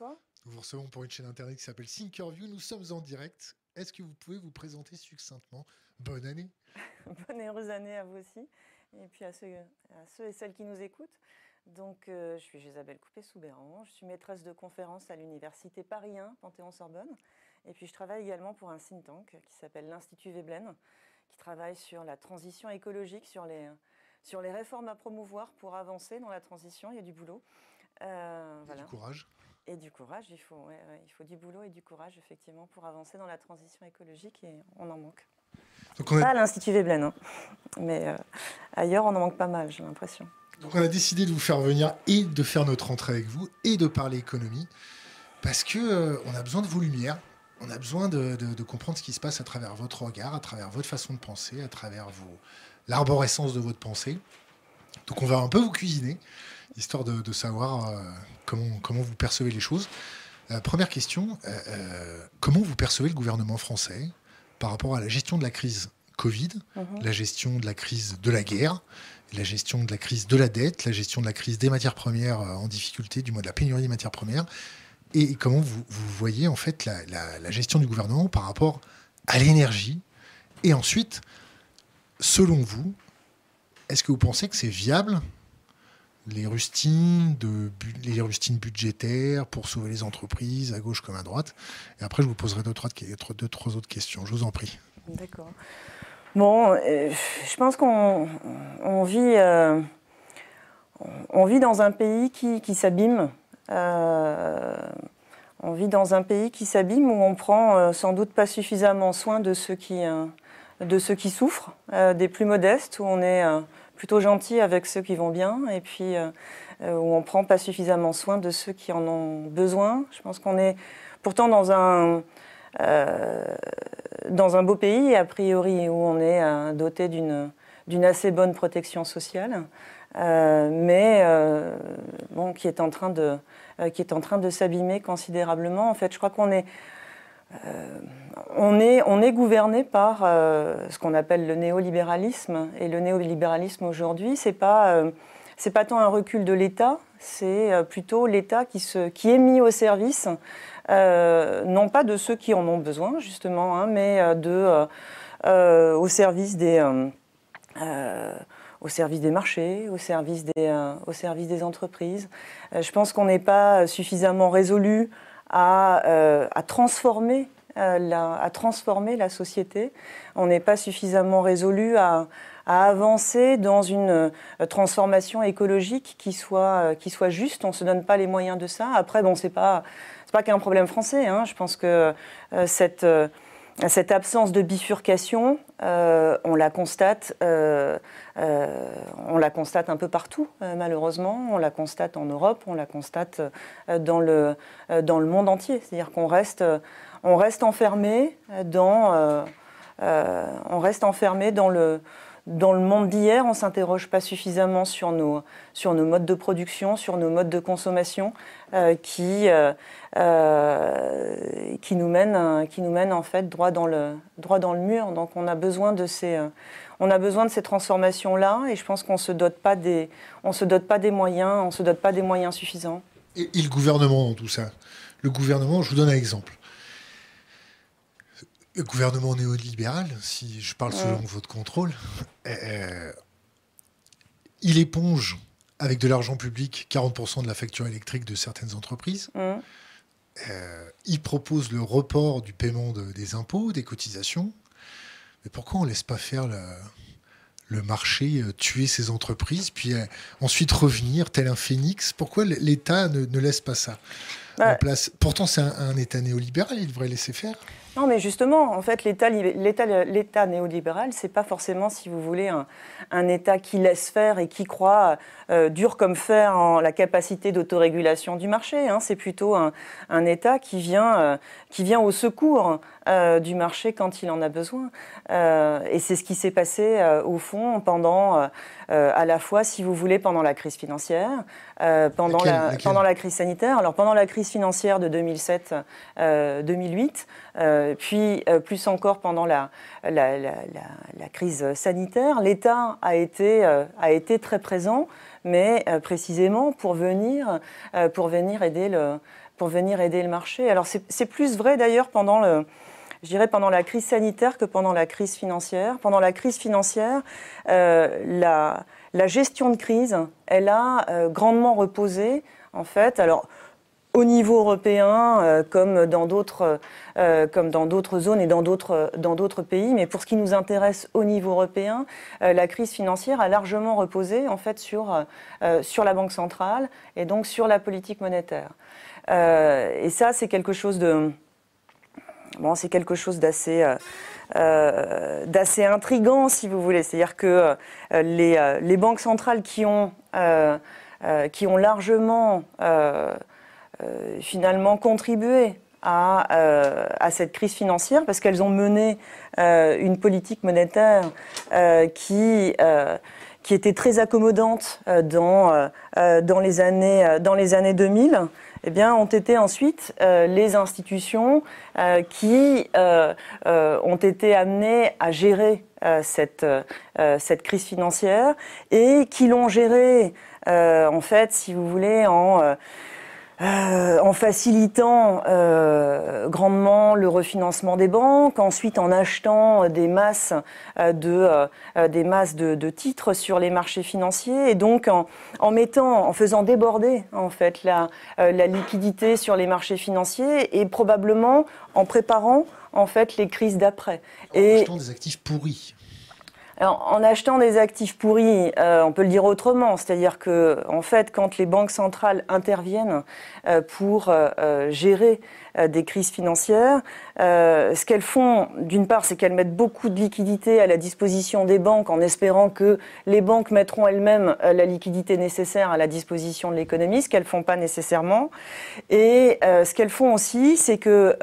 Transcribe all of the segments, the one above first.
Nous vous recevons pour une chaîne internet qui s'appelle Thinkerview. Nous sommes en direct. Est-ce que vous pouvez vous présenter succinctement? Bonne année. Bonne et heureuse année à vous aussi. Et puis à ceux, à ceux et celles qui nous écoutent. Donc, euh, je suis Isabelle Coupé-Soubéran. Je suis maîtresse de conférences à l'Université Paris 1, Panthéon-Sorbonne. Et puis, je travaille également pour un think tank qui s'appelle l'Institut Veblen, qui travaille sur la transition écologique, sur les, sur les réformes à promouvoir pour avancer dans la transition. Il y a du boulot. Euh, voilà. Du courage. Et du courage, il faut, il faut du boulot et du courage, effectivement, pour avancer dans la transition écologique, et on en manque. Donc on Pas à l'Institut Veblen, hein. mais euh, ailleurs, on en manque pas mal, j'ai l'impression. Donc on a décidé de vous faire venir et de faire notre entrée avec vous et de parler économie, parce que euh, on a besoin de vos lumières, on a besoin de, de, comprendre ce qui se passe à travers votre regard, à travers votre façon de penser, à travers l'arborescence de votre pensée. Donc on va un peu vous cuisiner histoire de, savoir euh, comment, comment vous percevez les choses. Euh, première question, euh, comment vous percevez le gouvernement français par rapport à la gestion de la crise Covid, mhm. la gestion de la crise de la guerre, la gestion de la crise de la dette, la gestion de la crise des matières premières en difficulté, du moins de la pénurie des matières premières, et comment vous, voyez en fait la, la, gestion du gouvernement par rapport à l'énergie, et ensuite, selon vous, est-ce que vous pensez que c'est viable les rustines, les rustines budgétaires pour sauver les entreprises à gauche comme à droite. Et après, je vous poserai deux, trois, trois autres questions. Je vous en prie. D'accord. Bon, euh, je pense qu'on on vit, euh, vit dans un pays qui, qui s'abîme. Euh, on vit dans un pays qui s'abîme où on prend sans doute pas suffisamment soin de ceux qui, de ceux qui souffrent, des plus modestes, où on est plutôt gentil avec ceux qui vont bien et puis euh, euh, où on prend pas suffisamment soin de ceux qui en ont besoin. Je pense qu'on est pourtant dans un euh, dans un beau pays a priori où on est doté d'une d'une assez bonne protection sociale, mais bon qui est en train de qui est en train de s'abîmer considérablement. En fait, je crois qu'on est on est, on est gouverné par euh, ce qu'on appelle le néolibéralisme. Et le néolibéralisme aujourd'hui, ce n'est pas, euh, pas tant un recul de l'État, c'est euh, plutôt l'État qui, qui est mis au service, non pas de ceux qui en ont besoin, justement, hein, mais au, service des, au service des marchés, au service des, au service des entreprises. je pense qu'on n'est pas suffisamment résolu transformer euh, à transformer la société. On n'est pas suffisamment résolu à, avancer dans une euh, transformation écologique qui soit, euh, qui soit juste. On ne se donne pas les moyens de ça. Après, bon, ce n'est pas, pas qu'un problème français. Hein. Je pense que cette cette absence de bifurcation, on la constate, on la constate un peu partout, malheureusement. On la constate en Europe, on la constate dans le dans le monde entier. C'est-à-dire qu'on reste reste enfermé dans, euh, euh, on reste enfermé dans le, dans le monde d'hier, on ne s'interroge pas suffisamment sur nos, sur nos modes de production, sur nos modes de consommation euh, qui, qui, nous mènent, qui nous mènent en fait droit dans le, droit dans le mur. Donc on a besoin de ces, on ces transformations-là et je pense qu'on ne se, dote pas des, se dote pas des moyens, on se dote pas des moyens suffisants. Et, et le gouvernement dans tout ça? Le gouvernement, je vous donne un exemple le gouvernement néolibéral, si je parle selon votre contrôle, euh, euh, il éponge avec de l'argent public 40% de la facture électrique de certaines entreprises. Euh, il propose le report du paiement des impôts, des cotisations. Mais pourquoi on ne laisse pas faire le marché tuer ces entreprises, puis ensuite revenir tel un phénix? Pourquoi l'État ne, laisse pas ça en place? Pourtant, c'est un État néolibéral, il devrait laisser faire. Non, mais justement, en fait, l'État néolibéral, c'est pas forcément, si vous voulez, un, État qui laisse faire et qui croit euh, dur comme fer en la capacité d'autorégulation du marché. Hein. C'est plutôt un, État qui vient, euh, qui vient au secours du marché quand il en a besoin. et c'est ce qui s'est passé au fond pendant, à la fois, si vous voulez, pendant la crise financière, pendant, la, pendant la crise sanitaire. Alors pendant la crise financière de 2007-2008, puis plus encore pendant la, la, la crise sanitaire, l'État a été, a été très présent mais euh, précisément pour venir, euh, pour venir aider le, pour venir aider le marché. Alors c'est plus vrai d'ailleurs pendant le, je dirais pendant la crise sanitaire que pendant la crise financière. Pendant la crise financière, euh, la, gestion de crise, elle a grandement reposé en fait. Alors au niveau européen, euh, comme dans d'autres euh, zones et dans d'autres pays. Mais pour ce qui nous intéresse au niveau européen, euh, la crise financière a largement reposé en fait sur la banque centrale et donc sur la politique monétaire. et ça, c'est quelque chose de c'est quelque chose d'assez d'assez intrigant, si vous voulez. C'est-à-dire que les, les, banques centrales qui ont largement euh, finalement contribué à, euh, cette crise financière parce qu'elles ont mené euh, une politique monétaire qui, était très accommodante dans, dans, les années, dans les années 2000. Eh bien, ont été ensuite les institutions qui ont été amenées à gérer cette, cette crise financière et qui l'ont gérée, en fait, si vous voulez, en euh, en facilitant euh, grandement le refinancement des banques, ensuite en achetant des masses euh, de des masses de, titres sur les marchés financiers et donc en, en, mettant, en faisant déborder en fait la, la liquidité sur les marchés financiers et probablement en préparant en fait les crises d'après. En achetant des actifs pourris en achetant des actifs pourris, euh, on peut le dire autrement, c'est-à-dire que, en fait, quand les banques centrales interviennent euh, pour euh, gérer des crises financières, ce qu'elles font, d'une part, c'est qu'elles mettent beaucoup de liquidités à la disposition des banques en espérant que les banques mettront elles-mêmes la liquidité nécessaire à la disposition de l'économie, ce qu'elles font pas nécessairement. Et ce qu'elles font aussi, c'est que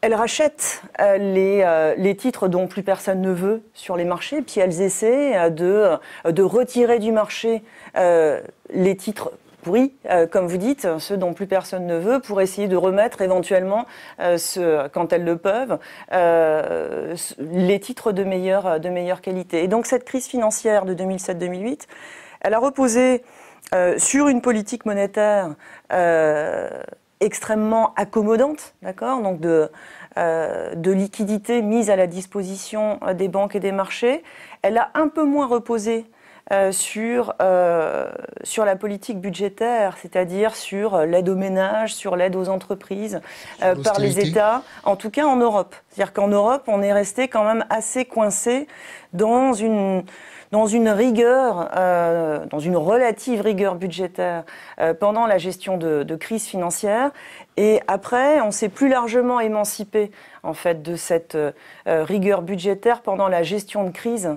elles rachètent euh, les, euh, les, titres dont plus personne ne veut sur les marchés, puis elles essaient euh, de, retirer du marché les titres pourris, comme vous dites, ceux dont plus personne ne veut, pour essayer de remettre éventuellement, quand elles le peuvent, les titres de meilleure qualité. Et donc cette crise financière de 2007-2008, elle a reposé sur une politique monétaire extrêmement accommodante, d'accord Donc de, euh, de liquidités mises à la disposition euh, des banques et des marchés. Elle a un peu moins reposé euh, sur, euh, sur la politique budgétaire, c'est-à-dire sur l'aide aux ménages, sur l'aide aux entreprises euh, par les États, en tout cas en Europe. C'est-à-dire qu'en Europe, on est resté quand même assez coincé dans une dans une rigueur, euh, dans une relative rigueur budgétaire euh, pendant la gestion de, de, crise financière. Et après, on s'est plus largement émancipé en fait de cette euh, rigueur budgétaire pendant la gestion de crise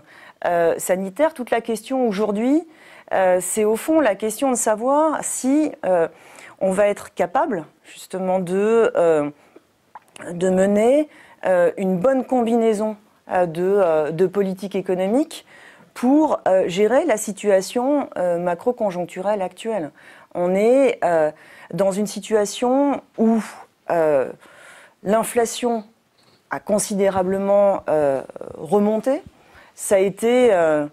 sanitaire. Toute la question aujourd'hui, c'est au fond la question de savoir si on va être capable justement de, de mener une bonne combinaison de, de politique économique pour euh, gérer la situation euh, macro-conjoncturelle actuelle. On est euh, dans une situation où l'inflation a considérablement remonté. Ça a été. Non,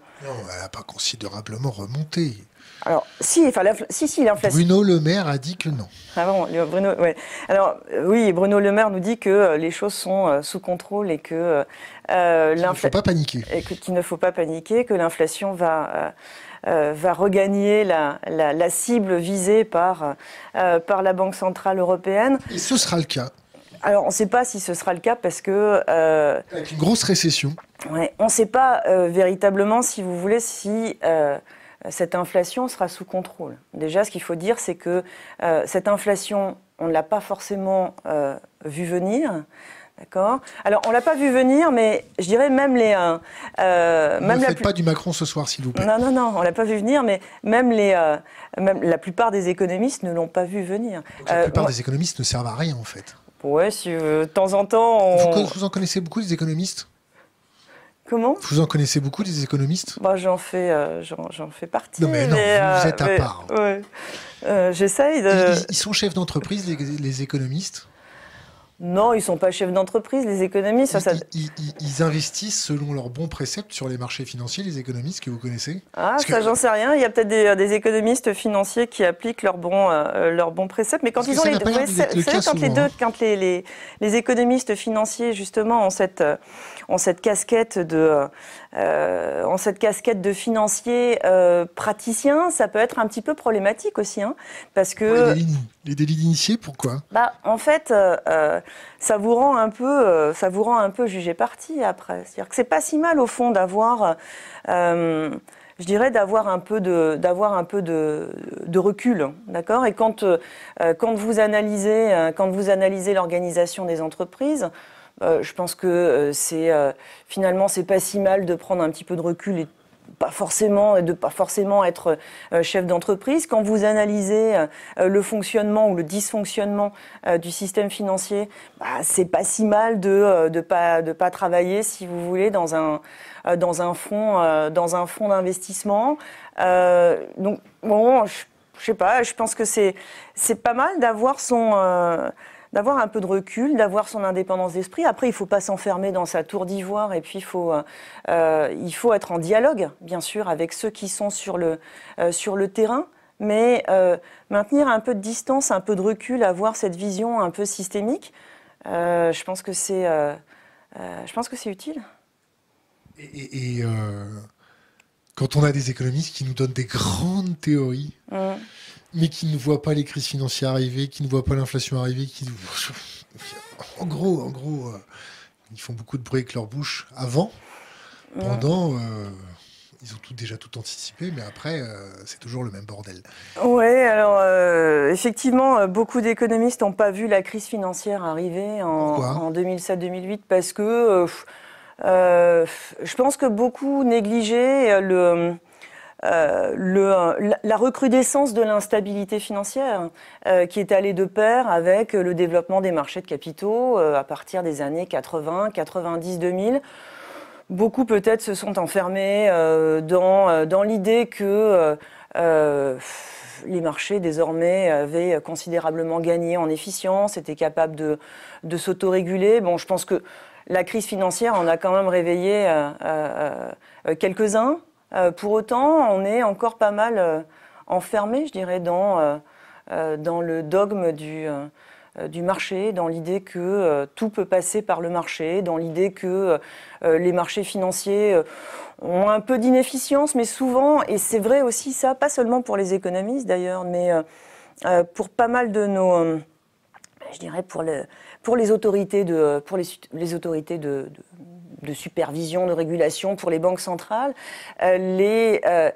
elle n'a pas considérablement remonté. Alors, si, enfin, si, si, l'inflation. Bruno Le Maire a dit que non. Ah bon, Bruno, ouais. Alors, oui, Bruno Le Maire nous dit que les choses sont sous contrôle et que euh, il ne faut pas paniquer. Et qu'il ne faut pas paniquer, que l'inflation va, euh, euh, va regagner la, la, cible visée par, par la Banque Centrale Européenne. Et ce sera le cas. Alors, on ne sait pas si ce sera le cas parce que... Avec une grosse récession. Ouais, on ne sait pas véritablement, si vous voulez, si cette inflation sera sous contrôle. Déjà, ce qu'il faut dire, c'est que cette inflation, on ne l'a pas forcément vu venir. D'accord? Alors, on l'a pas vu venir, mais je dirais même les. Euh, euh même ne faites pas du Macron ce soir, s'il vous plaît. Non, non, non, on l'a pas vu venir, mais même les, euh, même la plupart des économistes ne l'ont pas vu venir. la plupart euh, des économistes ne servent à rien, en fait. Ouais, si de temps en temps. Vous, en connaissez beaucoup des économistes? Comment Vous en connaissez beaucoup des économistes? Bah, J'en fais, j'en, fais partie. Non, mais non, vous êtes à part. j'essaye de. Ils, sont chefs d'entreprise, les économistes? Non, ils ne sont pas chefs d'entreprise, les économistes. Ils, investissent selon leurs bons préceptes sur les marchés financiers, les économistes que vous connaissez Ah, ça, j'en sais rien. Il y a peut-être des, économistes financiers qui appliquent leurs bons, euh, leurs bons préceptes. Mais quand ils ont les, deux, quand, les deux, quand les, les, économistes financiers, justement, ont cette, ont cette casquette de, euh, ont cette casquette de financier euh, praticien, ça peut être un petit peu problématique aussi. Hein, parce que... Les délits d'initié, pourquoi? Bah, En fait, euh, euh, ça, vous rend un peu, euh, ça vous rend un peu jugé parti après. C'est-à-dire que c'est pas si mal, au fond, d'avoir, je dirais, d'avoir un peu de, d'avoir un peu de, de recul, d'accord? Et quand, quand vous analysez, quand vous analysez l'organisation des entreprises, je pense que c'est finalement c'est pas si mal de prendre un petit peu de recul et pas forcément, de pas forcément être euh, chef d'entreprise. Quand vous analysez euh, le fonctionnement ou le dysfonctionnement euh, du système financier, bah, c'est pas si mal de ne pas, de pas travailler, si vous voulez, dans un, dans un fonds dans un fonds d'investissement. donc, bon, je, sais pas, je pense que c'est pas mal d'avoir son d'avoir un peu de recul, d'avoir son indépendance d'esprit. Après, il ne faut pas s'enfermer dans sa tour d'ivoire et puis il faut, euh, euh, il faut être en dialogue, bien sûr, avec ceux qui sont sur le, euh, sur le terrain, mais maintenir un peu de distance, un peu de recul, avoir cette vision un peu systémique, je pense que c'est je pense que c'est utile. Et, quand on a des économistes qui nous donnent des grandes théories, mmh mais qui ne voient pas les crises financières arriver, qui ne voient pas l'inflation arriver, qui... En gros, en gros, euh, ils font beaucoup de bruit avec leur bouche avant, pendant... Euh, ils ont tout, déjà tout anticipé, mais après, euh, c'est toujours le même bordel. Oui, alors effectivement, beaucoup d'économistes n'ont pas vu la crise financière arriver en, en 2007-2008 parce que je pense que beaucoup négligeaient le euh, la recrudescence de l'instabilité financière euh, qui est allée de pair avec le développement des marchés de capitaux euh, à partir des années 80, 90, 2000. Beaucoup peut-être se sont enfermés dans, l'idée que les marchés désormais avaient considérablement gagné en efficience, étaient capables de, de s'autoréguler. Bon, je pense que la crise financière en a quand même réveillé quelques-uns. Pour autant, on est encore pas mal euh, enfermé, je dirais, dans, euh, dans le dogme du, du marché, dans l'idée que tout peut passer par le marché, dans l'idée que les marchés financiers ont un peu d'inefficience, mais souvent, et c'est vrai aussi ça, pas seulement pour les économistes d'ailleurs, mais pour pas mal de nos, je dirais pour, le, pour les autorités de, pour les, les autorités de de supervision, de régulation pour les banques centrales. Euh, euh,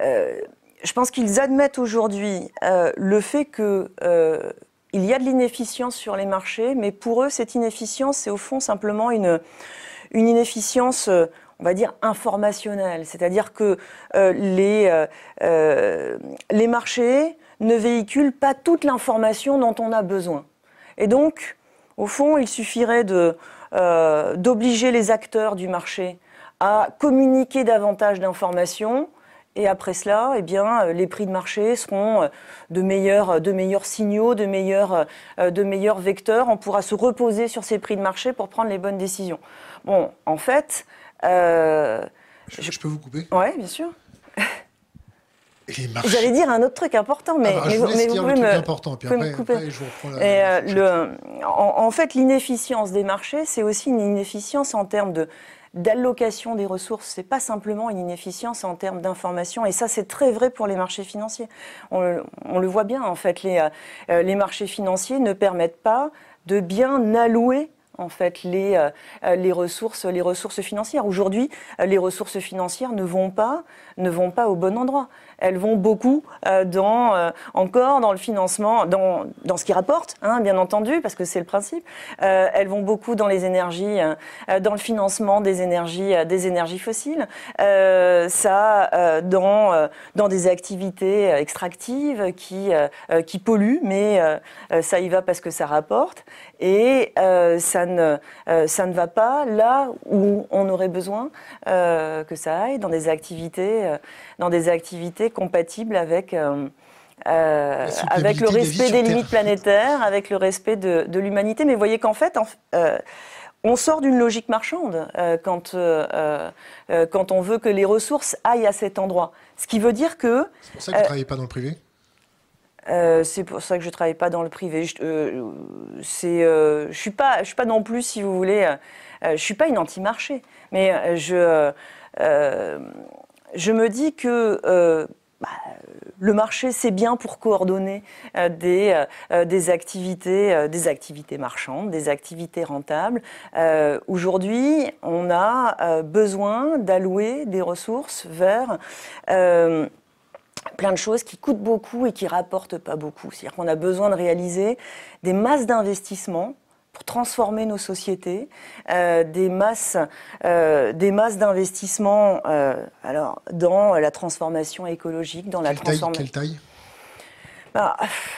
euh, je pense qu'ils admettent aujourd'hui le fait qu'il y a de l'inefficience sur les marchés, mais pour eux, cette inefficience, c'est au fond simplement une, une inefficience on va dire informationnelle, c'est-à-dire que les, les marchés ne véhiculent pas toute l'information dont on a besoin. Et donc, au fond, il suffirait de, euh, d'obliger les acteurs du marché à communiquer davantage d'informations. Et après cela, eh bien, euh, les prix de marché seront euh, de meilleurs, de meilleurs signaux, de meilleurs, de meilleurs vecteurs. On pourra se reposer sur ces prix de marché pour prendre les bonnes décisions. Bon, en fait. je, je, peux vous couper? Oui, bien sûr. J'allais dire un autre truc important, mais, ah bah, vous, mais vous pouvez me, important, puis après, couper. je vous reprends la, Et, euh, le, en, fait, l'inefficience des marchés, c'est aussi une inefficience en termes de d'allocation des ressources. C'est pas simplement une inefficience en termes d'information. Et ça, c'est très vrai pour les marchés financiers. On, on, le voit bien, en fait, les, euh, les marchés financiers ne permettent pas de bien allouer en fait les, euh, les, ressources, les ressources financières. Aujourd'hui, les ressources financières ne vont pas, ne vont pas au bon endroit. elles vont beaucoup dans, encore dans le financement, dans, dans ce qui rapporte, hein, bien entendu, parce que c'est le principe. elles vont beaucoup dans les énergies, dans le financement des énergies, des énergies fossiles. ça, dans, dans des activités extractives qui, qui polluent, mais ça y va parce que ça rapporte. Et ça, ne, ça ne va pas là où on aurait besoin que ça aille, dans des activités, dans des activités compatibles avec... avec le respect des limites planétaires, avec le respect de, l'humanité. Mais vous voyez qu'en fait, on sort d'une logique marchande quand, quand on veut que les ressources aillent à cet endroit. Ce qui veut dire que... C'est pour ça que vous ne travaillez pas dans le privé? euh, c'est pour ça que je ne travaille pas dans le privé. Je ne euh, euh, je suis, pas, je suis pas non plus, si vous voulez, je ne suis pas une anti-marché. Mais je, je me dis que bah, le marché, c'est bien pour coordonner des, des, activités, des activités marchandes, des activités rentables. Aujourd'hui, on a besoin d'allouer des ressources vers plein de choses qui coûtent beaucoup et qui rapportent pas beaucoup. C'est-à-dire qu'on a besoin de réaliser des masses d'investissements pour transformer nos sociétés, euh, des masses, euh, des masses d'investissements euh, alors dans la transformation écologique, dans la transformation. Quelle taille? Bah,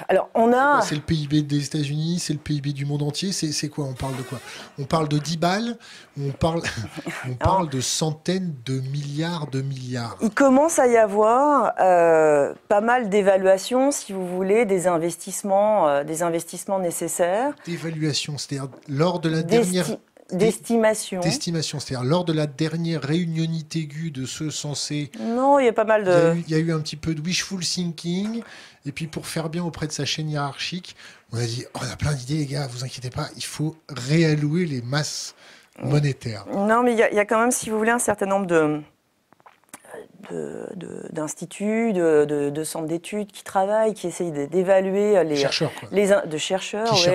alors, on a. C'est le PIB des États-Unis, c'est le PIB du monde entier. C'est quoi On parle de quoi? On parle de 10 balles On parle, on parle de centaines de milliards de milliards. Il commence à y avoir euh, pas mal d'évaluations, si vous voulez, des investissements, euh, des investissements nécessaires. D'évaluation, c'est-à-dire lors de la dernière. D'estimation. D'estimation, c'est-à-dire lors de la dernière réunionite aiguë de ceux censés. Non, il y a pas mal de. Il y, a eu, un petit peu de wishful thinking. Et puis pour faire bien auprès de sa chaîne hiérarchique, on a dit oh, on a plein d'idées, les gars, vous inquiétez pas, il faut réallouer les masses monétaires. Non, mais il y, a quand même, si vous voulez, un certain nombre de d'instituts, de, de, centres d'études qui travaillent, qui essayent d'évaluer les chercheurs, les de chercheurs, qui.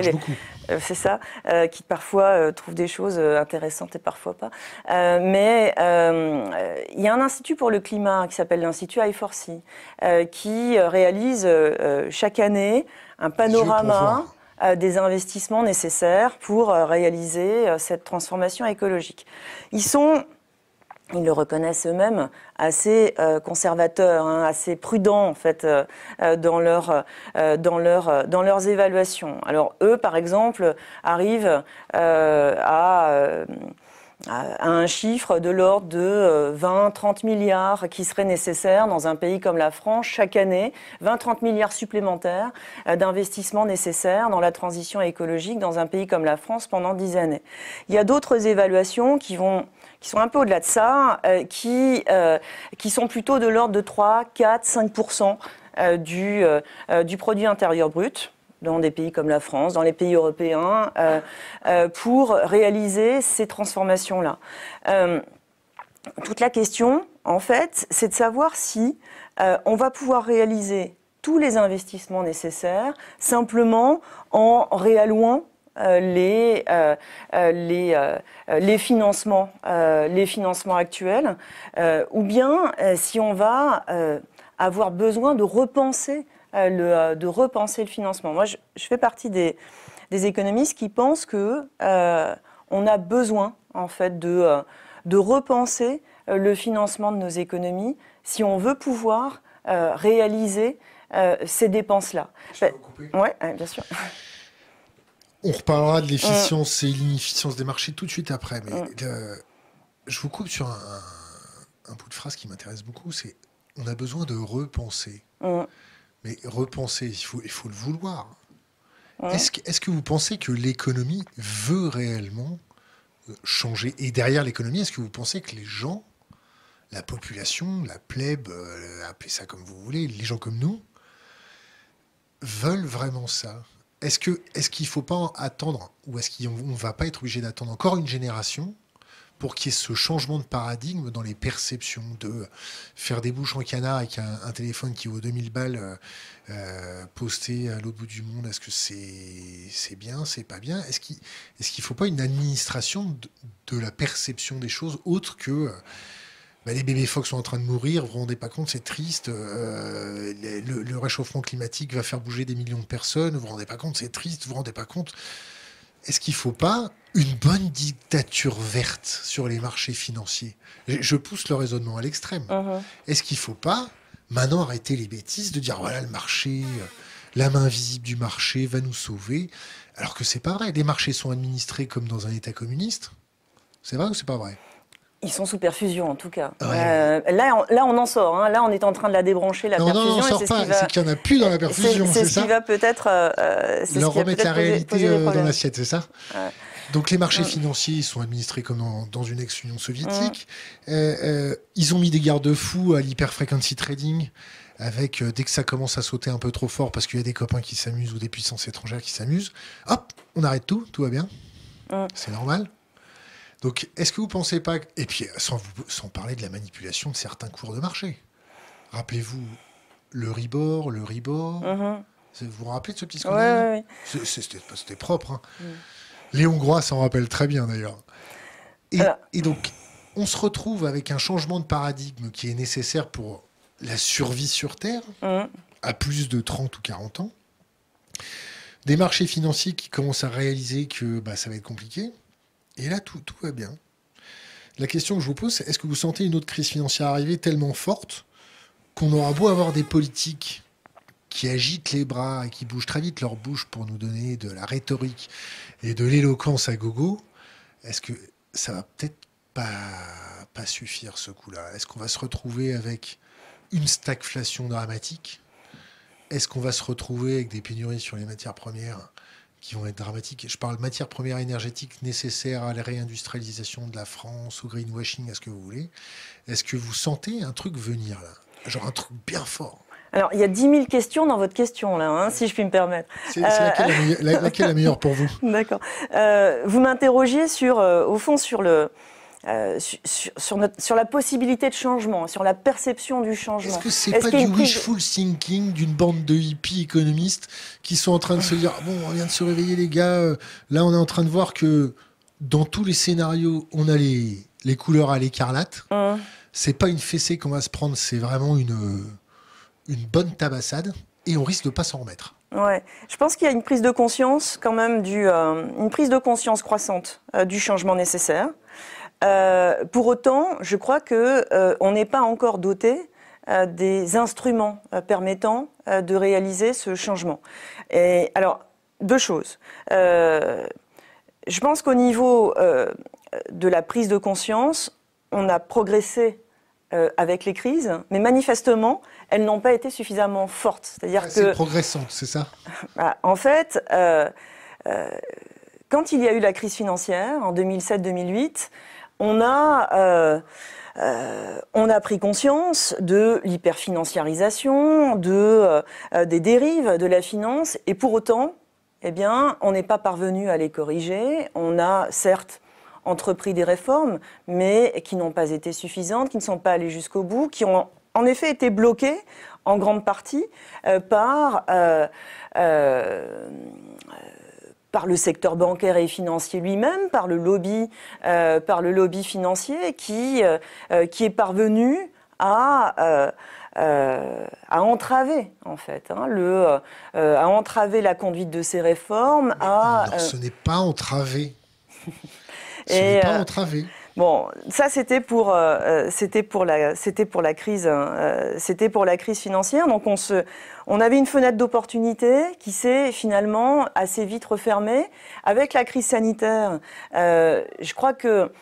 Euh, c'est ça, euh, qui parfois euh, trouvent des choses intéressantes et parfois pas. mais il y a un institut pour le climat qui s'appelle l'institut I4C, qui réalise chaque année un panorama des investissements nécessaires pour réaliser cette transformation écologique. Ils sont ils le reconnaissent eux-mêmes, assez euh, conservateurs, hein, assez prudents en fait euh, euh, dans, leur, dans, leur, dans leurs évaluations. Alors eux, par exemple, arrivent à à un chiffre de l'ordre de 20-30 milliards qui seraient nécessaires dans un pays comme la France chaque année, 20-30 milliards supplémentaires d'investissements nécessaires dans la transition écologique dans un pays comme la France pendant 10 années. Il y a d'autres évaluations qui vont qui sont un peu au-delà de ça, euh, qui, euh, qui sont plutôt de l'ordre de 3, 4, 5 du, euh, du produit intérieur brut dans des pays comme la France, dans les pays européens, pour réaliser ces transformations-là. toute la question, en fait, c'est de savoir si on va pouvoir réaliser tous les investissements nécessaires simplement en réallouant les, euh, euh, les, les, financements, les financements actuels, ou bien si on va avoir besoin de repenser, le, de repenser le financement. Moi, je, fais partie des, des, économistes qui pensent que on a besoin en fait de, de repenser le financement de nos économies si on veut pouvoir réaliser ces dépenses-là. Oui, bien sûr. On reparlera de l'efficience et l'inefficience des marchés tout de suite après. Mais je vous coupe sur un, bout de phrase qui m'intéresse beaucoup. C'est on a besoin de repenser. Mais repenser, il faut, il faut le vouloir. Est-ce que, est que vous pensez que l'économie veut réellement euh, changer? Et derrière l'économie, est-ce que vous pensez que les gens, la population, la plèbe, euh, appelez ça comme vous voulez, les gens comme nous, veulent vraiment ça? Est-ce qu'il ne faut pas attendre ou est-ce qu'on ne va pas être obligé d'attendre encore une génération pour qu'il y ait ce changement de paradigme dans les perceptions de faire des bouches en canard avec un, téléphone qui vaut 2000 balles euh, euh, posté à l'autre bout du monde, est-ce que c'est bien, c'est pas bien? Est-ce qu'il qu'il faut pas une administration de, la perception des choses autre que bah, les bébés phoques sont en train de mourir, vous vous rendez pas compte, c'est triste. Euh, le, le, réchauffement climatique va faire bouger des millions de personnes, vous vous rendez pas compte, c'est triste, vous vous rendez pas compte. Est-ce qu'il ne faut pas une bonne dictature verte sur les marchés financiers? Je pousse le raisonnement à l'extrême. Uh-huh. Est-ce qu'il ne faut pas maintenant arrêter les bêtises de dire voilà le marché, euh, la main visible du marché va nous sauver, alors que c'est pas vrai? Les marchés sont administrés comme dans un État communiste? C'est vrai ou c'est pas vrai? Ils sont sous perfusion en tout cas. Euh, là, on, là, on en sort. Hein. Là, on est en train de la débrancher, la perfusion. Non, on sort pas. C'est qu'il n'y en a plus dans la perfusion. C'est ce qui va peut-être. Euh, Leur remettre la réalité euh, dans l'assiette, c'est ça Donc les marchés financiers sont administrés comme dans, une ex-Union soviétique. ils ont mis des garde-fous à l'hyper-frequency trading avec dès que ça commence à sauter un peu trop fort parce qu'il y a des copains qui s'amusent ou des puissances étrangères qui s'amusent, hop, on arrête tout, tout va bien. C'est normal. Donc, est-ce que vous ne pensez pas. Et puis, sans, sans parler de la manipulation de certains cours de marché. Rappelez-vous le Ribor, le Ribor. Mm-hmm. Vous vous rappelez de ce petit scandale oui, C'était propre. Hein. Mm. Les Hongrois s'en rappellent très bien d'ailleurs. Et, donc, on se retrouve avec un changement de paradigme qui est nécessaire pour la survie sur Terre, mm. à plus de 30 ou 40 ans. Des marchés financiers qui commencent à réaliser que bah, ça va être compliqué. Et là, tout, va bien. La question que je vous pose, c'est est-ce que vous sentez une autre crise financière arriver tellement forte qu'on aura beau avoir des politiques qui agitent les bras et qui bougent très vite leur bouche pour nous donner de la rhétorique et de l'éloquence à gogo, est-ce que ça va peut-être pas suffire ce coup-là? Est-ce qu'on va se retrouver avec une stagflation dramatique? Est-ce qu'on va se retrouver avec des pénuries sur les matières premières qui vont être dramatiques. Je parle matières premières énergétiques nécessaires à la réindustrialisation de la France, au greenwashing, à ce que vous voulez. Est-ce que vous sentez un truc venir là? Genre un truc bien fort alors, il y a 10 000 questions dans votre question, là, hein, si je puis me permettre. C'est laquelle, la, laquelle la meilleure pour vous? D'accord. Euh, vous m'interrogiez sur, euh, au fond, sur le, euh, sur, notre, sur, la possibilité de changement, sur la perception du changement. Est-ce que c'est pas du wishful thinking d'une bande de hippies économistes qui sont en train de se dire bon, on vient de se réveiller les gars, euh, là on est en train de voir que dans tous les scénarios, on a les, les couleurs à l'écarlate. Mmh. C'est pas une fessée qu'on va se prendre, c'est vraiment une, une bonne tabassade et on risque de pas s'en remettre. Ouais, je pense qu'il y a une prise de conscience quand même du, euh, une prise de conscience croissante du changement nécessaire. Euh, pour autant, je crois que euh, on n'est pas encore doté euh, des instruments permettant de réaliser ce changement. Et alors, deux choses. je pense qu'au niveau de la prise de conscience, on a progressé avec les crises, mais manifestement, elles n'ont pas été suffisamment fortes. C'est-à-dire que c'est progressante, c'est ça? Bah, En fait, quand il y a eu la crise financière en 2007-2008, on a, euh, euh, on a pris conscience de l'hyperfinanciarisation, de, euh, des dérives de la finance, et pour autant, eh bien, on n'est pas parvenu à les corriger. On a certes entrepris des réformes, mais qui n'ont pas été suffisantes, qui ne sont pas allées jusqu'au bout, qui ont en effet été bloquées en grande partie par par le secteur bancaire et financier lui-même, par le lobby, euh, par le lobby financier qui, euh, euh, qui est parvenu à, à entraver en fait, hein, le, à entraver la conduite de ces réformes. à, ce n'est pas entravé. ce n'est pas entravé. Bon, ça c'était pour c'était pour la c'était pour la crise hein, c'était pour la crise financière. Donc on se on avait une fenêtre d'opportunité qui s'est finalement assez vite refermée. Avec la crise sanitaire, euh, je crois que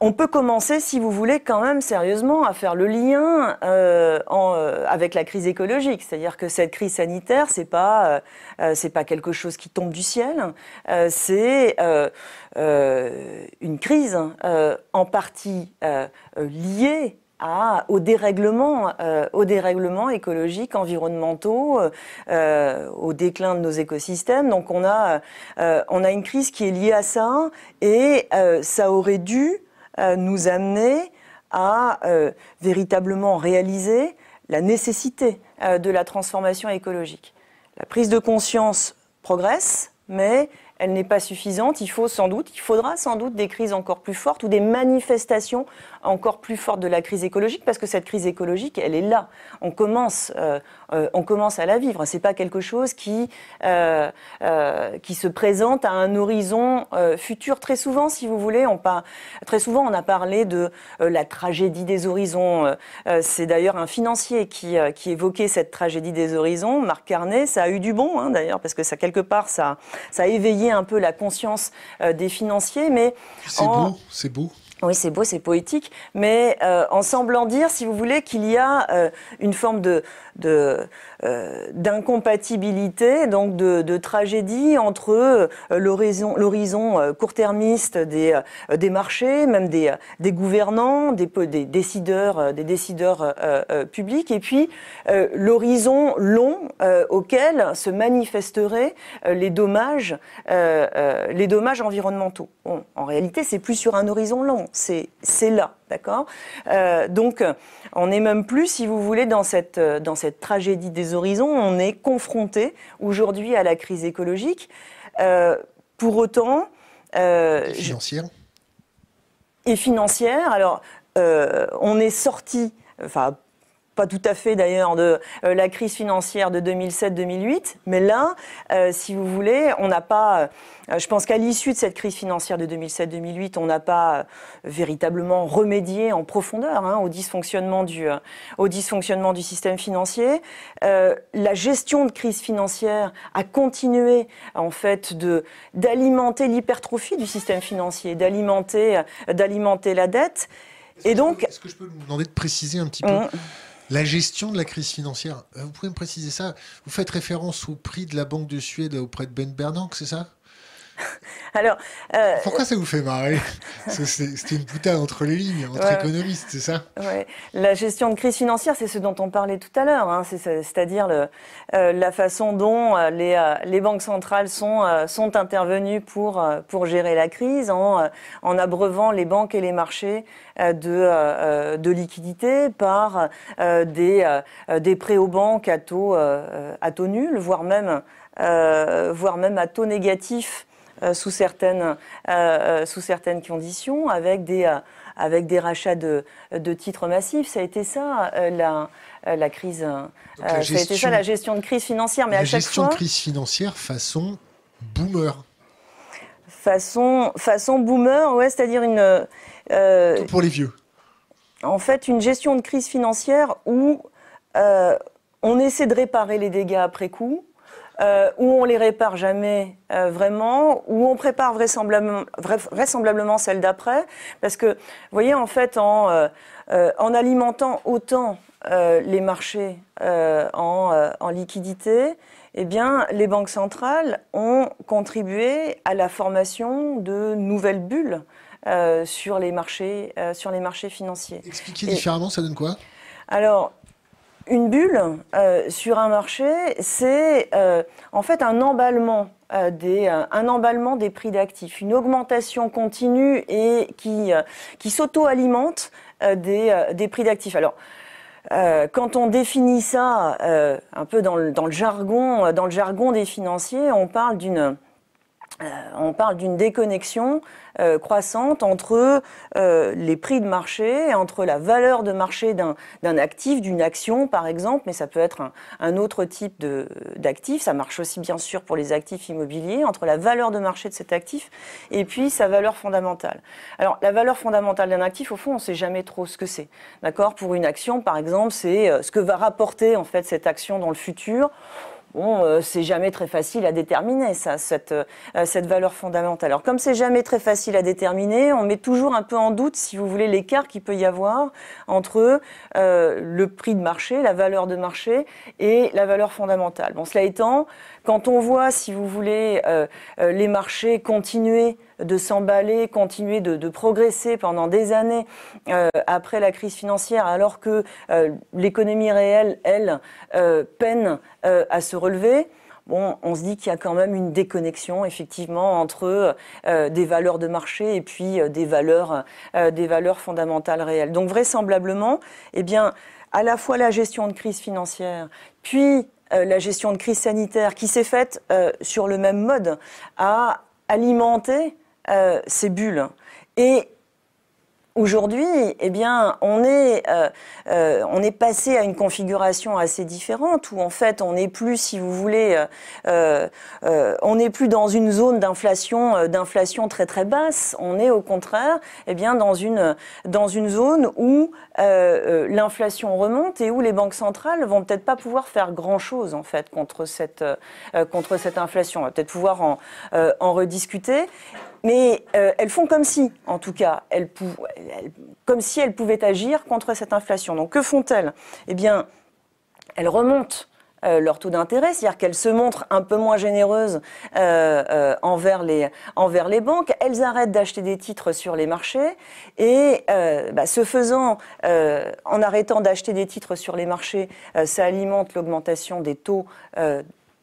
on peut commencer, si vous voulez, quand même sérieusement à faire le lien euh, euh, avec la crise écologique. C'est-à-dire que cette crise sanitaire, c'est pas c'est pas quelque chose qui tombe du ciel. c'est une crise en partie liée au dérèglement, euh, au dérèglement écologique, environnementaux, euh, euh, au déclin de nos écosystèmes. Donc on a, on a une crise qui est liée à ça et ça aurait dû nous amener à véritablement réaliser la nécessité de la transformation écologique. La prise de conscience progresse, mais elle n'est pas suffisante. Il faut sans doute, il faudra sans doute des crises encore plus fortes ou des manifestations encore plus fortes de la crise écologique, parce que cette crise écologique, elle est là. On commence, euh, euh, on commence à la vivre. C'est pas quelque chose qui euh, qui se présente à un horizon futur. Très souvent, si vous voulez, on très souvent on a parlé de la tragédie des horizons. C'est d'ailleurs un financier qui qui évoquait cette tragédie des horizons, Marc Carnet. Ça a eu du bon, hein, d'ailleurs, parce que ça quelque part ça ça a éveillé un peu la conscience des financiers, mais c'est beau, c'est beau. Oui, c'est beau, c'est poétique, mais euh, en semblant dire, si vous voulez, qu'il y a euh, une forme de, de euh, d'incompatibilité, donc de, tragédie entre euh, l'horizon, euh, court-termiste des, marchés, même des, gouvernants, des, décideurs, des décideurs publics, et puis l'horizon long auquel se manifesteraient les dommages, les dommages environnementaux. En réalité, c'est plus sur un horizon long, c'est là. D'accord euh, Donc, on n'est même plus, si vous voulez, dans cette, dans cette tragédie des horizons. On est confronté aujourd'hui à la crise écologique. Euh, pour autant. Euh, et financière Et financière. Alors, on est sorti. Enfin, pas tout à fait d'ailleurs de euh, la crise financière de 2007-2008, mais là, euh, si vous voulez, on n'a pas, euh, je pense qu'à l'issue de cette crise financière de 2007-2008, on n'a pas véritablement remédié en profondeur hein, au, dysfonctionnement du, au dysfonctionnement du système financier. la gestion de crise financière a continué en fait de d'alimenter l'hypertrophie du système financier, d'alimenter d'alimenter la dette. Et donc, est-ce que je peux vous demander de préciser un petit peu mmh. La gestion de la crise financière, vous pouvez me préciser ça? Vous faites référence au prix de la Banque de Suède auprès de Ben Bernanke, c'est ça? Alors, euh, Pourquoi ça vous fait marrer C'était une boutade entre les lignes, entre économistes, c'est ça ouais. La gestion de crise financière, c'est ce dont on parlait tout à l'heure, hein. c'est-à-dire euh, la façon dont euh, les, les, banques centrales sont, sont intervenues pour, pour gérer la crise en, en abreuvant les banques et les marchés de, de liquidités par des, des prêts aux banques à taux, à taux nul, voire même, voire même à taux négatif euh, sous, certaines, euh, euh, sous certaines conditions, avec des, avec des rachats de, de titres massifs. Ça a été ça, la, la crise. ça a été ça, la gestion de crise financière. Mais la gestion de crise financière façon boomer. Façon, façon boomer, ouais, c'est-à-dire une. Tout pour les vieux. En fait, une gestion de crise financière où on essaie de réparer les dégâts après coup, euh, où on les répare jamais euh, vraiment, où on prépare vraisemblablement, vraisemblablement celle d'après, parce que, vous voyez, en fait, en, euh, en alimentant autant les marchés en, en, liquidité, eh bien, les banques centrales ont contribué à la formation de nouvelles bulles sur, les marchés, sur les marchés financiers. Expliquez différemment, ça donne quoi? Alors, une bulle euh, sur un marché, c'est euh, en fait un emballement, euh, des, un emballement des prix d'actifs, une augmentation continue et qui, qui s'auto-alimente des, des, prix d'actifs. Alors, quand on définit ça un peu dans le, dans le, jargon, dans le jargon des financiers, on parle d'une on parle d'une déconnexion euh, croissante entre euh, les prix de marché, entre la valeur de marché d'un actif, d'une action par exemple, mais ça peut être un, un autre type d'actif, ça marche aussi bien sûr pour les actifs immobiliers, entre la valeur de marché de cet actif et puis sa valeur fondamentale. Alors la valeur fondamentale d'un actif, au fond, on ne sait jamais trop ce que c'est. D'accord? Pour une action, par exemple, c'est euh, ce que va rapporter en fait cette action dans le futur. Bon, euh, c'est jamais très facile à déterminer ça, cette, euh, cette valeur fondamentale. Alors comme c'est jamais très facile à déterminer, on met toujours un peu en doute, si vous voulez, l'écart qu'il peut y avoir entre euh, le prix de marché, la valeur de marché et la valeur fondamentale. Bon, cela étant, quand on voit, si vous voulez, les marchés continuer de s'emballer, continuer de, progresser pendant des années euh, après la crise financière, alors que euh, l'économie réelle, elle, euh, peine à se relever. On se dit qu'il y a quand même une déconnexion effectivement entre des valeurs de marché et puis des valeurs, des valeurs fondamentales réelles. Donc vraisemblablement, eh bien, à la fois la gestion de crise financière, puis la gestion de crise sanitaire qui s'est faite sur le même mode, a alimenter ces bulles. Et Aujourd'hui, eh bien, on est, euh, euh, on est passé à une configuration assez différente où en fait, on n'est plus, si vous voulez, euh, on n'est plus dans une zone d'inflation, d'inflation très très basse. On est au contraire, eh bien, dans une dans une zone où l'inflation remonte et où les banques centrales vont peut-être pas pouvoir faire grand chose en fait contre cette contre cette inflation. On va peut-être pouvoir en, en rediscuter. Mais euh, elles font comme si, en tout cas, elles, comme si elles pouvaient agir contre cette inflation. Donc que font-elles? Eh bien, elles remontent euh, leur taux d'intérêt, c'est-à-dire qu'elles se montrent un peu moins généreuses euh, envers, les, banques, elles arrêtent d'acheter des titres sur les marchés et bah, ce faisant, en arrêtant d'acheter des titres sur les marchés, ça alimente l'augmentation des taux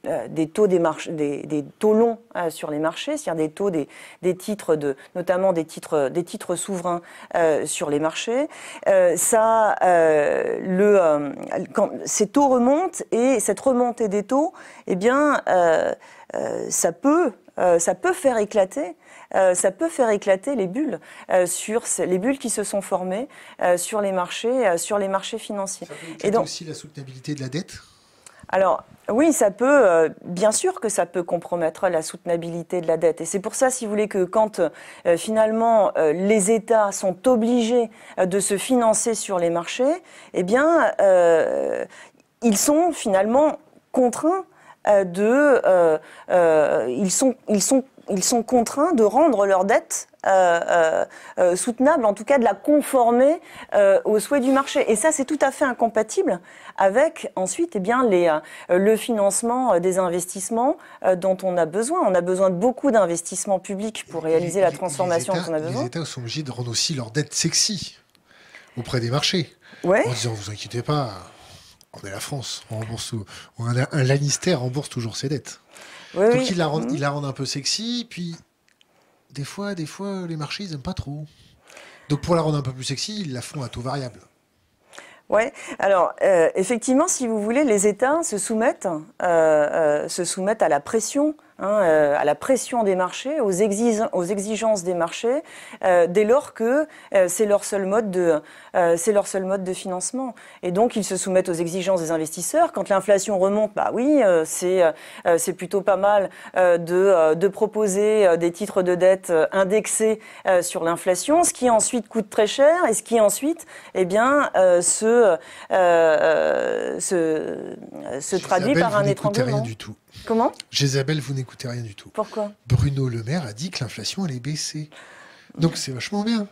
euh, des taux des, des, taux longs euh, sur les marchés, c'est-à-dire des taux des, des, titres de, notamment des titres, des titres souverains euh, sur les marchés. ça, le, quand ces taux remontent et cette remontée des taux, eh bien, ça peut, ça peut faire éclater. ça peut faire éclater les bulles sur les bulles qui se sont formées sur les marchés, sur les marchés financiers. Ça peut et donc aussi la soutenabilité de la dette? Alors, oui, ça peut, euh, bien sûr que ça peut compromettre la soutenabilité de la dette. Et c'est pour ça, si vous voulez, que quand euh, finalement euh, les États sont obligés de se financer sur les marchés, eh bien, ils sont finalement contraints de, ils sont, ils sont ils sont contraints de rendre leur dette euh, euh, euh, soutenable, en tout cas de la conformer aux souhaits du marché. Et ça, c'est tout à fait incompatible avec ensuite eh bien, les, le financement des investissements dont on a besoin. On a besoin de beaucoup d'investissements publics pour réaliser la transformation dont on a besoin. Les États sont obligés de rendre aussi leur dette sexy auprès des marchés. Ouais. En disant, vous inquiétez pas, on est la France, on rembourse, on a un Lannister rembourse toujours ses dettes. Donc il, la rend, il la rend un peu sexy, puis des fois, des fois, les marchés, ils n'aiment pas trop. Donc pour la rendre un peu plus sexy, ils la font à taux variable. Oui, alors euh, effectivement, si vous voulez, les États se soumettent, euh, euh, se soumettent à la pression Hein, euh, à la pression des marchés, aux, aux exigences des marchés, euh, dès lors que euh, c'est leur seul mode de c'est leur seul mode de financement. Et donc ils se soumettent aux exigences des investisseurs. Quand l'inflation remonte, bah oui, c'est c'est plutôt pas mal de de proposer des titres de dette indexés sur l'inflation, ce qui ensuite coûte très cher et ce qui ensuite, eh bien, se se, se traduit par un étranglement. du tout. Comment? Isabelle, vous n'écoutez rien du tout. Pourquoi? Bruno Le Maire a dit que l'inflation allait baisser. Donc c'est vachement bien.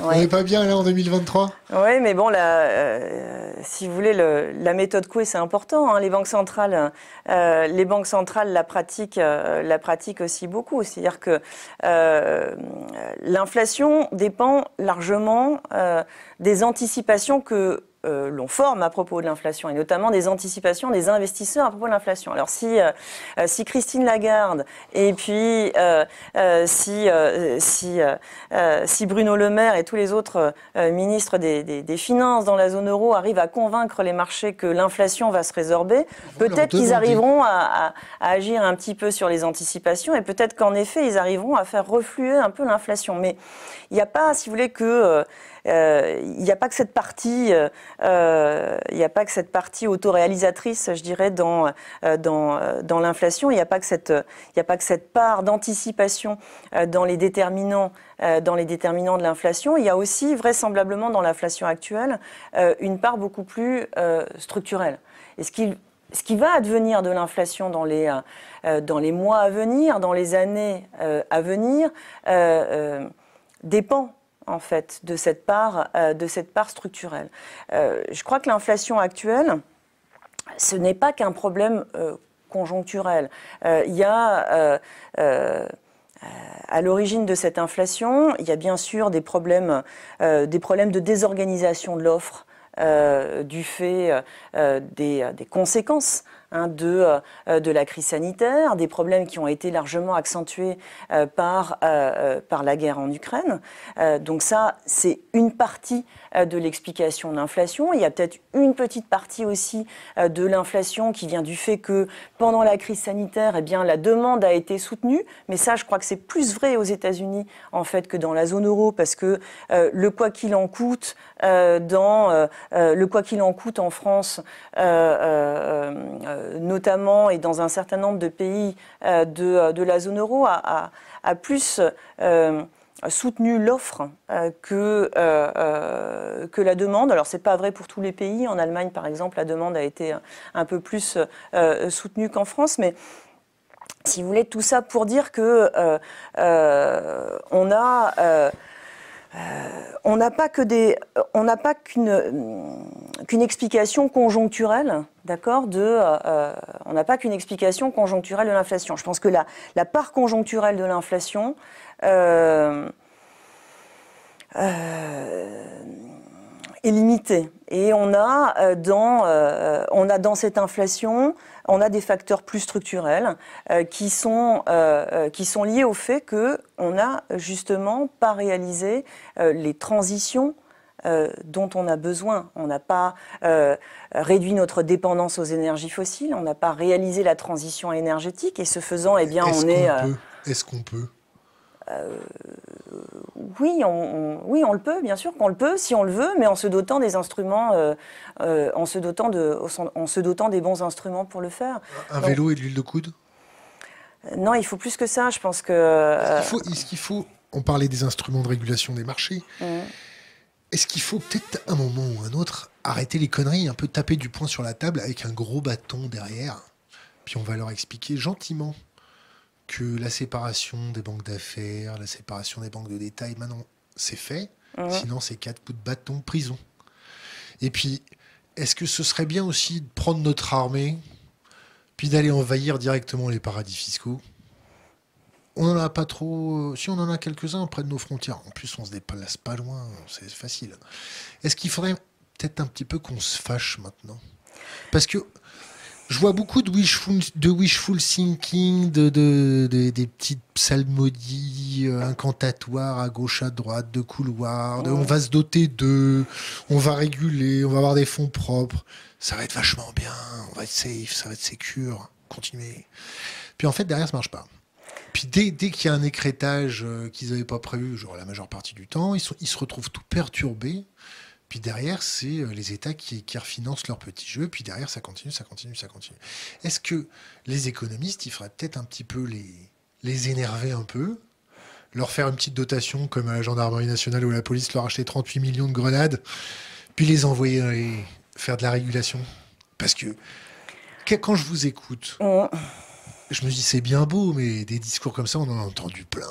On n'est pas bien là en 2023 Oui, mais bon, euh, si vous voulez, la méthode Coué, c'est important. Hein. Les banques centrales, euh, les banques centrales la pratiquent, euh, la pratiquent aussi beaucoup. C'est-à-dire que l'inflation dépend largement des anticipations que euh, l'on forme à propos de l'inflation et notamment des anticipations des investisseurs à propos de l'inflation. Alors si, euh, euh, si Christine Lagarde et puis si, si, si Bruno Le Maire et tous les autres ministres des, des, Finances dans la zone euro arrivent à convaincre les marchés que l'inflation va se résorber, peut-être qu'ils arriveront à, à, agir un petit peu sur les anticipations et peut-être qu'en effet ils arriveront à faire refluer un peu l'inflation. Mais il n'y a pas, si vous voulez, que il n'y a pas que cette partie, euh, euh, il n'y a pas que cette partie autoréalisatrice, je dirais, dans l'inflation. Il n'y a pas que cette, il a pas que cette part d'anticipation dans les déterminants dans les déterminants de l'inflation. Il y a aussi vraisemblablement dans l'inflation actuelle une part beaucoup plus structurelle. Et ce qui va advenir de l'inflation dans les mois à venir, dans les années à venir, dépend en fait de cette part, euh, de cette part structurelle. Euh, je crois que l'inflation actuelle, ce n'est pas qu'un problème euh, conjoncturel. Il y a à l'origine de cette inflation, il y a bien sûr des problèmes, des problèmes de désorganisation de l'offre du fait des, des, conséquences hein, de, de la crise sanitaire, des problèmes qui ont été largement accentués par, par la guerre en Ukraine. donc ça, c'est une partie de l'explication de l'inflation. Il y a peut-être une petite partie aussi de l'inflation qui vient du fait que pendant la crise sanitaire, eh la demande a été soutenue. Mais ça, je crois que c'est plus vrai aux États-Unis en fait que dans la zone euro parce que le quoi qu'il en coûte euh, euh, euh, en France, notamment et dans un certain nombre de pays de, la zone euro, a, plus soutenu l'offre que, que la demande. Alors, ce n'est pas vrai pour tous les pays. En Allemagne, par exemple, la demande a été un peu plus soutenue qu'en France. Mais si vous voulez, tout ça pour dire que on a euh, n'a pas qu'une explication conjoncturelle, d'accord, de, euh, on n'a pas qu'une explication conjoncturelle de l'inflation. Je pense que la, la part conjoncturelle de l'inflation euh, est limitée. Et on a dans, on a dans cette inflation on a des facteurs plus structurels euh, qui, sont, euh, euh, qui sont liés au fait qu'on n'a justement pas réalisé les transitions dont on a besoin. On n'a pas réduit notre dépendance aux énergies fossiles, on n'a pas réalisé la transition énergétique et ce faisant, eh bien, on est. Est-ce qu'on peut oui, on, oui, on le peut, bien sûr qu'on le peut, si on le veut, mais en se dotant des instruments, euh, euh, en, se dotant de, en se dotant des bons instruments pour le faire. Un vélo et de l'huile de coude? Non, il faut plus que ça. Je pense que. Est-ce qu'il faut, On parlait des instruments de régulation des marchés. Mmh. Est-ce qu'il faut peut-être un moment ou un autre arrêter les conneries, un peu taper du poing sur la table avec un gros bâton derrière, puis on va leur expliquer gentiment que la séparation des banques d'affaires, la séparation des banques de détail, maintenant, c'est fait. Sinon, c'est quatre coups de bâton, prison. Et puis, est-ce que ce serait bien aussi de prendre notre armée, puis d'aller envahir directement les paradis fiscaux? On n'en a pas trop. Si on en a quelques-uns près de nos frontières, en plus, on se déplace pas loin, c'est facile. Est-ce qu'il faudrait peut-être un petit peu qu'on se fâche maintenant? Parce que je vois beaucoup de wishful, de wishful thinking, de, de, des petites psalmodies euh, incantatoires à gauche, à droite, de couloirs. on va se doter d'eux, on va réguler, on va avoir des fonds propres. Ça va être vachement bien, on va être safe, ça va être sécure. Continuez. Puis en fait, derrière, ça marche pas. Puis dès, dès qu'il y a un écrétage euh, qu'ils n'avaient pas prévu, genre la majeure partie du temps, ils se retrouvent tout perturbés. Puis derrière, c'est euh, les États qui, refinancent leur petit jeu. Puis derrière, ça continue, ça continue, ça continue. Est-ce que les économistes, il faudrait peut-être un petit peu les, les énerver un peu, leur faire une petite dotation comme à la gendarmerie nationale ou la police leur acheter 38 millions de grenades, puis les envoyer faire de la régulation? Parce que quand je vous écoute, je me dis c'est bien beau, mais des discours comme ça, on en a entendu plein,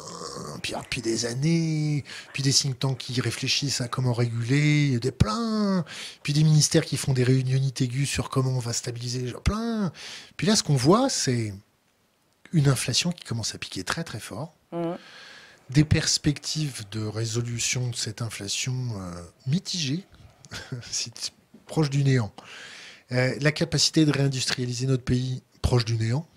puis depuis des années, puis des think tanks qui réfléchissent à comment réguler, des plein, puis des ministères qui font des réunions aiguës sur comment on va stabiliser les gens, plein. Puis là, ce qu'on voit, c'est une inflation qui commence à piquer très très fort, mmh. des perspectives de résolution de cette inflation euh, mitigées, proche du néant, euh, la capacité de réindustrialiser notre pays proche du néant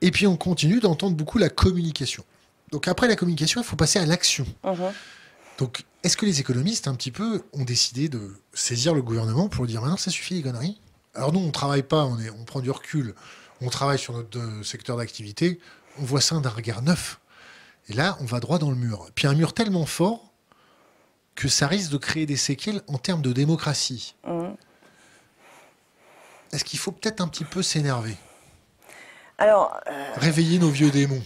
et puis on continue d'entendre beaucoup la communication. Donc après la communication, il faut passer à l'action. Uh-huh. Donc est-ce que les économistes, un petit peu, ont décidé de saisir le gouvernement pour dire maintenant ça suffit les conneries? Alors nous, on ne travaille pas, on, est, on prend du recul, on travaille sur notre euh, secteur d'activité, on voit ça d'un regard neuf. Et là, on va droit dans le mur. Puis un mur tellement fort que ça risque de créer des séquelles en termes de démocratie. Uh-huh. Est-ce qu'il faut peut-être un petit peu s'énerver? Alors, euh, Réveiller nos vieux démons.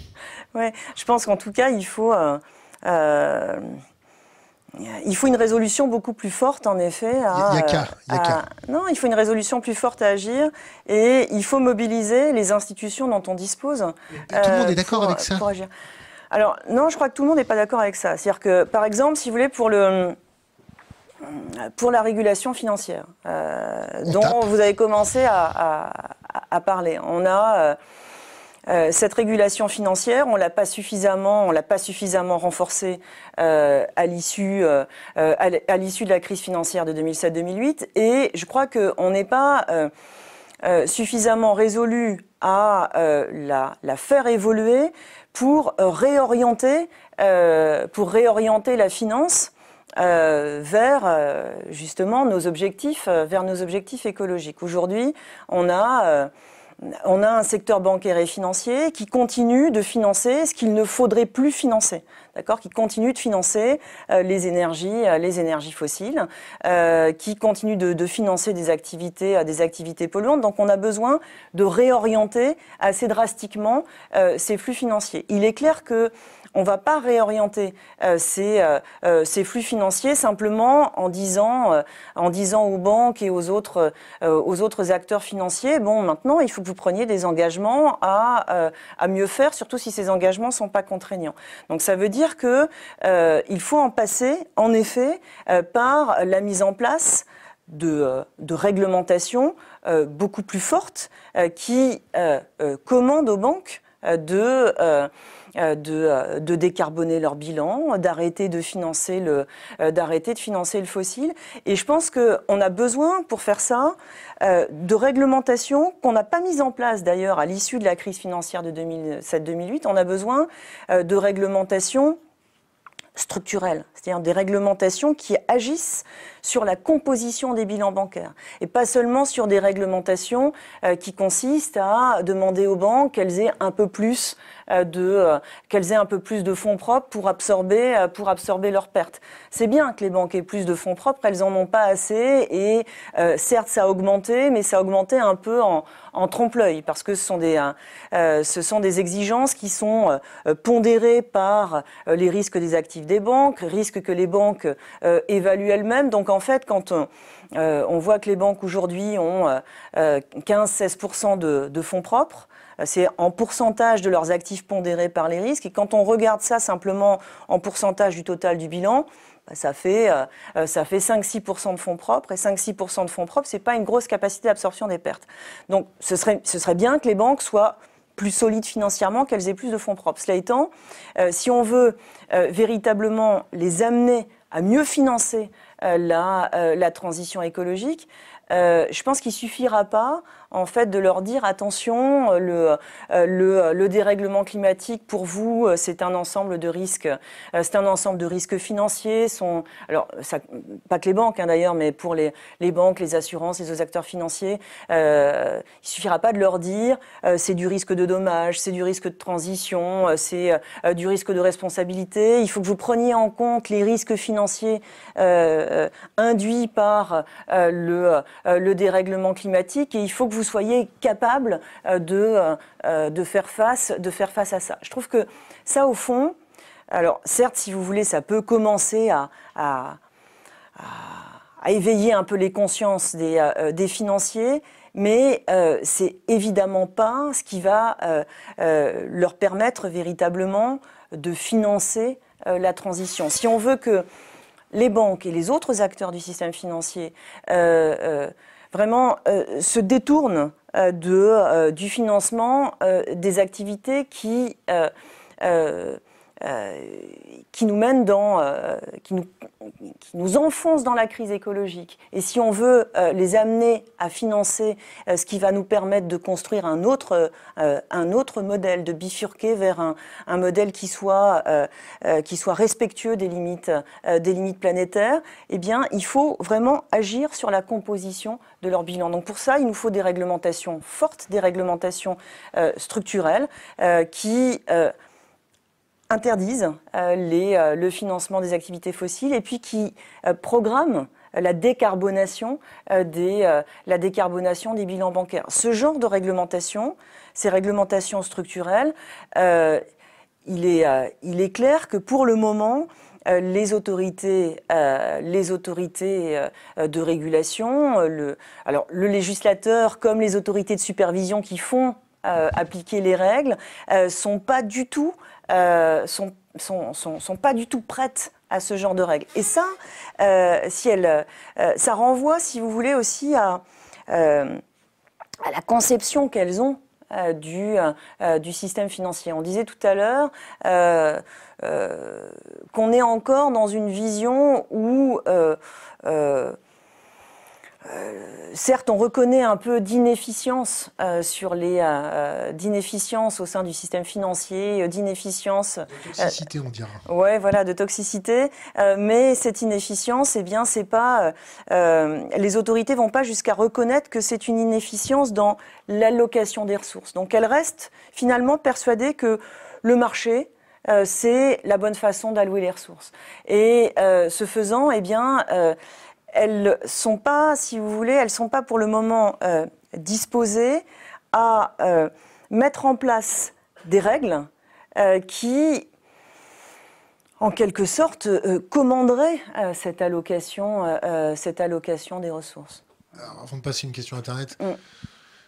Ouais, je pense qu'en tout cas, il faut, euh, euh, il faut une résolution beaucoup plus forte, en effet. Il n'y a, qu'à. Non, il faut une résolution plus forte à agir et il faut mobiliser les institutions dont on dispose. tout le monde est d'accord avec ça Alors, non, je crois que tout le monde n'est pas d'accord avec ça. C'est-à-dire que, par exemple, si vous voulez, pour le pour la régulation financière, dont vous avez commencé à, à parler. On a euh, cette régulation financière, on l'a pas suffisamment, on l'a pas suffisamment renforcée euh, à l'issue euh, à l'issue de la crise financière de 2007-2008. Et je crois qu'on n'est pas suffisamment résolue à la, la, faire évoluer pour réorienter, pour réorienter la finance vers justement nos objectifs, vers nos objectifs écologiques. Aujourd'hui, on a on a un secteur bancaire et financier qui continue de financer ce qu'il ne faudrait plus financer. D'accord, qui continue de financer euh, les énergies, euh, les énergies fossiles, euh, qui continue de, financer des activités, des activités polluantes. Donc, on a besoin de réorienter assez drastiquement ces flux financiers. Il est clair que on ne va pas réorienter euh, euh, euh, ces, flux financiers simplement en disant, en disant aux banques et aux autres, aux autres acteurs financiers, bon, maintenant, il faut que vous preniez des engagements à, à mieux faire, surtout si ces engagements ne sont pas contraignants. Donc ça veut dire qu'il faut en passer, en effet, par la mise en place de, de réglementations beaucoup plus fortes qui commandent aux banques de euh, euh, de, décarboner leur bilan, d'arrêter de financer le euh, d'arrêter de financer le fossile. Et je pense qu'on a besoin pour faire ça de réglementations qu'on n'a pas mises en place d'ailleurs à l'issue de la crise financière de 2007-2008. On a besoin de réglementations structurelles, c'est-à-dire des réglementations qui agissent sur la composition des bilans bancaires et pas seulement sur des réglementations qui consistent à demander aux banques qu'elles aient un peu plus de euh, qu'elles aient un peu plus de fonds propres pour absorber euh, pour absorber leurs pertes. C'est bien que les banques aient plus de fonds propres, elles en ont pas assez et certes ça a augmenté, mais ça a augmenté un peu en, trompe-l'œil parce que ce sont des ce sont des exigences qui sont pondérées par les risques des actifs des banques, risques que les banques évaluent elles-mêmes. Donc en fait, quand on, voit que les banques aujourd'hui ont 15-16% de, de fonds propres, c'est en pourcentage de leurs actifs pondérés par les risques. Et quand on regarde ça simplement en pourcentage du total du bilan, bah, ça fait, euh, euh, ça fait 5-6% de fonds propres. Et 5-6% de fonds propres, ce n'est pas une grosse capacité d'absorption des pertes. Donc ce serait, ce serait bien que les banques soient plus solides financièrement, qu'elles aient plus de fonds propres. Cela étant, euh, si on veut véritablement les amener à mieux financer la, la, transition écologique, je pense qu'il ne suffira pas en fait de leur dire attention, le, euh, le, le dérèglement climatique pour vous, euh, c'est un ensemble de risques, euh, c'est un ensemble de risques financiers. Sont, alors, pas que les banques hein, d'ailleurs, mais pour les, les, banques, les assurances, les autres acteurs financiers, euh, il suffira pas de leur dire c'est du risque de dommage, c'est du risque de transition, c'est du risque de responsabilité. Il faut que vous preniez en compte les risques financiers induits par le, le dérèglement climatique et il faut que vous soyez capable euh, de, euh, euh, de, faire face, de faire face à ça. Je trouve que ça, au fond, alors certes, si vous voulez, ça peut commencer à, à, éveiller un peu les consciences des, des financiers, mais c'est évidemment pas ce qui va leur permettre véritablement de financer la transition. Si on veut que les banques et les autres acteurs du système financier vraiment euh, se détournent euh, euh, du financement des activités qui qui nous mène dans, euh, qui, nous, qui nous enfonce dans la crise écologique. Et si on veut euh, les amener à financer ce qui va nous permettre de construire un autre, un autre modèle, de bifurquer vers un, un modèle qui soit, qui soit respectueux des limites, des limites planétaires, eh bien, il faut vraiment agir sur la composition de leur bilan. Donc pour ça, il nous faut des réglementations fortes, des réglementations structurelles qui interdisent euh, euh, le financement des activités fossiles et puis qui euh, programment la décarbonation, des, bilans bancaires. Ce genre de réglementation, ces réglementations structurelles, il, est, clair que pour le moment, les autorités, de régulation, le, législateur comme les autorités de supervision qui font appliquer les règles, sont pas du tout euh, sont, sont, sont, pas du tout prêtes à ce genre de règles. Et ça, euh, si euh, ça renvoie, si vous voulez, aussi à, à la conception qu'elles ont du, du système financier. On disait tout à l'heure qu'on est encore dans une vision où certes, on reconnaît un peu d'inefficience euh, sur les euh, d'inefficience au sein du système financier, d'inefficience. De toxicité, on dira. Ouais, voilà, de toxicité. mais cette inefficience, eh bien, c'est pas. les autorités vont pas jusqu'à reconnaître que c'est une inefficience dans l'allocation des ressources. Donc, elles restent finalement persuadées que le marché, c'est la bonne façon d'allouer les ressources. Et ce faisant, eh bien, elles sont pas, si vous voulez, elles sont pas pour le moment euh, disposées à euh, mettre en place des règles euh, qui, en quelque sorte, commanderaient cette allocation, cette allocation des ressources. avant de passer une question internet. Mm.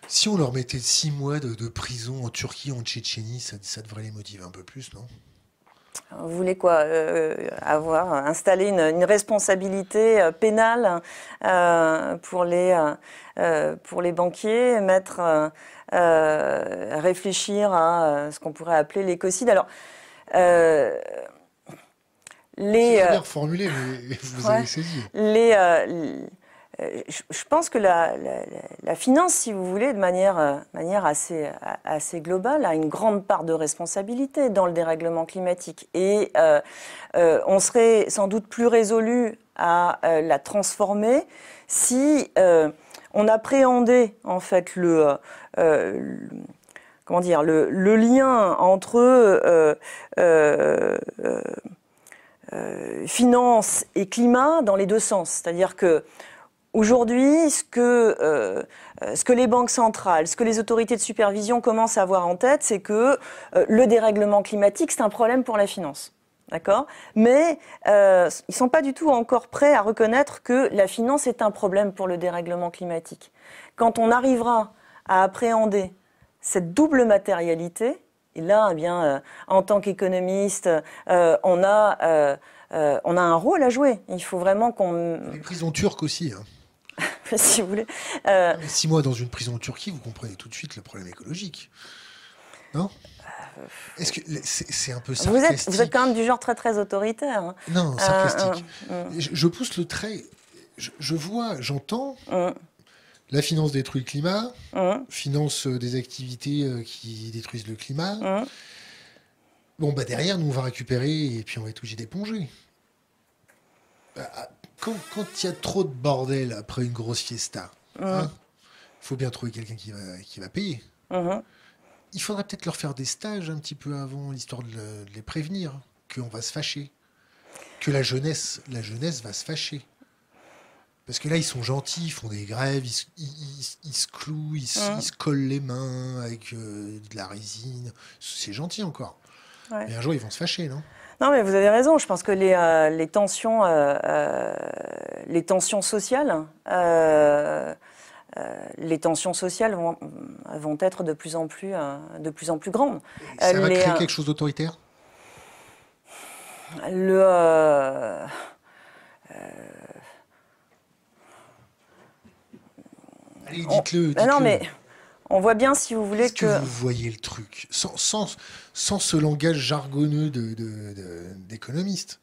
Si on leur mettait six mois de, prison en Turquie, en Tchétchénie, ça devrait les motiver un peu plus, non? Vous voulez quoi euh, Avoir installé une, responsabilité euh, pénale euh, pour, les, pour les banquiers, mettre, réfléchir à ce qu'on pourrait appeler l'écocide? Alors, les. C'est formulé, mais vous avez saisi. Les, euh, je pense que la, finance, si vous voulez, de manière, euh, manière assez, globale, a une grande part de responsabilité dans le dérèglement climatique. Et euh, on serait sans doute plus résolu à la transformer si on appréhendait en fait le, comment dire le, lien entre finance et climat dans les deux sens. C'est-à-dire que Aujourd'hui, ce que, euh, ce que les banques centrales, ce que les autorités de supervision commencent à avoir en tête, c'est que euh, le dérèglement climatique, c'est un problème pour la finance. D'accord? Mais euh, ils ne sont pas du tout encore prêts à reconnaître que la finance est un problème pour le dérèglement climatique. Quand on arrivera à appréhender cette double matérialité, et là, eh bien, en tant qu'économiste, on, a, on a un rôle à jouer. Il faut vraiment qu'on... Les prisons turques aussi. Hein. si vous voulez. Euh... Six mois dans une prison en Turquie, vous comprenez tout de suite le problème écologique. Non Est-ce que c'est un peu sarcastique vous êtes, vous êtes quand même du genre très très autoritaire. Hein. Non, sarcastique. Euh, euh, je, pousse le trait. Je, vois, j'entends. La finance détruit le climat, finance euh, des activités qui détruisent le climat. Bon, bah derrière, nous, on va récupérer et puis on va être obligé d'éponger. Bah, quand il y a trop de bordel après une grosse fiesta, il hein, faut bien trouver quelqu'un qui va, qui va payer. Uh-huh. Il faudrait peut-être leur faire des stages un petit peu avant, histoire de, les prévenir qu'on va se fâcher, que la jeunesse, la jeunesse va se fâcher. Parce que là, ils sont gentils, ils font des grèves, ils, se clouent, ils, se collent les mains avec euh, de la résine. C'est gentil encore. Mais un jour, ils vont se fâcher, non? Non, mais vous avez raison. Je pense que les, euh, les tensions, euh, euh, les tensions sociales, les tensions sociales vont, vont, être de plus en plus, de plus en plus grandes. Ça va créer quelque chose d'autoritaire? Le Allez, dites-le. Dites non, mais on voit bien, si vous voulez, que... que... vous voyez le truc sans, sans, sans ce langage jargonneux d'économiste?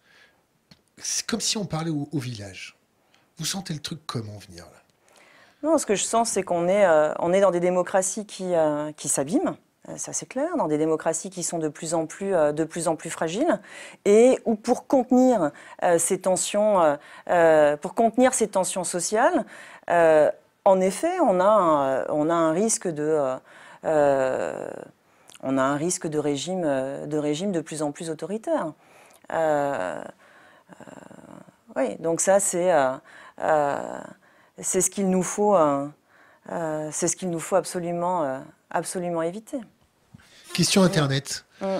C'est comme si on parlait au, village. Vous sentez le truc comment venir là? Non, ce que je sens, c'est qu'on est, euh, on est dans des démocraties qui, euh, qui s'abîment. Euh, ça c'est clair, dans des démocraties qui sont de plus en plus, de plus, en plus fragiles, et où pour contenir ces tensions, pour contenir ces tensions sociales, en effet, on a un, on a un risque de on a un risque de régime de, régime de plus en plus autoritaire. Euh, euh, oui, donc ça, c'est euh, ce qu'il nous faut, c'est ce qu'il nous faut absolument, absolument éviter. Question Internet. Mm.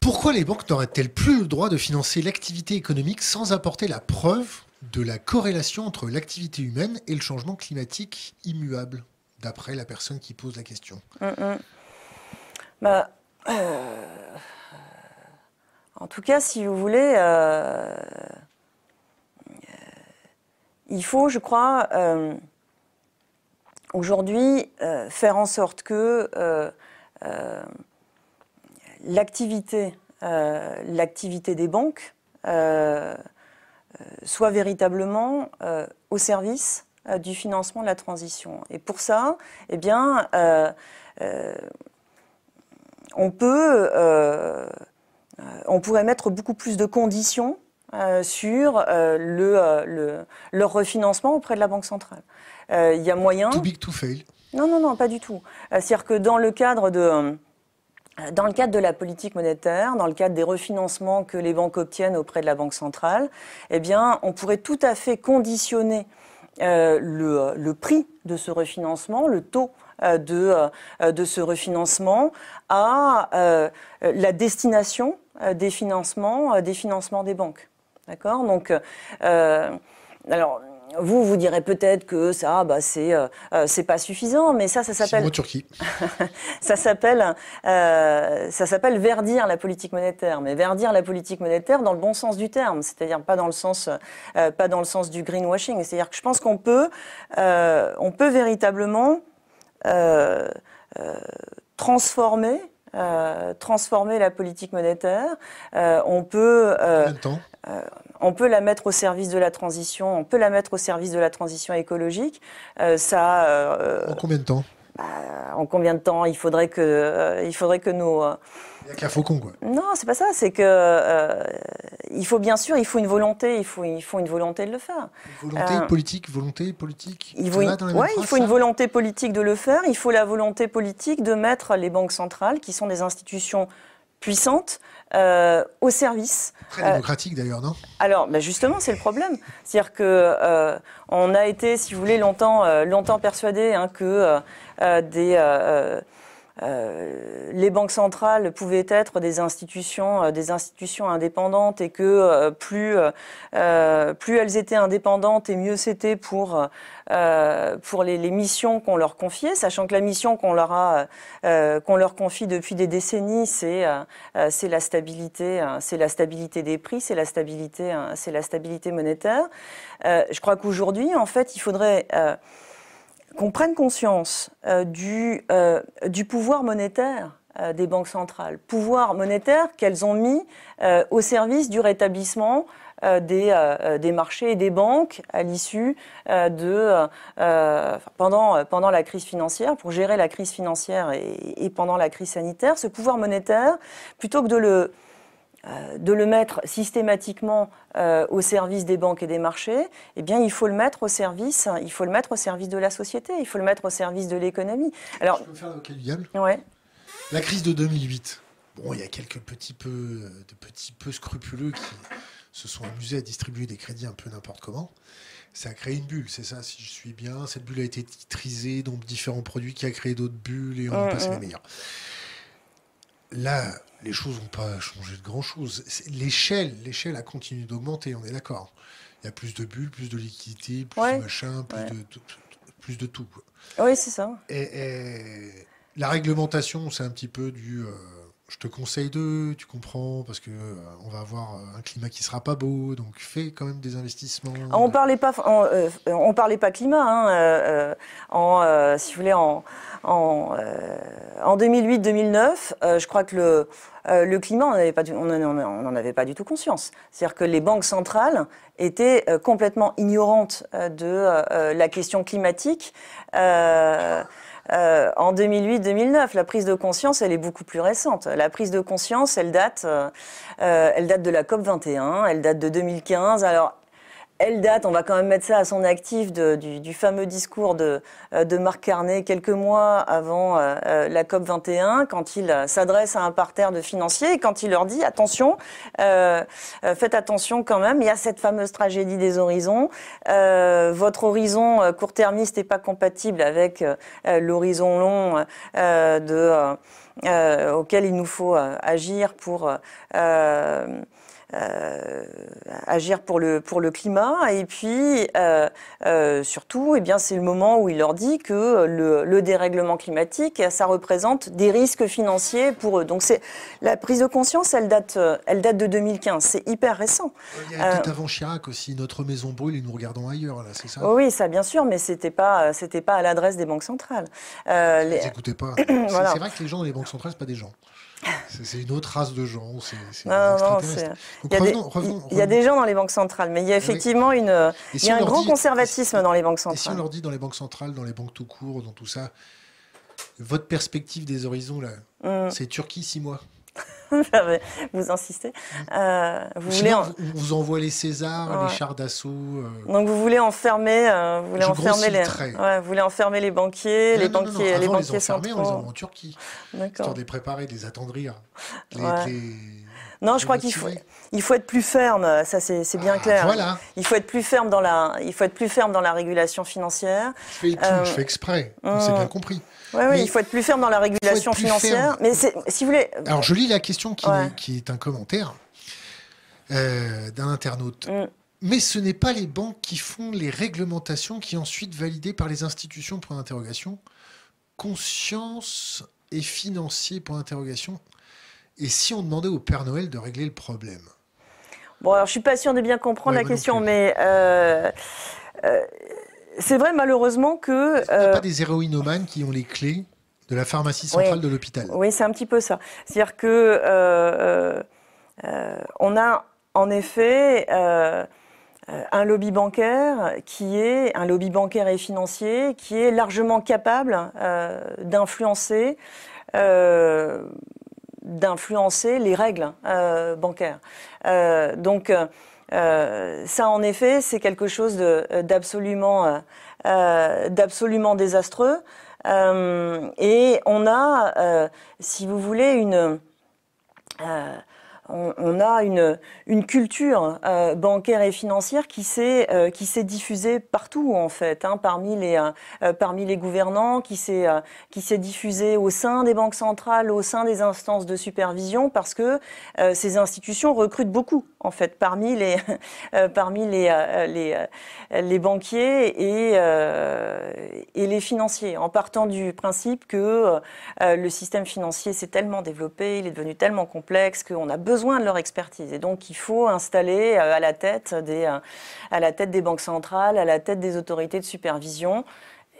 Pourquoi les banques n'auraient-elles plus le droit de financer l'activité économique sans apporter la preuve de la corrélation entre l'activité humaine et le changement climatique immuable, d'après la personne qui pose la question mm, mm. Bah, euh, en tout cas, si vous voulez, euh, il faut, je crois, euh, aujourd'hui faire en sorte que l'activité, l'activité des banques soit véritablement au service du financement de la transition. Et pour ça, eh bien, on peut, on pourrait mettre beaucoup plus de conditions sur le, leur refinancement auprès de la Banque centrale. Il y a moyen. Too big to fail. Non, non, non, pas du tout. C'est-à-dire que dans le cadre de dans le cadre de la politique monétaire, dans le cadre des refinancements que les banques obtiennent auprès de la Banque centrale, eh bien, on pourrait tout à fait conditionner euh, le, prix de ce refinancement, le taux euh, de, euh, de ce refinancement à la destination des financements, des financements des banques. D'accord? Donc, alors vous, vous direz peut-être que ça, bah, c'est euh, euh, c'est pas suffisant, mais ça, ça s'appelle. Turquie. ça s'appelle euh, ça s'appelle verdir la politique monétaire, mais verdir la politique monétaire dans le bon sens du terme, c'est-à-dire pas dans le sens pas dans le sens du greenwashing. C'est-à-dire que je pense qu'on peut on peut véritablement transformer transformer la politique monétaire. on peut. Euh, temps? On peut la mettre au service de la transition, on peut la mettre au service de la transition écologique. Euh, ça. Euh, en combien de temps? Bah, En combien de temps? Il faudrait que, euh, il faudrait que nos. Il n'y a qu'un faucon, quoi. Non, c'est pas ça. C'est que il faut bien sûr, il faut une volonté, il faut, il faut une volonté de le faire. volonté politique, volonté politique. Il faut, une, il faut une volonté politique de le faire. Il faut la volonté politique de mettre les banques centrales, qui sont des institutions puissantes, euh, au service. Très démocratique d'ailleurs, non? Alors, ben justement, c'est le problème. C'est-à-dire que euh, on a été, si vous voulez, longtemps, euh, longtemps persuadé hein, que des euh, les banques centrales pouvaient être des institutions, euh, des institutions indépendantes et que euh, plus, plus elles étaient indépendantes et mieux c'était pour, pour les, les missions qu'on leur confiait, sachant que la mission qu'on leur, a, qu'on leur confie depuis des décennies, c'est c'est la stabilité, c'est la stabilité des prix, c'est la stabilité, c'est la stabilité monétaire. je crois qu'aujourd'hui, en fait, il faudrait qu'on prenne conscience euh, du, euh, du, pouvoir monétaire euh, des banques centrales, pouvoir monétaire qu'elles ont mis au service du rétablissement des, marchés et des banques à l'issue de pendant, la crise financière, pour gérer la crise financière et, pendant la crise sanitaire, ce pouvoir monétaire, plutôt que de le de le mettre systématiquement euh, au service des banques et des marchés, eh bien, il faut le mettre au service, il faut le mettre au service de la société, il faut le mettre au service de l'économie. Alors, Je peux faire diable ouais. La crise de 2008. Bon, il y a quelques petits peu, de petits peu scrupuleux qui se sont amusés à distribuer des crédits un peu n'importe comment. Ça a créé une bulle, c'est ça, si je suis bien. Cette bulle a été titrisée, donc différents produits qui a créé d'autres bulles et on en passe les meilleurs. Là, les choses n'ont pas changé de grand-chose. L'échelle, l'échelle a continué d'augmenter, on est d'accord. Il y a plus de bulles, plus de liquidités, plus de machin, plus, de, plus de tout. Oui, c'est ça. Et, la réglementation, c'est un petit peu du... Euh, je te conseille de, tu comprends, parce que euh, on va avoir euh, un climat qui sera pas beau, donc fais quand même des investissements. Ah, on parlait pas, euh, parlait pas climat, hein, en, si vous voulez, en, en, 2008-2009, je crois que le, climat, on n'en avait pas du tout conscience. C'est-à-dire que les banques centrales étaient complètement ignorantes de la question climatique. Euh, en 2008-2009. La prise de conscience, elle est beaucoup plus récente. La prise de conscience, elle date, euh, euh, elle date de la COP 21, elle date de 2015. Alors, elle date, on va quand même mettre ça à son actif, du, fameux discours de, euh, de, Marc Carnet quelques mois avant euh, euh, la COP 21, quand il s'adresse à un parterre de financiers et quand il leur dit attention, faites attention quand même, il y a cette fameuse tragédie des horizons. votre horizon court-termiste n'est pas compatible avec l'horizon long auquel il nous faut agir pour euh, agir pour le, pour le climat. Et puis, euh, euh, surtout, eh bien, c'est le moment où il leur dit que le, le, dérèglement climatique, ça représente des risques financiers pour eux. Donc, c'est la prise de conscience, elle date, elle date de 2015. C'est hyper récent. Il y a peut-être avant Chirac aussi, notre maison brûle et nous regardons ailleurs, là, c'est ça? Oui, ça, bien sûr, mais c'était pas, c'était pas à l'adresse des banques centrales. Euh, les... Écoutez pas. C'est vrai que les gens dans les banques centrales, c'est pas des gens. C'est une autre race de gens. Il y, a des, gens dans les banques centrales, mais il y a effectivement une, il y a un grand conservatisme dans les banques centrales. Et si on leur dit dans les banques centrales, dans les banques tout court, dans tout ça, votre perspective des horizons, là, mm. c'est Turquie, six mois vous insistez. Euh, vous voulez on vous envoie les Césars, les chars d'assaut. Euh. Donc vous voulez enfermer, euh, vous voulez enfermer les, ouais, vous voulez enfermer les banquiers, les banquiers, les banquiers les centraux. On les envoie en Turquie, histoire de les préparer, de les attendrir. Non, je crois qu'il faut, il faut être plus ferme, ça c'est bien ah, clair. Voilà. Il faut être plus ferme dans la, il faut être plus ferme dans la régulation financière. Je fais, je fais exprès, on s'est hum. bien compris. Oui, il faut être plus ferme dans la régulation financière. Mais si vous voulez. Alors, je lis la question qui, est, un commentaire euh, d'un internaute. Mm. Mais ce n'est pas les banques qui font les réglementations qui ensuite validées par les institutions pour interrogation. Conscience et financier pour interrogation. Et si on demandait au Père Noël de régler le problème? Bon, alors je suis pas sûre de bien comprendre la question, mais euh, euh, c'est vrai malheureusement que... Il n'y a pas des héroïnomanes qui ont les clés de la pharmacie centrale de l'hôpital Oui, c'est un petit peu ça. C'est-à-dire que euh, euh, on a en effet euh, un lobby bancaire qui est un lobby bancaire et financier qui est largement capable d'influencer d'influencer les règles bancaires. donc euh, ça, en effet, c'est quelque chose euh, d'absolument, euh, d'absolument désastreux. et on a, si vous voulez, une on, a une, culture euh, bancaire et financière qui s'est euh, qui s'est diffusée partout en fait, hein, parmi les euh, parmi les gouvernants, qui s'est qui s'est diffusée au sein des banques centrales, au sein des instances de supervision, parce que ces institutions recrutent beaucoup en fait parmi les parmi les les, les banquiers et et les financiers, en partant du principe que le système financier s'est tellement développé, il est devenu tellement complexe qu'on a besoin de leur expertise. Et donc, il faut installer euh, à la tête des, euh, à la tête des banques centrales, à la tête des autorités de supervision,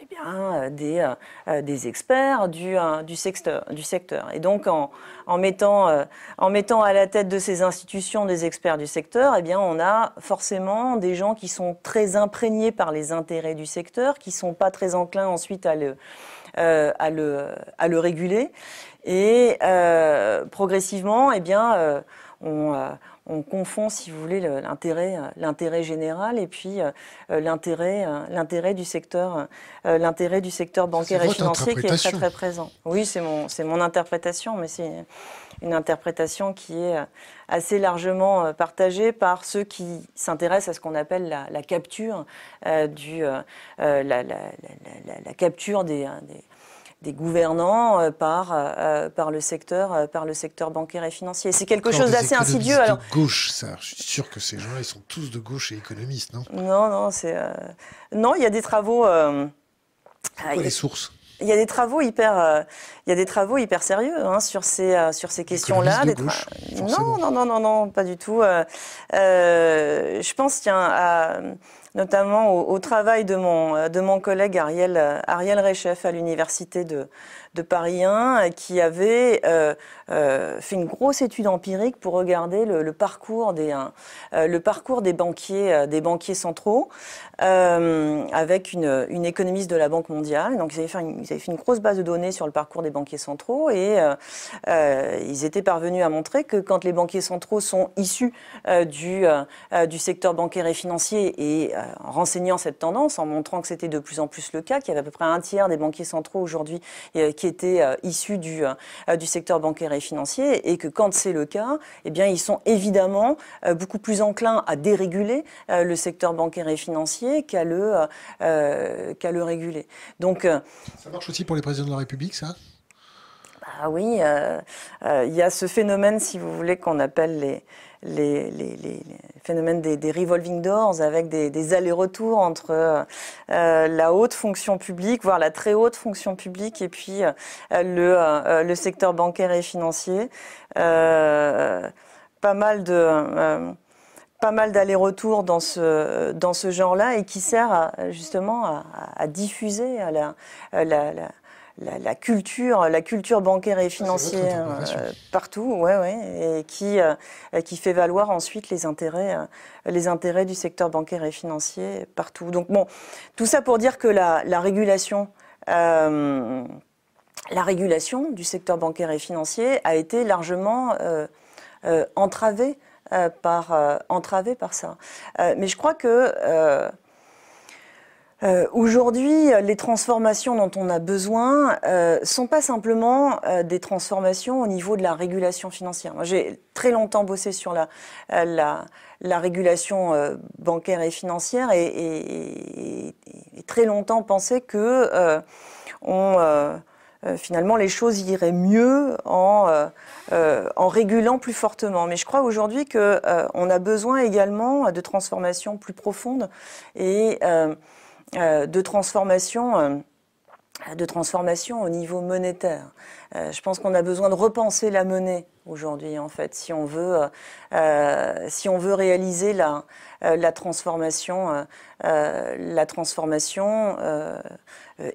eh bien, euh, des, des, experts du, du, secteur. Et donc, en, en, mettant, en mettant à la tête de ces institutions des experts du secteur, eh bien, on a forcément des gens qui sont très imprégnés par les intérêts du secteur, qui ne sont pas très enclins ensuite à le, à le, à le réguler. Et euh, progressivement, eh bien, euh, euh, on, confond, si vous voulez, l'intérêt, général et puis l'intérêt, l'intérêt du secteur, l'intérêt du secteur bancaire et financier qui est très très présent. Oui, c'est mon, c'est mon interprétation, mais c'est une interprétation qui est assez largement partagée par ceux qui s'intéressent à ce qu'on appelle la, capture du, la, la, capture des, des des gouvernants euh, par, euh, euh, par, le secteur, par le secteur bancaire et financier. C'est quelque chose d'assez insidieux. Alors... de gauche, ça. Je suis sûr que ces gens-là, ils sont tous de gauche et économistes, non? Non, non, c'est... Non, il y a des travaux... Pourquoi les sources? il y a des travaux hyper, il y a des travaux hyper sérieux hein, sur ces sur ces questions-là. non, non, non, non, non, pas du tout. je pense tiens à notamment au, travail de mon, de mon collègue Ariel, Ariel Rechef à l'université de, de Paris 1 qui avait euh, euh, fait une grosse étude empirique pour regarder le, parcours des euh, le parcours des banquiers des banquiers centraux avec une, une, économiste de la Banque mondiale. Donc ils avaient, fait une, ils avaient fait une grosse base de données sur le parcours des banquiers centraux et ils étaient parvenus à montrer que quand les banquiers centraux sont issus du du secteur bancaire et financier et en renseignant cette tendance, en montrant que c'était de plus en plus le cas, qu'il y avait à peu près un tiers des banquiers centraux aujourd'hui qui étaient euh, issus du, euh, du secteur bancaire et financier et que quand c'est le cas, eh bien, ils sont évidemment euh, beaucoup plus enclins à déréguler le secteur bancaire et financier qu'à le, qu'à le réguler. Donc, ça marche aussi pour les présidents de la République, ça? Ah oui, il y a ce phénomène, si vous voulez, qu'on appelle les, les, phénomènes des, revolving doors avec des, allers-retours entre euh, la haute fonction publique, voire la très haute fonction publique, et puis euh, le, euh, le, secteur bancaire et financier. pas mal de pas mal d'allers-retours dans ce, dans ce genre-là et qui sert justement à, diffuser la, culture, la culture bancaire et financière partout, ouais, ouais, et qui, qui fait valoir ensuite les intérêts, les intérêts du secteur bancaire et financier partout. Donc bon, tout ça pour dire que la, la régulation la régulation du secteur bancaire et financier a été largement euh, euh, entravée, euh, par, entravée par ça. mais je crois que aujourd'hui, les transformations dont on a besoin ne sont pas simplement des transformations au niveau de la régulation financière. J'ai très longtemps bossé sur la, la, régulation bancaire et financière et, et, très longtemps pensé que on euh, finalement les choses iraient mieux en, euh, euh, en régulant plus fortement. Mais je crois aujourd'hui qu'on a besoin également de transformations plus profondes et de transformations de transformation au niveau monétaire. je pense qu'on a besoin de repenser la monnaie aujourd'hui, en fait, si on veut, si on veut réaliser la transformation, la transformation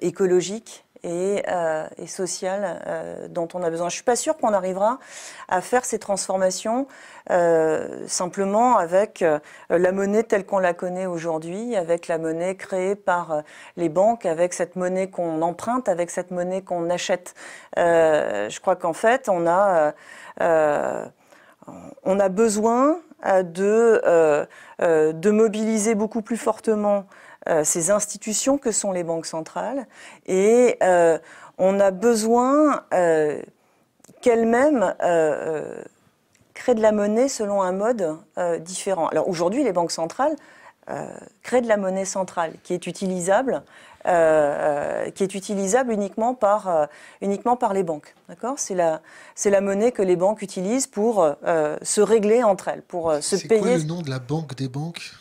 écologique et, euh, sociale euh, dont on a besoin. Je suis pas sûre qu'on arrivera à faire ces transformations euh, simplement avec euh, la monnaie telle qu'on la connaît aujourd'hui, avec la monnaie créée par les banques, avec cette monnaie qu'on emprunte, avec cette monnaie qu'on achète. je crois qu'en fait, on a besoin de, mobiliser beaucoup plus fortement ces institutions que sont les banques centrales et euh, on a besoin euh, qu'elles-mêmes créent de la monnaie selon un mode différent. Alors aujourd'hui, les banques centrales créent de la monnaie centrale qui est utilisable. qui est utilisable uniquement par, uniquement par les banques. D'accord? C'est, la, c'est la monnaie que les banques utilisent pour se régler entre elles, pour se payer. C'est quoi le nom de la banque des banques?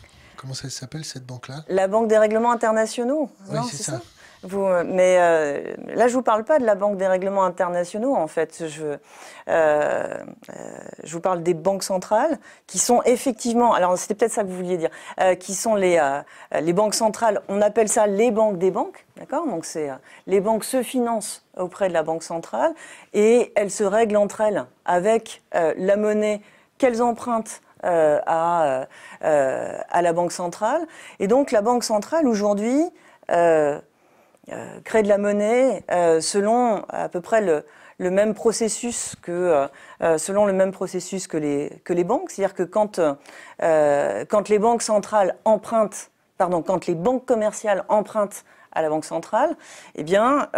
Comment ça s'appelle cette banque-là La Banque des règlements internationaux. Oui, c'est ça. Vous, mais euh, là, je vous parle pas de la Banque des règlements internationaux, en fait. Je, euh, euh, je vous parle des banques centrales qui sont effectivement, alors c'était peut-être ça que vous vouliez dire, qui sont les, les banques centrales. On appelle ça les banques des banques, d'accord? Donc c'est les banques se financent auprès de la banque centrale et elles se règlent entre elles avec la monnaie qu'elles empruntent euh, à, euh, à, la Banque centrale. Et donc la Banque centrale, aujourd'hui, euh, crée de la monnaie selon à peu près le, même processus que selon le même processus que les que les banques, c'est-à-dire que quand quand les banques centrales empruntent, pardon, quand les banques commerciales empruntent à la Banque centrale, eh bien,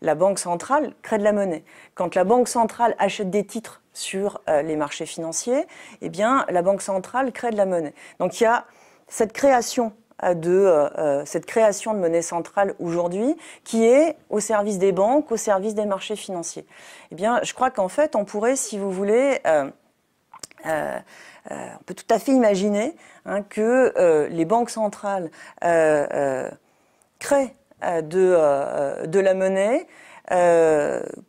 la Banque centrale crée de la monnaie. Quand la Banque centrale achète des titres sur euh, les marchés financiers, eh bien, la Banque centrale crée de la monnaie. Donc il y a cette création euh, de euh, cette création de monnaie centrale aujourd'hui qui est au service des banques, au service des marchés financiers. Eh bien, je crois qu'en fait, on pourrait, si vous voulez, on peut tout à fait imaginer hein, que les banques centrales créent de, de la monnaie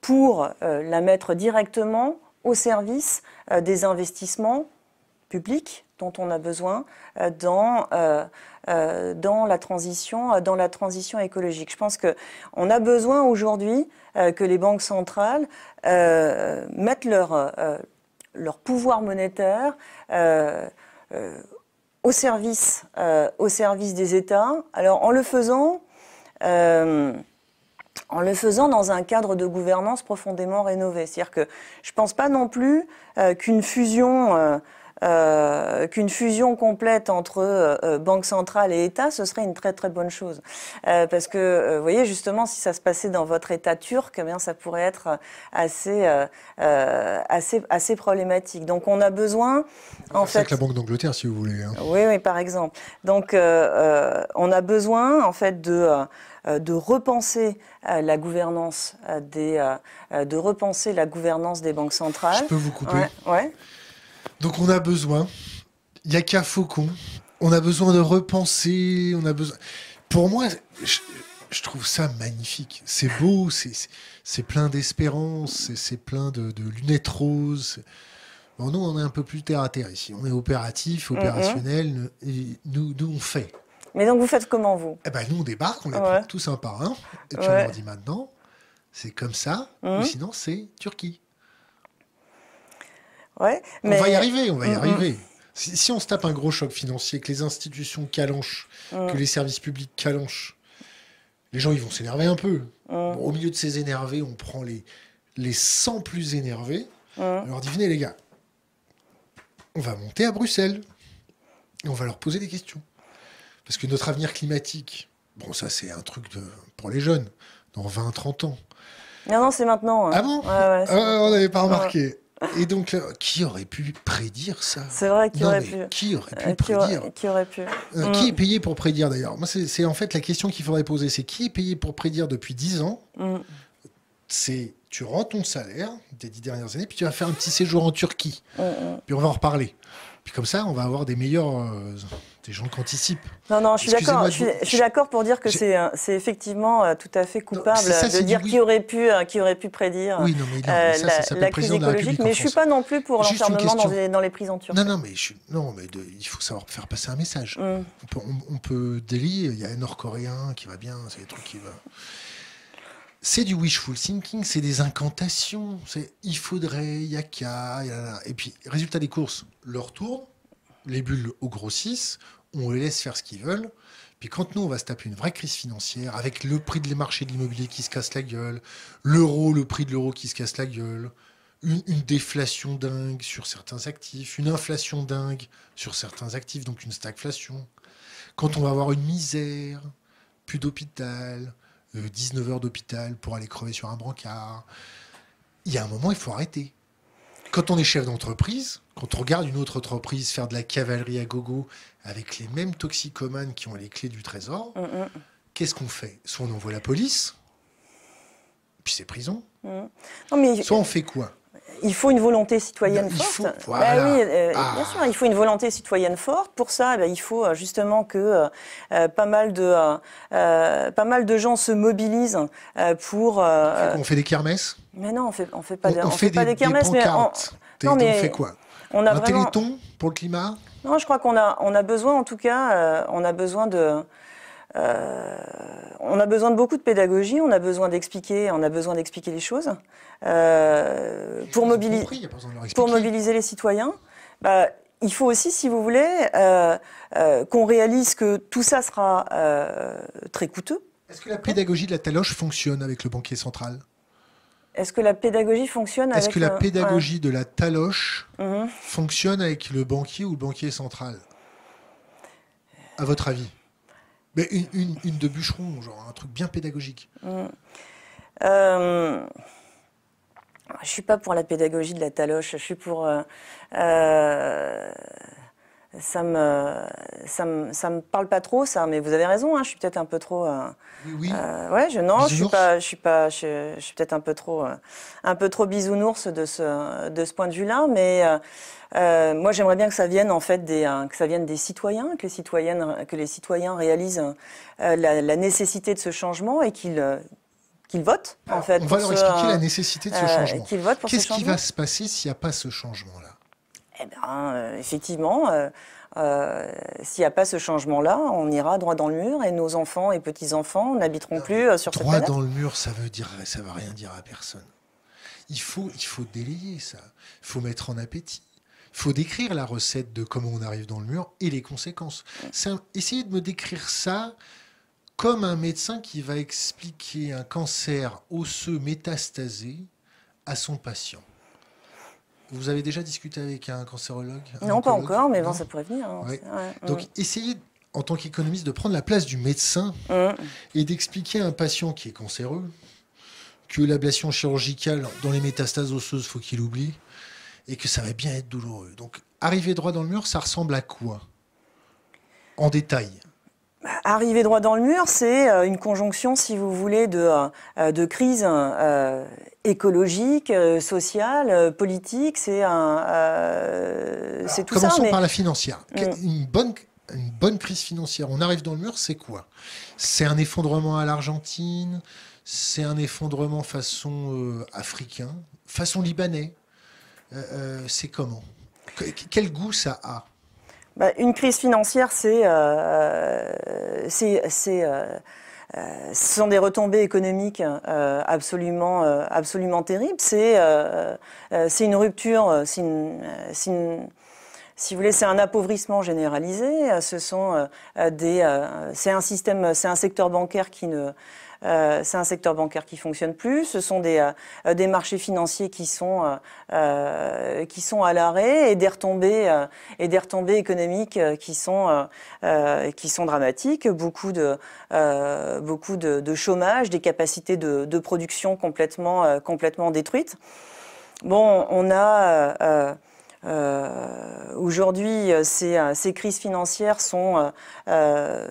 pour la mettre directement au service euh, des investissements publics dont on a besoin euh, dans, euh, la, transition, écologique. Je pense qu'on a besoin aujourd'hui que les banques centrales mettent leur pouvoir monétaire au, service, au service des États. Alors en le faisant, en le faisant dans un cadre de gouvernance profondément rénové. C'est-à-dire que je ne pense pas non plus euh, qu'une fusion, euh, euh, qu'une fusion complète entre Banque centrale et État, ce serait une très très bonne chose. parce que, vous voyez, justement, si ça se passait dans votre État turc, eh bien, ça pourrait être assez, assez, assez problématique. Donc on a besoin... En fait, avec la Banque d'Angleterre, si vous voulez. Hein. Oui, oui, par exemple. Donc on a besoin, en fait, de euh, de repenser euh, la gouvernance euh, des, de repenser la gouvernance des banques centrales. Je peux vous couper? Ouais, Donc on a besoin. Il n'y a qu'un faucon. On a besoin de repenser. On a besoin. Pour moi, je, trouve ça magnifique. C'est beau. C'est plein d'espérance. C'est plein de, lunettes roses. Bon, nous, on est un peu plus terre à terre ici. On est opératif, opérationnel. Et nous, nous, on fait. Mais donc vous faites comment vous? Eh ben nous on débarque, on les prend tous un par un, et puis on leur dit maintenant, c'est comme ça, ou Mhm. sinon c'est Turquie. Ouais, On va y arriver, on va y arriver. Si, si on se tape un gros choc financier, que les institutions calanchent, Mhm. que les services publics calanchent, les gens ils vont s'énerver un peu. Bon, au milieu de ces énervés, on prend les, les 100 plus énervés. On leur dit venez les gars, on va monter à Bruxelles et on va leur poser des questions. Parce que notre avenir climatique, bon ça c'est un truc de- pour les jeunes, dans 20-30 ans. non, non, c'est maintenant. hein. Ah bon Ouais, ouais, c'est- Ah, On n'avait pas remarqué. Et donc, là, qui aurait pu prédire ça? C'est vrai Non, aurait pu. Qui aurait pu Euh, qui, prédire? qui aurait pu. Euh, Mm. Qui est payé pour prédire d'ailleurs? Moi, c'est en fait la question qu'il faudrait poser. C'est qui est payé pour prédire depuis 10 ans? Mm. C'est tu rends ton salaire des 10 dernières années, puis tu vas faire un petit séjour en Turquie. Mm. Puis on va en reparler. Puis comme ça, on va avoir des meilleurs. euh, des gens qui anticipent. Non, non, je suis d'accord. Je suis, d'accord pour dire que c'est c'est effectivement euh, tout à fait coupable ça, de dire qui aurait pu, euh, qui aurait pu prédire Oui, non, mais non, mais ça, la, ça la crise la écologique. Mais je suis pas non plus pour l'enfermement dans, dans les prisons turques. Non, non, mais, je, non, mais de- il faut savoir faire passer un message. Mm. On peut, on, on peut délier, il y a un Nord-Coréen qui va bien, c'est des trucs qui va. C'est du wishful thinking, c'est des incantations. C'est il faudrait, il y a qu'à. Et puis, résultat des courses, leur tourne, les bulles au grossissent, on les laisse faire ce qu'ils veulent. Puis quand nous, on va se taper une vraie crise financière, avec le prix des marchés de l'immobilier qui se casse la gueule, l'euro, le prix de l'euro qui se casse la gueule, une, déflation dingue sur certains actifs, une inflation dingue sur certains actifs, donc une stagflation. Quand on va avoir une misère, plus d'hôpital, 19 heures d'hôpital pour aller crever sur un brancard, il y a un moment, il faut arrêter. Quand on est chef d'entreprise, quand on regarde une autre entreprise faire de la cavalerie à gogo avec les mêmes toxicomanes qui ont les clés du trésor, Mm, mm, qu'est-ce qu'on fait? Soit on envoie la police, puis c'est prison. mm. Non, mais Soit on fait quoi? Il faut une volonté citoyenne forte. faut- Bah voilà. oui, euh, Ah. bien sûr, il faut une volonté citoyenne forte. Pour ça, ben, il faut euh, justement que euh, euh, pas mal de euh, euh, pas mal de gens se mobilisent pour. On fait des kermesses? Mais non, on fait on fait pas on, de- on on fait, fait pas des, des kermesses, mais on. Des- non, on mais fait quoi? on a Un vraiment. téléthon pour le climat? Non, je crois qu'on a, on a besoin, en tout cas, on a besoin de, euh, on a besoin de beaucoup de pédagogie, on a besoin d'expliquer, on a besoin d'expliquer les choses euh, pour mobiliser, pour les citoyens. Bah, il faut aussi, si vous voulez, euh, qu'on réalise que tout ça sera très coûteux. Est-ce que la pédagogie de la taloche fonctionne avec le banquier central? Est-ce que la pédagogie fonctionne Est-ce que la pédagogie de la taloche. Mhm. fonctionne avec le banquier ou le banquier central? À votre avis? Mais une, de bûcheron, genre un truc bien pédagogique. Euh, je suis pas pour la pédagogie de la taloche. Je suis pour. euh, euh, ça me, ça me, ça me parle pas trop ça. Mais vous avez raison. hein, je suis peut-être un peu trop. euh, Oui, oui. euh, ouais, je non, je suis pas, je suis pas, je, je suis peut-être un peu trop, euh, un peu trop bisounours de ce, de ce point de vue-là. Mais euh, euh, moi, j'aimerais bien que ça vienne en fait des, que ça vienne des citoyens, que les citoyennes, que les citoyens réalisent la, la nécessité de ce changement et qu'ils, qu'ils votent en fait. on va leur ce, expliquer la nécessité de ce changement. qu'ils votent pour ce Qu'est-ce qui va se passer s'il n'y a pas ce changement-là? Eh bien, euh, effectivement, euh, euh, s'il n'y a pas ce changement-là, on ira droit dans le mur et nos enfants et petits-enfants n'habiteront plus sur cette Droit dans le mur, ça veut dire, ça veut rien dire à personne. Il faut, il faut délayer ça. Il faut mettre en appétit. Il faut décrire la recette de comment on arrive dans le mur et les conséquences. Un- essayez de me décrire ça comme un médecin qui va expliquer un cancer osseux métastasé à son patient. Vous avez déjà discuté avec un cancérologue un Non, pas encore, mais bon, ça pourrait venir. hein, ouais, Donc, essayez, en tant qu'économiste, de prendre la place du médecin mm. et d'expliquer à un patient qui est cancéreux que l'ablation chirurgicale dans les métastases osseuses, faut qu'il oublie, et que ça va bien être douloureux. Donc, arriver droit dans le mur, ça ressemble à quoi? En détail. Arriver droit dans le mur, c'est euh, une conjonction, si vous voulez, de, euh, de crise euh, écologique, euh, sociale, euh, politique. C'est euh, tout ça. Commençons Mais par la financière. Mm. Une, bonne, une bonne crise financière, on arrive dans le mur, c'est quoi? C'est un effondrement à l'Argentine, c'est un effondrement façon euh, africain, façon libanais. Euh, euh, c'est comment? Que- Quel goût ça a? Bah, une crise financière, c'est, euh, c'est, euh, ce sont des retombées économiques absolument, absolument terribles. C'est une rupture, c'est si vous voulez, c'est un appauvrissement généralisé. Ce sont des, c'est un système, c'est un secteur bancaire qui ne euh, c'est un secteur bancaire qui fonctionne plus. Ce sont des, euh, des marchés financiers qui sont, euh, qui sont à l'arrêt et des retombées, et des retombées économiques qui sont, qui sont dramatiques. Beaucoup de, beaucoup de, chômage, des capacités de, de production complètement, complètement détruites. Bon, on a euh, Aujourd'hui, ces, ces, crises financières sont, euh,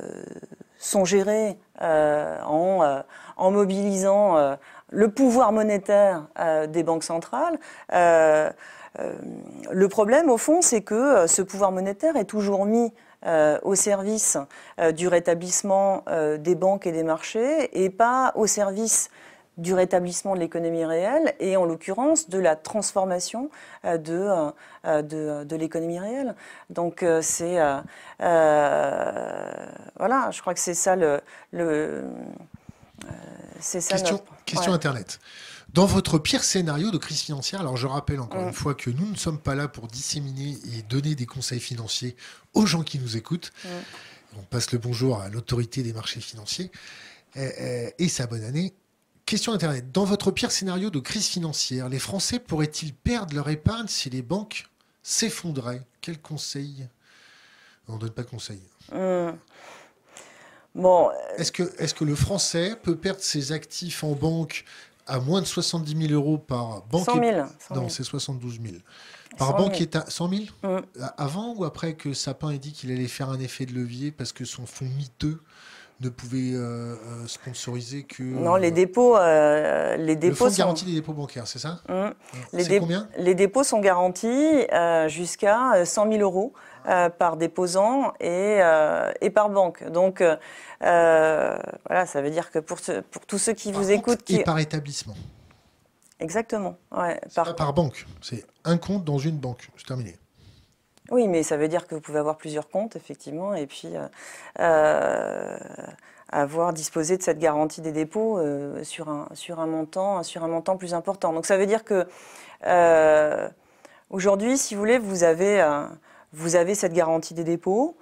sont gérées euh, en, euh, en, mobilisant euh, le pouvoir monétaire des banques centrales. le problème, au fond, c'est que ce pouvoir monétaire est toujours mis au service du rétablissement des banques et des marchés et pas au service du rétablissement de l'économie réelle et en l'occurrence de la transformation euh, de, euh, de, de l'économie réelle. Donc euh, c'est voilà, je crois que c'est ça le, le c'est ça question, question internet. Dans votre pire scénario de crise financière, alors je rappelle encore une fois que nous ne sommes pas là pour disséminer et donner des conseils financiers aux gens qui nous écoutent. On passe le bonjour à l'autorité des marchés financiers et sa bonne année. Question Internet. Dans votre pire scénario de crise financière, les Français pourraient-ils perdre leur épargne si les banques s'effondraient? Quel conseil? On ne donne pas de conseil. Hmm. Bon. Est-ce que, est que le Français peut perdre ses actifs en banque à moins de 70 000 euros par banque 100 000. non, c'est 72 000. Par banque à 100 000 Avant ou après que Sapin ait dit qu'il allait faire un effet de levier parce que son fonds miteux ne pouvait euh, euh, sponsoriser que. Non, les dépôts. Euh, les dépôts le fonds de garantie des dépôts bancaires, c'est ça mmh. les, combien les dépôts sont garantis jusqu'à 100 000 euros par déposant et, et par banque. Donc, voilà, ça veut dire que pour, pour tous ceux qui vous écoutent. Et par établissement. Exactement. Ouais, par... par banque. C'est un compte dans une banque. C'est terminé. Oui, mais ça veut dire que vous pouvez avoir plusieurs comptes, effectivement, et puis euh, euh, avoir disposé de cette garantie des dépôts euh, sur, un, sur, un montant, sur un montant plus important. Donc ça veut dire que aujourd'hui, si vous voulez, vous avez, vous avez cette garantie des dépôts.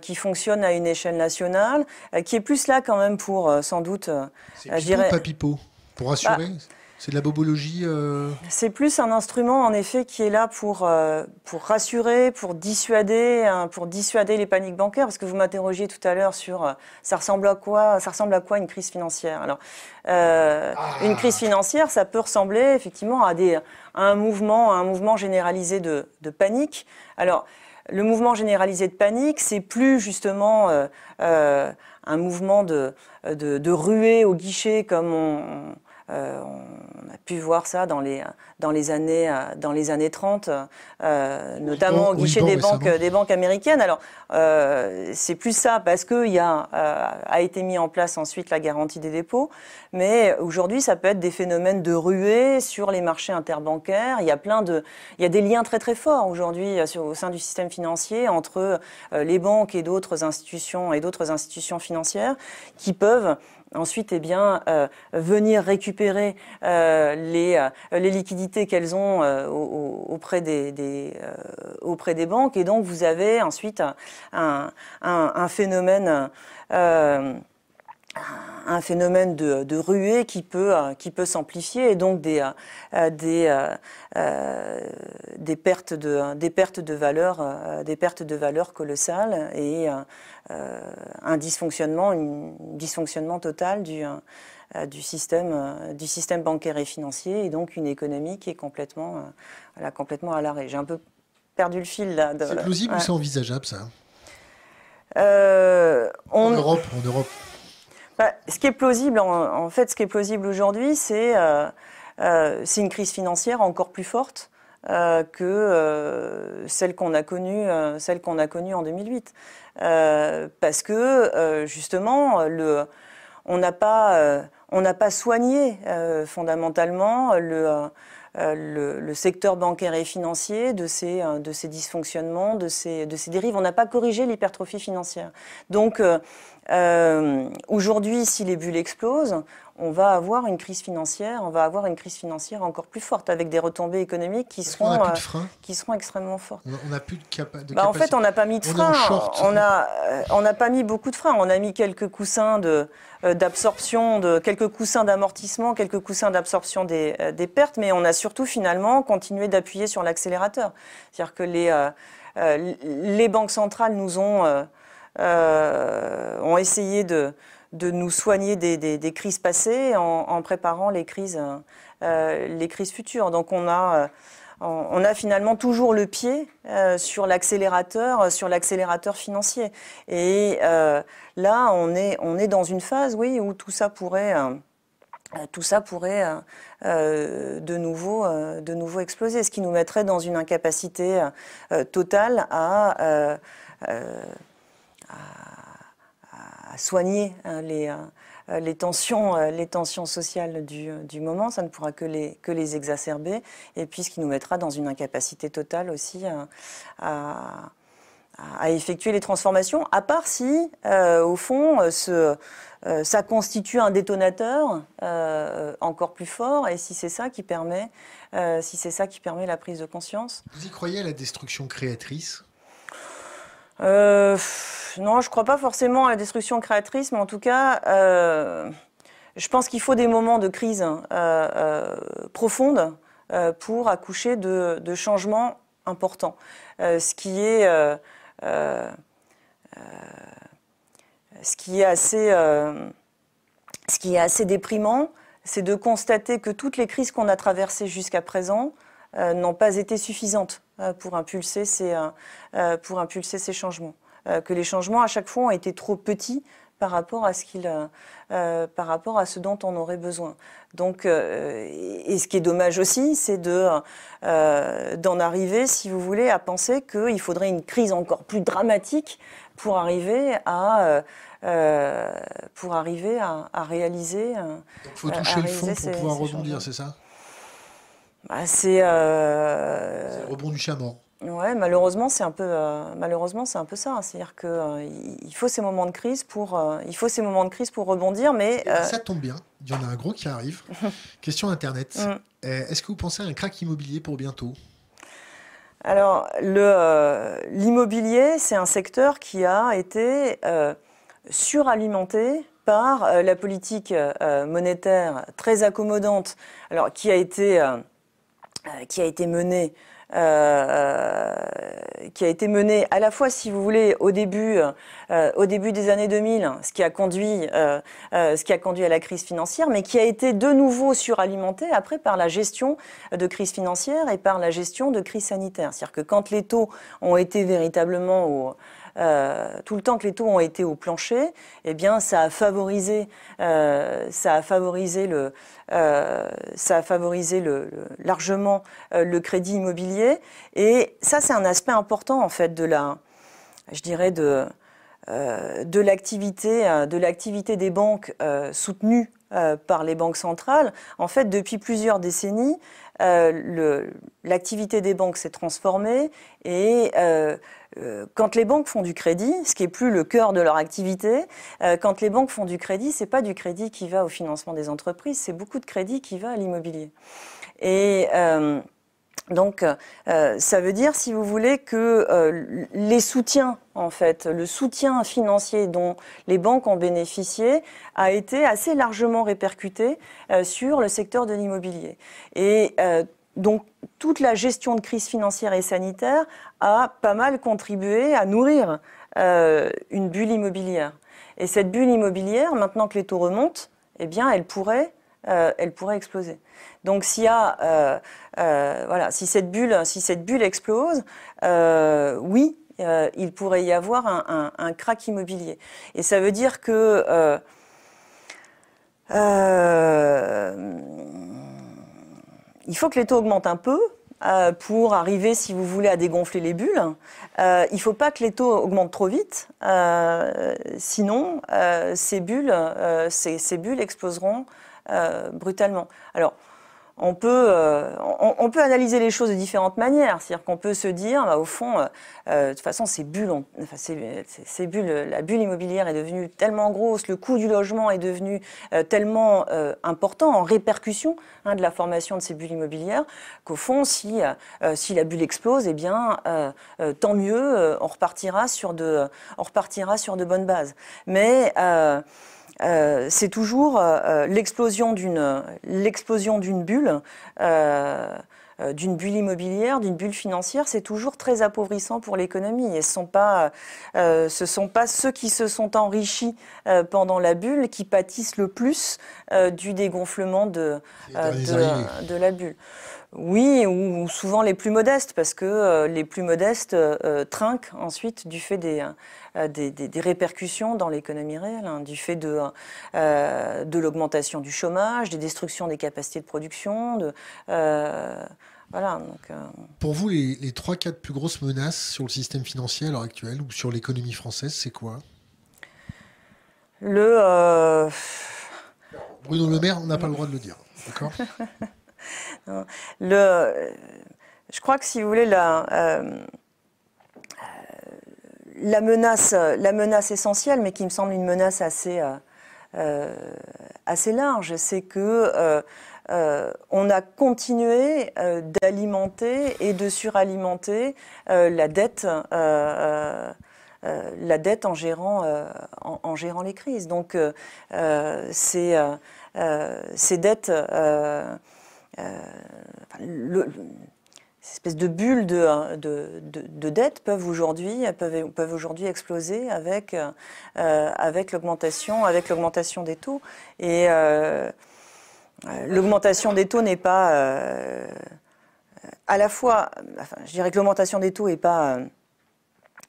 qui fonctionne à une échelle nationale, qui est plus là quand même pour, sans doute, C'est pas pipeau, pour assurer bah, c'est de la bobologie euh C'est plus un instrument, en effet, qui est là pour, euh, pour rassurer, pour dissuader, hein, pour dissuader les paniques bancaires. Parce que vous m'interrogiez tout à l'heure sur euh, ça ressemble à quoi Ça ressemble à quoi une crise financière? Alors, une crise financière, ça peut ressembler effectivement à, des, un mouvement, un mouvement généralisé de, de panique. Alors, le mouvement généralisé de panique, c'est plus justement un mouvement de, de, de ruée au guichet comme on euh, on a pu voir ça dans les, dans les, années, dans les années 30, euh, notamment au guichet des, banques, des banques américaines. Alors, euh, c'est plus ça parce qu'il y a, a été mis en place ensuite la garantie des dépôts. Mais aujourd'hui, ça peut être des phénomènes de ruée sur les marchés interbancaires. Il y a plein de, il y a des liens très très forts aujourd'hui au sein du système financier entre les banques et d'autres institutions et d'autres institutions financières qui peuvent ensuite eh bien, euh, venir récupérer euh, les, euh, les, liquidités qu'elles ont auprès, des, auprès des banques. Et donc, vous avez ensuite un, un, phénomène un phénomène de, de, ruée qui peut, qui peut s'amplifier et donc des, des, des, pertes de, des pertes de valeur, des pertes de valeur colossales et un dysfonctionnement, un dysfonctionnement total du, euh, du, système, euh, du système bancaire et financier, et donc une économie qui est complètement, complètement à l'arrêt. J'ai un peu perdu le fil là. C'est plausible ou c'est envisageable ça? En Europe, en Europe. Bah, ce qui est plausible, en, fait, ce qui est plausible aujourd'hui, c'est c'est une crise financière encore plus forte euh, que euh, celle qu'on a connue, euh, celle qu'on a connue en 2008, parce que justement, on n'a pas, soigné fondamentalement le secteur bancaire et financier de ces dysfonctionnements, de ces, de ces dérives. On n'a pas corrigé l'hypertrophie financière. Donc, Aujourd'hui, si les bulles explosent, on va avoir une crise financière, on va avoir une crise financière encore plus forte avec des retombées économiques qui seront euh, qui seront extrêmement fortes. On n'a plus de, capa de bah, En fait, on n'a pas mis de frein. On n'a euh, on n'a pas mis beaucoup de freins. On a mis quelques coussins euh, d'absorption, de quelques coussins d'amortissement, quelques coussins d'absorption des, des, pertes, mais on a surtout finalement continué d'appuyer sur l'accélérateur. C'est-à-dire que les les banques centrales nous ont ont essayé de de nous soigner des, crises passées en, préparant les crises, euh, les futures. Donc on a, euh, on a finalement toujours le pied euh, sur l'accélérateur, sur l'accélérateur financier. Et là, on est, dans une phase, oui, où tout ça pourrait de nouveau exploser, ce qui nous mettrait dans une incapacité totale à, soigner hein, les, euh, les, tensions, euh, les tensions sociales du, moment. Ça ne pourra que les, exacerber. Et puis, ce qui nous mettra dans une incapacité totale aussi à, effectuer les transformations, à part si, euh, au fond, ça constitue un détonateur encore plus fort, et si c'est ça qui permet, si c'est ça qui permet la prise de conscience. Vous y croyez à la destruction créatrice? Euh, non, je ne crois pas forcément à la destruction créatrice, mais en tout cas, euh, je pense qu'il faut des moments de crise euh, profonde pour accoucher de, changements importants. ce qui est assez déprimant, c'est de constater que toutes les crises qu'on a traversées jusqu'à présent n'ont pas été suffisantes pour impulser ces, pour impulser ces changements. Euh, que les changements à chaque fois ont été trop petits par rapport à ce qu'il, euh, euh, par rapport à ce dont on aurait besoin. Donc, et ce qui est dommage aussi, c'est de d'en arriver, si vous voulez, à penser qu'il faudrait une crise encore plus dramatique pour arriver à pour arriver à, réaliser. Il faut toucher le fond pour pouvoir rebondir, c'est ça? Bah, C'est le rebond du chaman. Ouais, malheureusement, c'est un peu, euh, malheureusement, c'est un peu ça. C'est-à-dire qu'il euh, il faut ces moments de crise pour, euh, il faut ces moments de crise pour rebondir, mais ça tombe bien. Il y en a un gros qui arrive. Question internet. Mm. Est-ce que vous pensez à un crack immobilier pour bientôt? Alors, l'immobilier, c'est un secteur qui a été suralimenté par la politique monétaire très accommodante, alors qui a été, qui a été menée euh, qui a été menée à la fois, si vous voulez, au début, euh, au début des années 2000, ce qui a conduit, euh, ce qui a conduit à la crise financière, mais qui a été de nouveau suralimentée après par la gestion de crise financière et par la gestion de crise sanitaire. C'est-à-dire que quand les taux ont été véritablement au euh, tout le temps que les taux ont été au plancher, eh bien, ça a favorisé, euh, ça a favorisé le, euh, ça a favorisé largement le crédit immobilier. Et ça, c'est un aspect important en fait de la, je dirais de de l'activité de l'activité des banques soutenues par les banques centrales. En fait, depuis plusieurs décennies, l'activité des banques s'est transformée et quand les banques font du crédit, ce qui est plus le cœur de leur activité, euh, quand les banques font du crédit, c'est pas du crédit qui va au financement des entreprises, c'est beaucoup de crédit qui va à l'immobilier. Et euh, donc, ça veut dire, si vous voulez, que les soutiens, en fait, le soutien financier dont les banques ont bénéficié a été assez largement répercuté sur le secteur de l'immobilier. Et donc, toute la gestion de crise financière et sanitaire a pas mal contribué à nourrir euh, une bulle immobilière. Et cette bulle immobilière, maintenant que les taux remontent, eh bien, elle pourrait, euh, exploser. Donc, s'il y a, euh, voilà, si cette bulle, si cette bulle explose, oui, il pourrait y avoir un, un, crack immobilier. Et ça veut dire que il faut que les taux augmentent un peu euh, pour arriver, si vous voulez, à dégonfler les bulles. Euh, il ne faut pas que les taux augmentent trop vite, euh, sinon ces bulles, ces, bulles exploseront brutalement. Alors, on peut, euh, on, peut analyser les choses de différentes manières. C'est-à-dire qu'on peut se dire, bah, au fond, euh, euh, de toute façon, ces bulles, enfin, la bulle immobilière est devenue tellement grosse, le coût du logement est devenu tellement important en répercussion hein, de la formation de ces bulles immobilières, qu'au fond, si, si la bulle explose, eh bien, tant mieux, on repartira sur de, on repartira sur de bonnes bases. Mais euh, c'est toujours euh, euh, l'explosion d'une l'explosion d'une bulle. d'une bulle immobilière, d'une bulle financière, c'est toujours très appauvrissant pour l'économie. Et ce sont pas, ce sont pas ceux qui se sont enrichis pendant la bulle qui pâtissent le plus du dégonflement de, de, la bulle. Oui, ou, souvent les plus modestes, parce que les plus modestes trinquent ensuite du fait des, euh, des, répercussions dans l'économie réelle, hein, du fait de, euh, de l'augmentation du chômage, des destructions des capacités de production. De, euh, voilà, donc, Pour vous, les, les 3-4 plus grosses menaces sur le système financier à l'heure actuelle ou sur l'économie française, c'est quoi? Le. Bruno Le Maire, on n'a pas le droit de le dire. D'accord? le, Je crois que si vous voulez, la la, menace, la menace essentielle, mais qui me semble une menace assez, euh, euh, assez large, c'est que euh, on a continué d'alimenter et de suralimenter la dette. la dette en gérant, en, gérant les crises. Donc, ces, ces dettes, le, espèces de bulles de, de, de, dette peuvent aujourd'hui peuvent, peuvent aujourd'hui exploser avec euh, avec l'augmentation avec l'augmentation des taux. Et euh, l'augmentation des taux n'est pas euh, à la fois enfin, je dirais que l'augmentation des taux n'est pas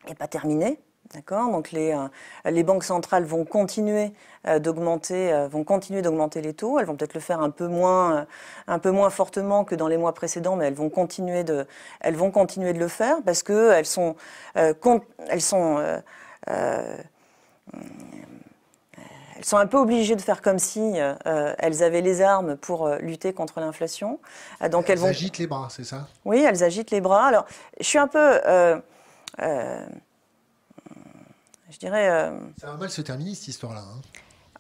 est pas terminée D'accord Donc les, euh, les, banques centrales vont continuer euh, d'augmenter, euh, vont continuer d'augmenter les taux. Elles vont peut-être le faire un peu moins, un peu moins fortement que dans les mois précédents, mais elles vont continuer de, elles vont continuer de le faire parce que elles sont, elles sont, elles sont un peu obligées de faire comme si elles avaient les armes pour lutter contre l'inflation. Donc elles, elles vont... agitent les bras, c'est ça? Oui, elles agitent les bras. Alors, je suis un peu je dirais. Euh, ça va mal se terminer cette histoire-là. Hein.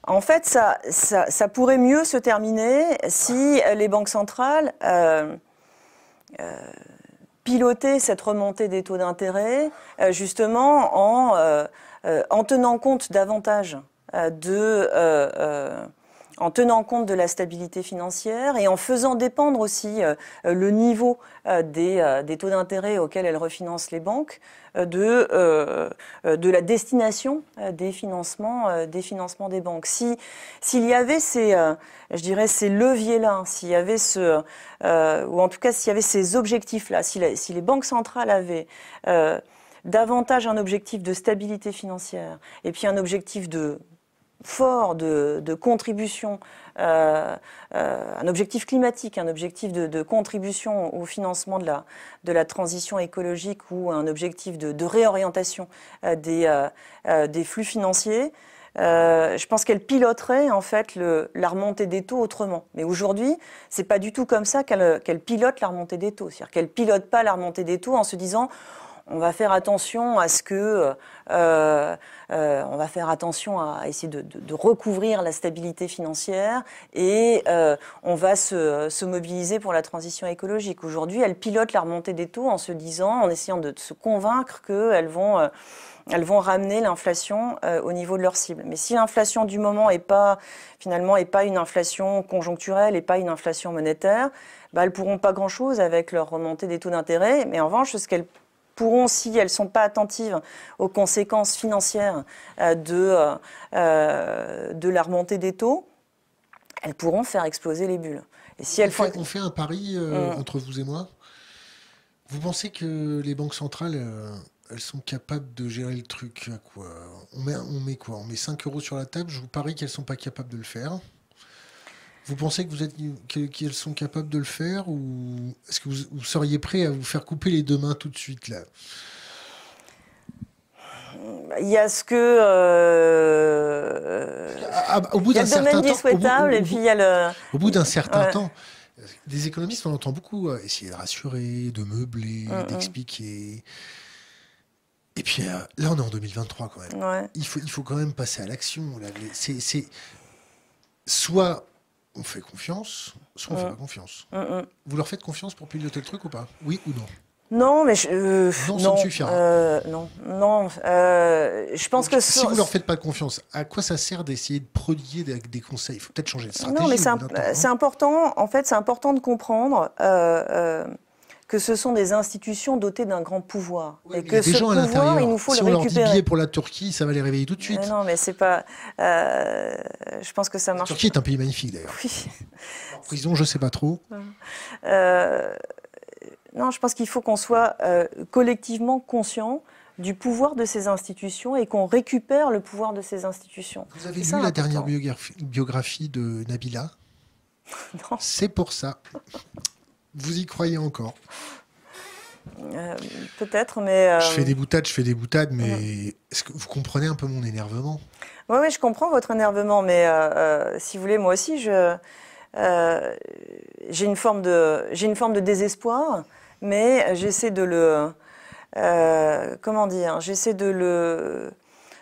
En fait, ça, ça, pourrait mieux se terminer si les banques centrales euh, euh, pilotaient cette remontée des taux d'intérêt justement en, en tenant compte davantage de en tenant compte de la stabilité financière et en faisant dépendre aussi le niveau des, des, taux d'intérêt auxquels elles refinancent les banques de, euh, de la destination euh, des financements, euh, des financements des banques. Si s'il y avait ces, je dirais ces leviers-là, s'il y avait ce, ou en tout cas s'il y avait ces objectifs-là, si, les banques centrales avaient davantage un objectif de stabilité financière et puis un objectif de fort de, contribution euh, euh, un objectif climatique, un objectif de, contribution au financement de la, de la transition écologique ou un objectif de, réorientation euh, des, des flux financiers, je pense qu'elle piloterait en fait la remontée des taux autrement. Mais aujourd'hui, c'est pas du tout comme ça qu'elle pilote la remontée des taux. C'est-à-dire qu'elle pilote pas la remontée des taux en se disant on va faire attention à ce que, euh, euh, on va faire attention à essayer de, recouvrir la stabilité financière et euh, on va se, mobiliser pour la transition écologique. Aujourd'hui, elles pilotent la remontée des taux en se disant, en essayant de, se convaincre qu'elles vont elles vont ramener l'inflation au niveau de leur cible. Mais si l'inflation du moment est pas finalement est pas une inflation conjoncturelle et pas une inflation monétaire, bah, elles pourront pas grand chose avec leur remontée des taux d'intérêt. Mais en revanche, ce qu'elles pourront, si elles ne sont pas attentives aux conséquences financières euh, de, euh, euh, de la remontée des taux, elles pourront faire exploser les bulles. Et si elles on, fait, un pari mm. entre vous et moi. Vous pensez que les banques centrales, elles sont capables de gérer le truc quoi? On met, on met quoi? On met 5 euros sur la table, je vous parie qu'elles ne sont pas capables de le faire. Vous pensez que vous êtes qu'elles sont capables de le faire ou est-ce que vous, seriez prêt à vous faire couper les deux mains tout de suite là? Il y a ce que euh, au bout d'un certain temps, et puis il y a le au bout d'un certain temps, Des économistes, on entend beaucoup essayer de rassurer, de meubler, mm, mm. d'expliquer. Et puis là, on est en 2023 quand même. Il, faut, il faut quand même passer à l'action. C'est soit on fait confiance, soit on ne fait pas confiance. Vous leur faites confiance pour piloter le truc ou pas? Oui ou non? Non, mais je, euh, non, suffira. Euh, non, non. Euh, je pense que si vous leur faites pas confiance, à quoi ça sert d'essayer de prodiguer des, conseils? Il faut peut-être changer de stratégie. Non, mais c'est important. En fait, c'est important de comprendre que ce sont des institutions dotées d'un grand pouvoir. et que ce pouvoir, il nous faut le récupérer. Si on leur dit pour la Turquie, ça va les réveiller tout de suite. non, mais c'est pas. je pense que ça marche. La Turquie est un pays magnifique d'ailleurs. Oui. En prison, je sais pas trop. Euh, non, je pense qu'il faut qu'on soit euh, collectivement conscient du pouvoir de ces institutions et qu'on récupère le pouvoir de ces institutions. Vous avez lu la dernière biographie, de Nabila? Non. C'est pour ça. Vous y croyez encore? Euh, Peut-être, mais... Euh, je fais des boutades, je fais des boutades, mais est-ce que vous comprenez un peu mon énervement? Oui, oui, je comprends votre énervement, mais si vous voulez, moi aussi, je... j'ai une forme de j'ai une forme de désespoir mais j'essaie de le, euh, comment dire, j'essaie de le,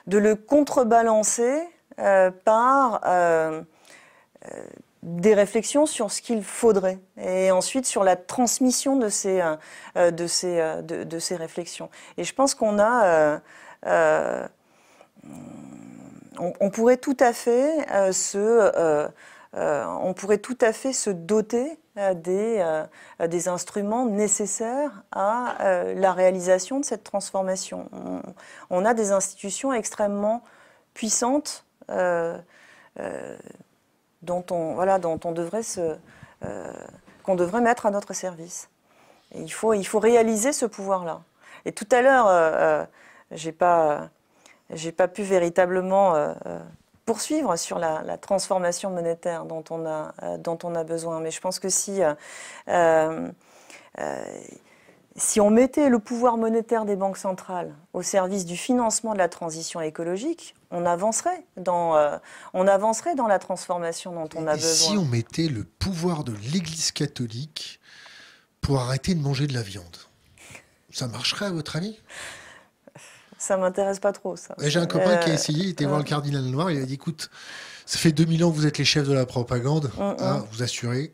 de le contrebalancer euh, par euh, des réflexions sur ce qu'il faudrait et ensuite sur la transmission de ces, de ces, de, de ces réflexions. Et je pense qu'on a, on, pourrait tout à fait se, on pourrait tout à fait se doter des, euh, des instruments nécessaires à euh, la réalisation de cette transformation. On, a des institutions extrêmement puissantes euh, dont, on, voilà, dont on devrait se, qu'on devrait mettre à notre service. il, faut, il faut réaliser ce pouvoir-là. Et tout à l'heure, j'ai pas, j'ai pas pu véritablement poursuivre sur la, transformation monétaire dont on, a, euh, dont on a besoin. Mais je pense que si, euh, euh, si on mettait le pouvoir monétaire des banques centrales au service du financement de la transition écologique, on avancerait dans, on avancerait dans la transformation dont on a besoin. Si on mettait le pouvoir de l'Église catholique pour arrêter de manger de la viande, ça marcherait à votre avis? Ça m'intéresse pas trop, ça. J'ai un copain qui a euh, essayé, il était voir le cardinal noir, il a dit écoute, ça fait 2000 ans que vous êtes les chefs de la propagande, mm, mm. Hein, vous assurez.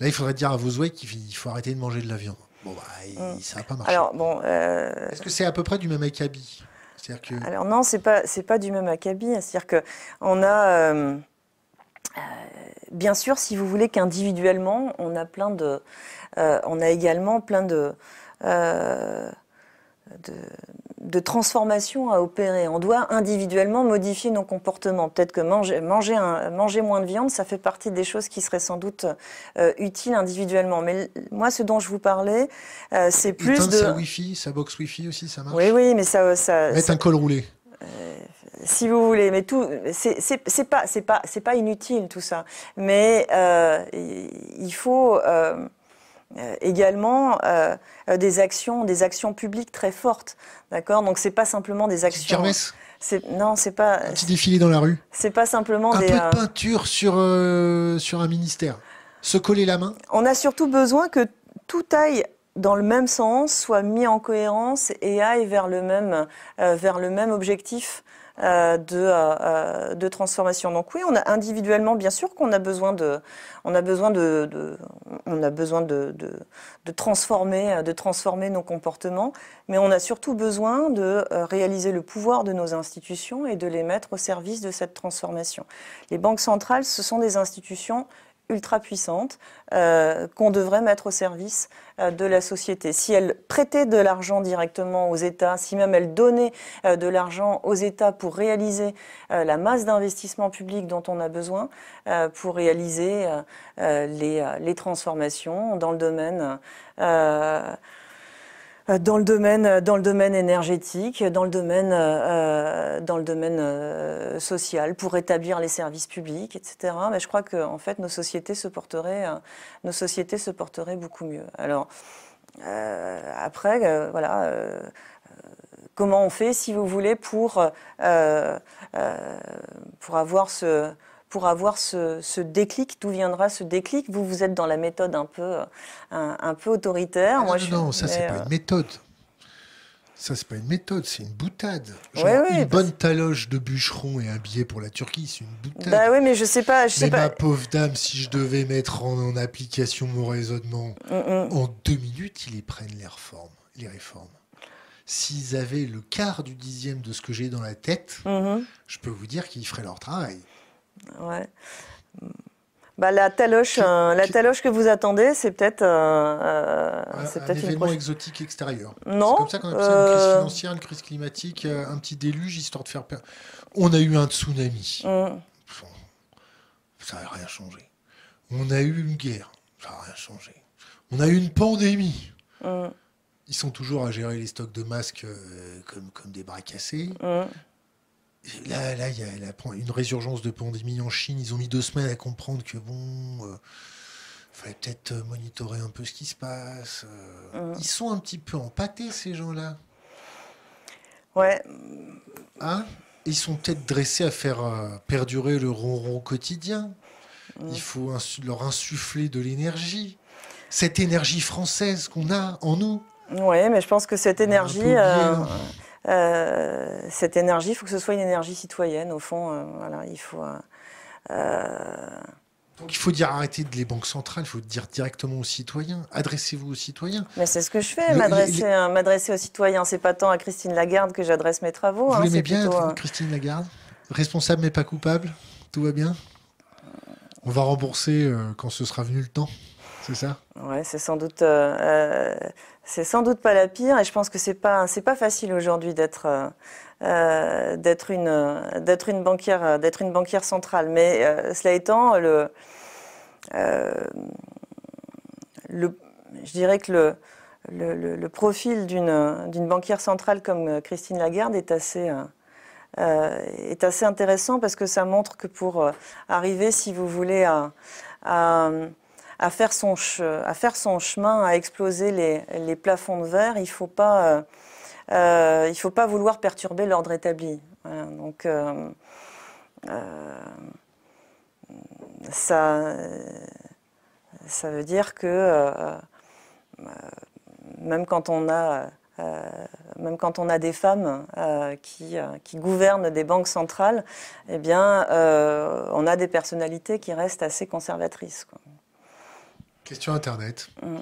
Là, il faudrait dire à vos qu'il faut arrêter de manger de la viande. Bon, bah, mm. ça n'a pas marché. Alors, bon. Euh, Est-ce que c'est à peu près du même acabit? Que... Alors, non, c'est pas, pas du même acabit. C'est-à-dire qu'on a. Euh, bien sûr, si vous voulez qu'individuellement, on a plein de. on a également plein de de, transformation à opérer. On doit individuellement modifier nos comportements. Peut-être que manger, manger, manger, moins de viande, ça fait partie des choses qui seraient sans doute euh, utiles individuellement. Mais moi, ce dont je vous parlais, euh, c'est plus de... sa Wi-Fi, sa box Wi-Fi aussi, ça marche? Oui, oui, mais ça... ça Mettre un col roulé euh, si vous voulez, mais tout, c'est pas, c'est pas, c'est pas inutile tout ça. Mais il faut euh, également euh, euh, des actions, des actions publiques très fortes, d'accord? Donc c'est pas simplement des actions. C'est non, c'est pas. Un petit défilé dans la rue? C'est pas simplement un des. peu de peinture sur sur un ministère? Se coller la main? On a surtout besoin que tout aille dans le même sens, soit mis en cohérence et aille vers le même vers le même objectif. Euh, de, euh, euh, de, transformation. Donc oui, on a individuellement, bien sûr qu'on a besoin de, on a besoin de, on a besoin de, de, transformer, de transformer nos comportements, mais on a surtout besoin de réaliser le pouvoir de nos institutions et de les mettre au service de cette transformation. Les banques centrales, ce sont des institutions ultra puissante euh, qu'on devrait mettre au service euh, de la société. Si elle prêtait de l'argent directement aux États, si même elle donnait euh, de l'argent aux États pour réaliser la masse d'investissements publics dont on a besoin, pour réaliser les, transformations dans le domaine dans le domaine, euh, dans le domaine énergétique, dans le domaine, euh, dans le domaine social, pour établir les services publics, etc. Mais je crois que en fait, nos sociétés se porteraient, nos sociétés se beaucoup mieux. Alors après, voilà. comment on fait, si vous voulez, pour, pour avoir ce, pour avoir ce, déclic D'où viendra ce déclic? Vous, vous êtes dans la méthode un peu, un, peu autoritaire. Ah Moi, non, je, non, ça, c'est pas une méthode. Ça, c'est pas une méthode, c'est une boutade. une bonne taloche de bûcheron et un billet pour la Turquie, c'est une boutade. Bah oui, mais je sais pas. Je mais sais ma pauvre dame, si je devais mettre en, application mon raisonnement, mm, mm. en deux minutes, ils les prennent les réformes. Les réformes. S'ils avaient le quart du dixième de ce que j'ai dans la tête, mm-hmm. je peux vous dire qu'ils feraient leur travail. Ouais. Bah, la taloche, euh, la taloche que vous attendez, c'est peut-être euh, euh un, un événement exotique extérieur. Non. C'est comme ça qu'on appelle ça une crise euh, financière, une crise climatique, un petit déluge histoire de faire peur. On a eu un tsunami. Mm. Ça n'a rien changé. On a eu une guerre. Ça n'a rien changé. On a eu une pandémie. Mm. Ils sont toujours à gérer les stocks de masques comme, comme des bras cassés. Mm. Là, là, il y a une résurgence de pandémie en Chine. Ils ont mis deux semaines à comprendre que bon, il euh, fallait peut-être euh, monitorer un peu ce qui se passe. Euh. Ils sont un petit peu empâtés ces gens-là. Ouais. Hein? Ils sont peut-être dressés à faire perdurer le ronron quotidien. Il faut leur insuffler de l'énergie, cette énergie française qu'on a en nous. Oui, mais je pense que cette énergie. Euh, cette énergie, il faut que ce soit une énergie citoyenne, au fond. Euh, voilà, il faut. Euh, Donc il faut dire arrêter de les banques centrales, il faut dire directement aux citoyens. Adressez-vous aux citoyens. Mais c'est ce que je fais, m'adresser aux citoyens. C'est pas tant à Christine Lagarde que j'adresse mes travaux. Vous hein, l'aimez bien, Christine Lagarde? Responsable mais pas coupable? Tout va bien? On va rembourser quand ce sera venu le temps, c'est ça? Ouais, c'est sans doute c'est sans doute pas la pire et je pense que c'est pas pas facile aujourd'hui d'être euh, euh, d'être une d'être une banquière d'être une banquière centrale. Mais euh, cela étant le je dirais que le le, profil d'une d'une banquière centrale comme Christine Lagarde est assez est assez intéressant parce que ça montre que pour arriver si vous voulez à à faire son, chemin, à exploser les, plafonds de verre, il ne faut, pas, euh, euh, faut pas vouloir perturber l'ordre établi. donc, euh, ça, veut dire que même quand on a des femmes qui, gouvernent des banques centrales, eh bien, on a des personnalités qui restent assez conservatrices. Question Internet. Mm.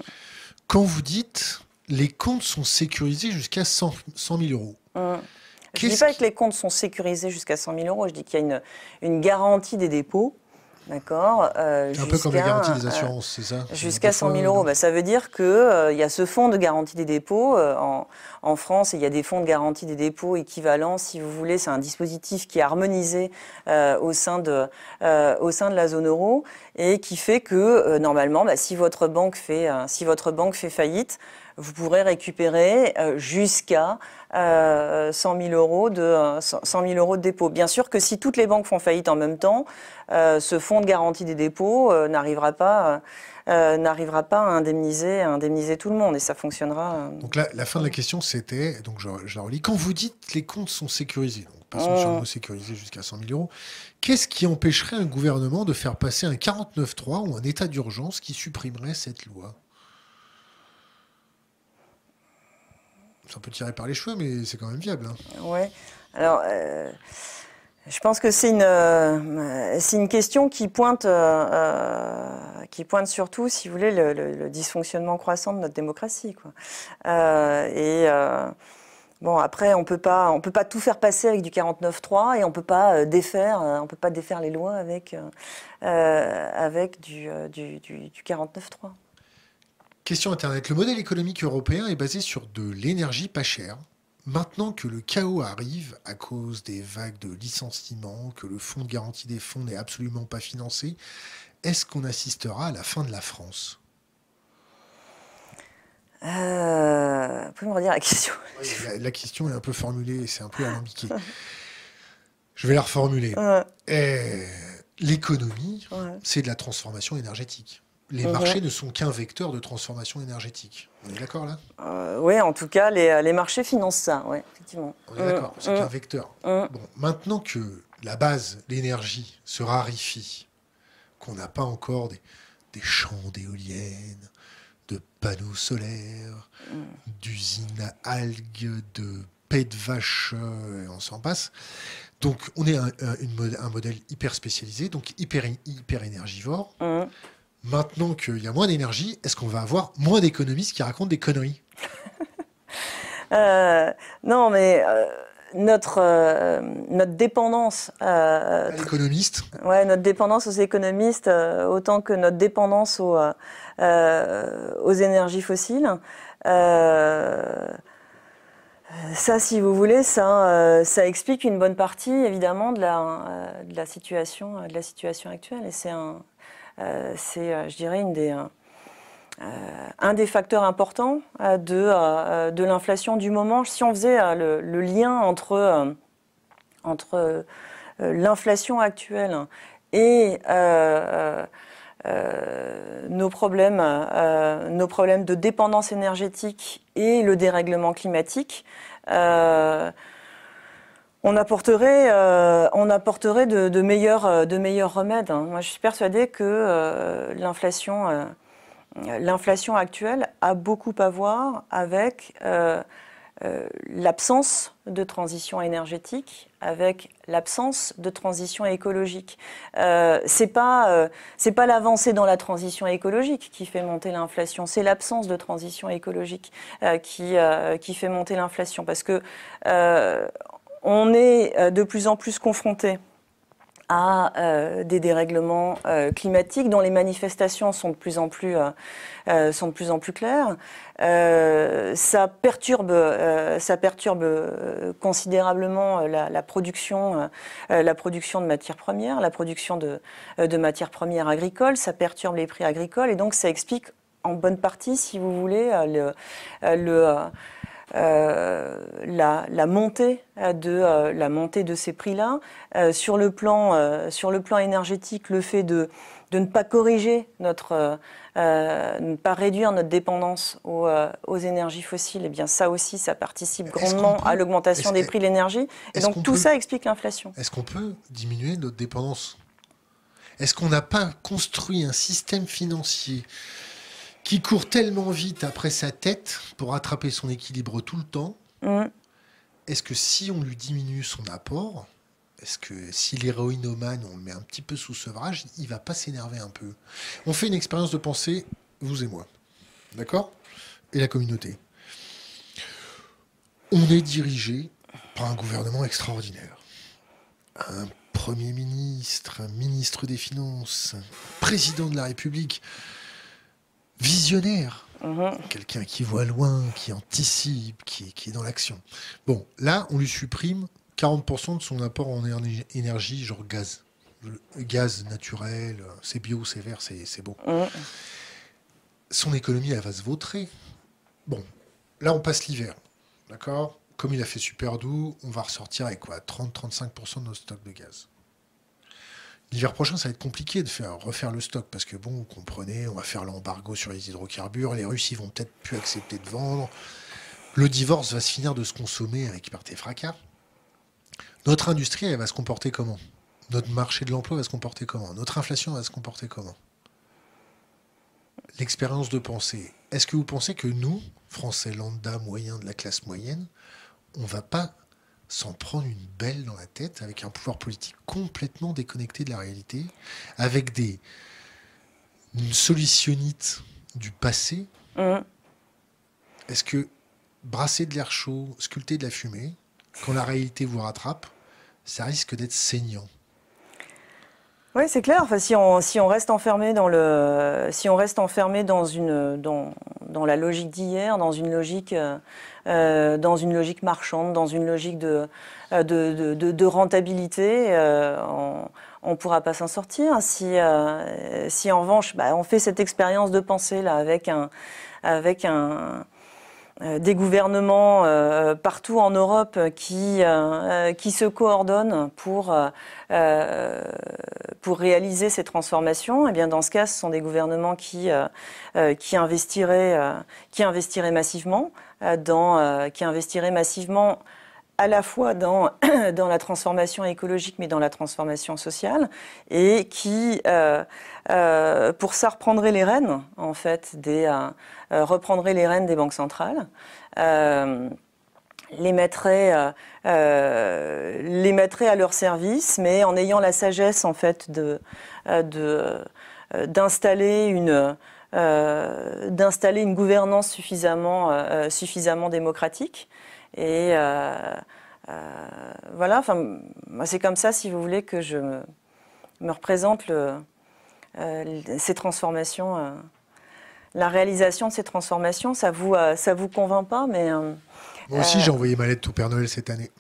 Quand vous dites les comptes sont sécurisés jusqu'à 100, 000 euros. Mm. Je ne dis pas que les comptes sont sécurisés jusqu'à 100 000 euros, je dis qu'il y a une, une garantie des dépôts D'accord euh, Un peu comme la garantie des assurances, c'est ça Jusqu'à 100 000 euros. Bah, ça veut dire qu'il euh, y a ce fonds de garantie des dépôts. Euh, en, en, France, il y a des fonds de garantie des dépôts équivalents, si vous voulez. C'est un dispositif qui est harmonisé euh, au, sein de, au sein de la zone euro et qui fait que, normalement, bah, si, votre banque fait, si votre banque fait faillite, vous pourrez récupérer jusqu'à 100 euh, 000 euros de 100 000 euros de dépôt. Bien sûr que si toutes les banques font faillite en même temps, euh, ce fonds de garantie des dépôts euh, n'arrivera pas. n'arrivera pas à indemniser, indemniser tout le monde et ça fonctionnera. Donc la, la fin de la question c'était, donc je, je, relis, quand vous dites que les comptes sont sécurisés, donc passons sur le mot sécurisé jusqu'à 100 000 euros, qu'est-ce qui empêcherait un gouvernement de faire passer un 49.3 ou un état d'urgence qui supprimerait cette loi? C'est un peu tiré par les cheveux, mais c'est quand même viable. Hein. Alors, euh, je pense que c'est une, euh, une question qui pointe, euh, qui pointe surtout, si vous voulez, le, dysfonctionnement croissant de notre démocratie. Et. Bon, après, on peut pas, on peut pas tout faire passer avec du 49.3 et on peut pas défaire, on peut pas défaire les lois avec, avec du, du, du 49.3. Question Internet. Le modèle économique européen est basé sur de l'énergie pas chère. Maintenant que le chaos arrive à cause des vagues de licenciements, que le fonds de garantie des fonds n'est absolument pas financé, est-ce qu'on assistera à la fin de la France? Euh, Vous pouvez me redire la question? La, question est un peu formulée, c'est un peu alambiqué. Je vais la reformuler. Eh, l'économie, c'est de la transformation énergétique les mhm. marchés ne sont qu'un vecteur de transformation énergétique. On est d'accord là? Euh, Oui, en tout cas, les, les, marchés financent ça, ouais, effectivement. On est d'accord, c'est qu'un mhm. vecteur. Bon, maintenant que la base, l'énergie, se raréfie, qu'on n'a pas encore des, champs d'éoliennes, de panneaux solaires, mm. d'usines à algues, de paix de vache, et on s'en passe. Donc, on est un, un, modèle hyper spécialisé, donc hyper, hyper énergivore. Maintenant qu'il y a moins d'énergie, est-ce qu'on va avoir moins d'économistes qui racontent des conneries? Euh, Non, mais euh, notre, euh, notre dépendance. à l'économiste Ouais, notre dépendance aux économistes, autant que notre dépendance aux, aux énergies fossiles. Ça, si vous voulez, ça, ça explique une bonne partie, évidemment, de la, de la, situation, de la situation actuelle. Et c'est un, c'est, euh, je dirais, euh, un des facteurs importants de, l'inflation du moment. Si on faisait le, lien entre, l'inflation actuelle et nos problèmes de dépendance énergétique et le dérèglement climatique, on apporterait, euh, on apporterait de, meilleurs, euh, de meilleurs remèdes. Hein. Moi, je suis persuadée que euh, l'inflation, l'inflation actuelle a beaucoup à voir avec l'absence de transition énergétique, avec l'absence de transition écologique. c'est pas, c'est pas l'avancée dans la transition écologique qui fait monter l'inflation, c'est l'absence de transition écologique qui, qui fait monter l'inflation, parce que on est euh, de plus en plus confronté à euh, des dérèglements euh, climatiques dont les manifestations sont de plus en plus, claires. ça perturbe, considérablement la, production, de matières premières, la production de, matières premières agricoles. Ça perturbe les prix agricoles et donc ça explique en bonne partie, si vous voulez, le, le euh, la, montée de, euh, la montée de ces prix-là. Euh, sur, le plan, sur le plan énergétique, le fait de, de ne pas corriger notre, ne pas réduire notre dépendance aux, aux, énergies fossiles, et eh bien ça aussi, ça participe grandement à l'augmentation des prix de l'énergie. Et donc tout ça explique l'inflation. Est-ce qu'on peut diminuer notre dépendance? Est-ce qu'on n'a pas construit un système financier qui court tellement vite après sa tête pour attraper son équilibre tout le temps. Est-ce que si on lui diminue son apport, est-ce que si l'héroïnomane, on le met un petit peu sous sevrage, il va pas s'énerver un peu? On fait une expérience de pensée, vous et moi. D'accord? Et la communauté. On est dirigé par un gouvernement extraordinaire. Un Premier ministre, un ministre des Finances, un président de la République visionnaire. Mhm. Quelqu'un qui voit loin, qui anticipe, qui, qui est dans l'action. Bon, là, on lui supprime 40% de son apport en énergie, genre gaz. gaz naturel, c'est bio, c'est vert, c'est beau. Mhm. Son économie, elle va se vautrer. Bon, là, on passe l'hiver. D'accord? Comme il a fait super doux, on va ressortir avec quoi? 30-35% de nos stocks de gaz. L'hiver prochain, ça va être compliqué de faire, refaire le stock parce que, bon, vous comprenez, on va faire l'embargo sur les hydrocarbures, les Russes, ils vont peut-être plus accepter de vendre. Le divorce va se finir de se consommer avec parté fracas. Notre industrie, elle va se comporter comment? Notre marché de l'emploi va se comporter comment? Notre inflation va se comporter comment? L'expérience de pensée. Est-ce que vous pensez que nous, Français lambda, moyens de la classe moyenne, on va pas s'en prendre une belle dans la tête, avec un pouvoir politique complètement déconnecté de la réalité, avec des une solutionnite du passé. Mmh. Est-ce que brasser de l'air chaud, sculpter de la fumée, quand la réalité vous rattrape, ça risque d'être saignant? Oui, c'est clair. Enfin, si, on, si on reste enfermé dans le, si on reste enfermé dans une, dans, dans la logique d'hier, dans une logique, euh, dans une logique marchande, dans une logique de, de rentabilité, euh, on ne pourra pas s'en sortir. Si, euh, si en revanche, bah, on fait cette expérience de pensée là avec euh, des gouvernements euh, partout en Europe qui, euh, se coordonnent pour, réaliser ces transformations, et eh bien dans ce cas, ce sont des gouvernements qui investiraient massivement, dans, qui investiraient massivement à la fois dans, la transformation écologique, mais dans la transformation sociale, et qui, pour ça, reprendrait les rênes, en fait, des, reprendrait les rênes des banques centrales les mettrait, les mettrait à leur service, mais en ayant la sagesse en fait de, d'installer une euh, d'installer une gouvernance suffisamment, euh, suffisamment démocratique. Et euh, voilà, enfin, c'est comme ça, si vous voulez, que je me, représente le, ces transformations la réalisation de ces transformations, ça vous, ça vous convainc pas, mais. Moi aussi, j'ai envoyé ma lettre au Père Noël cette année.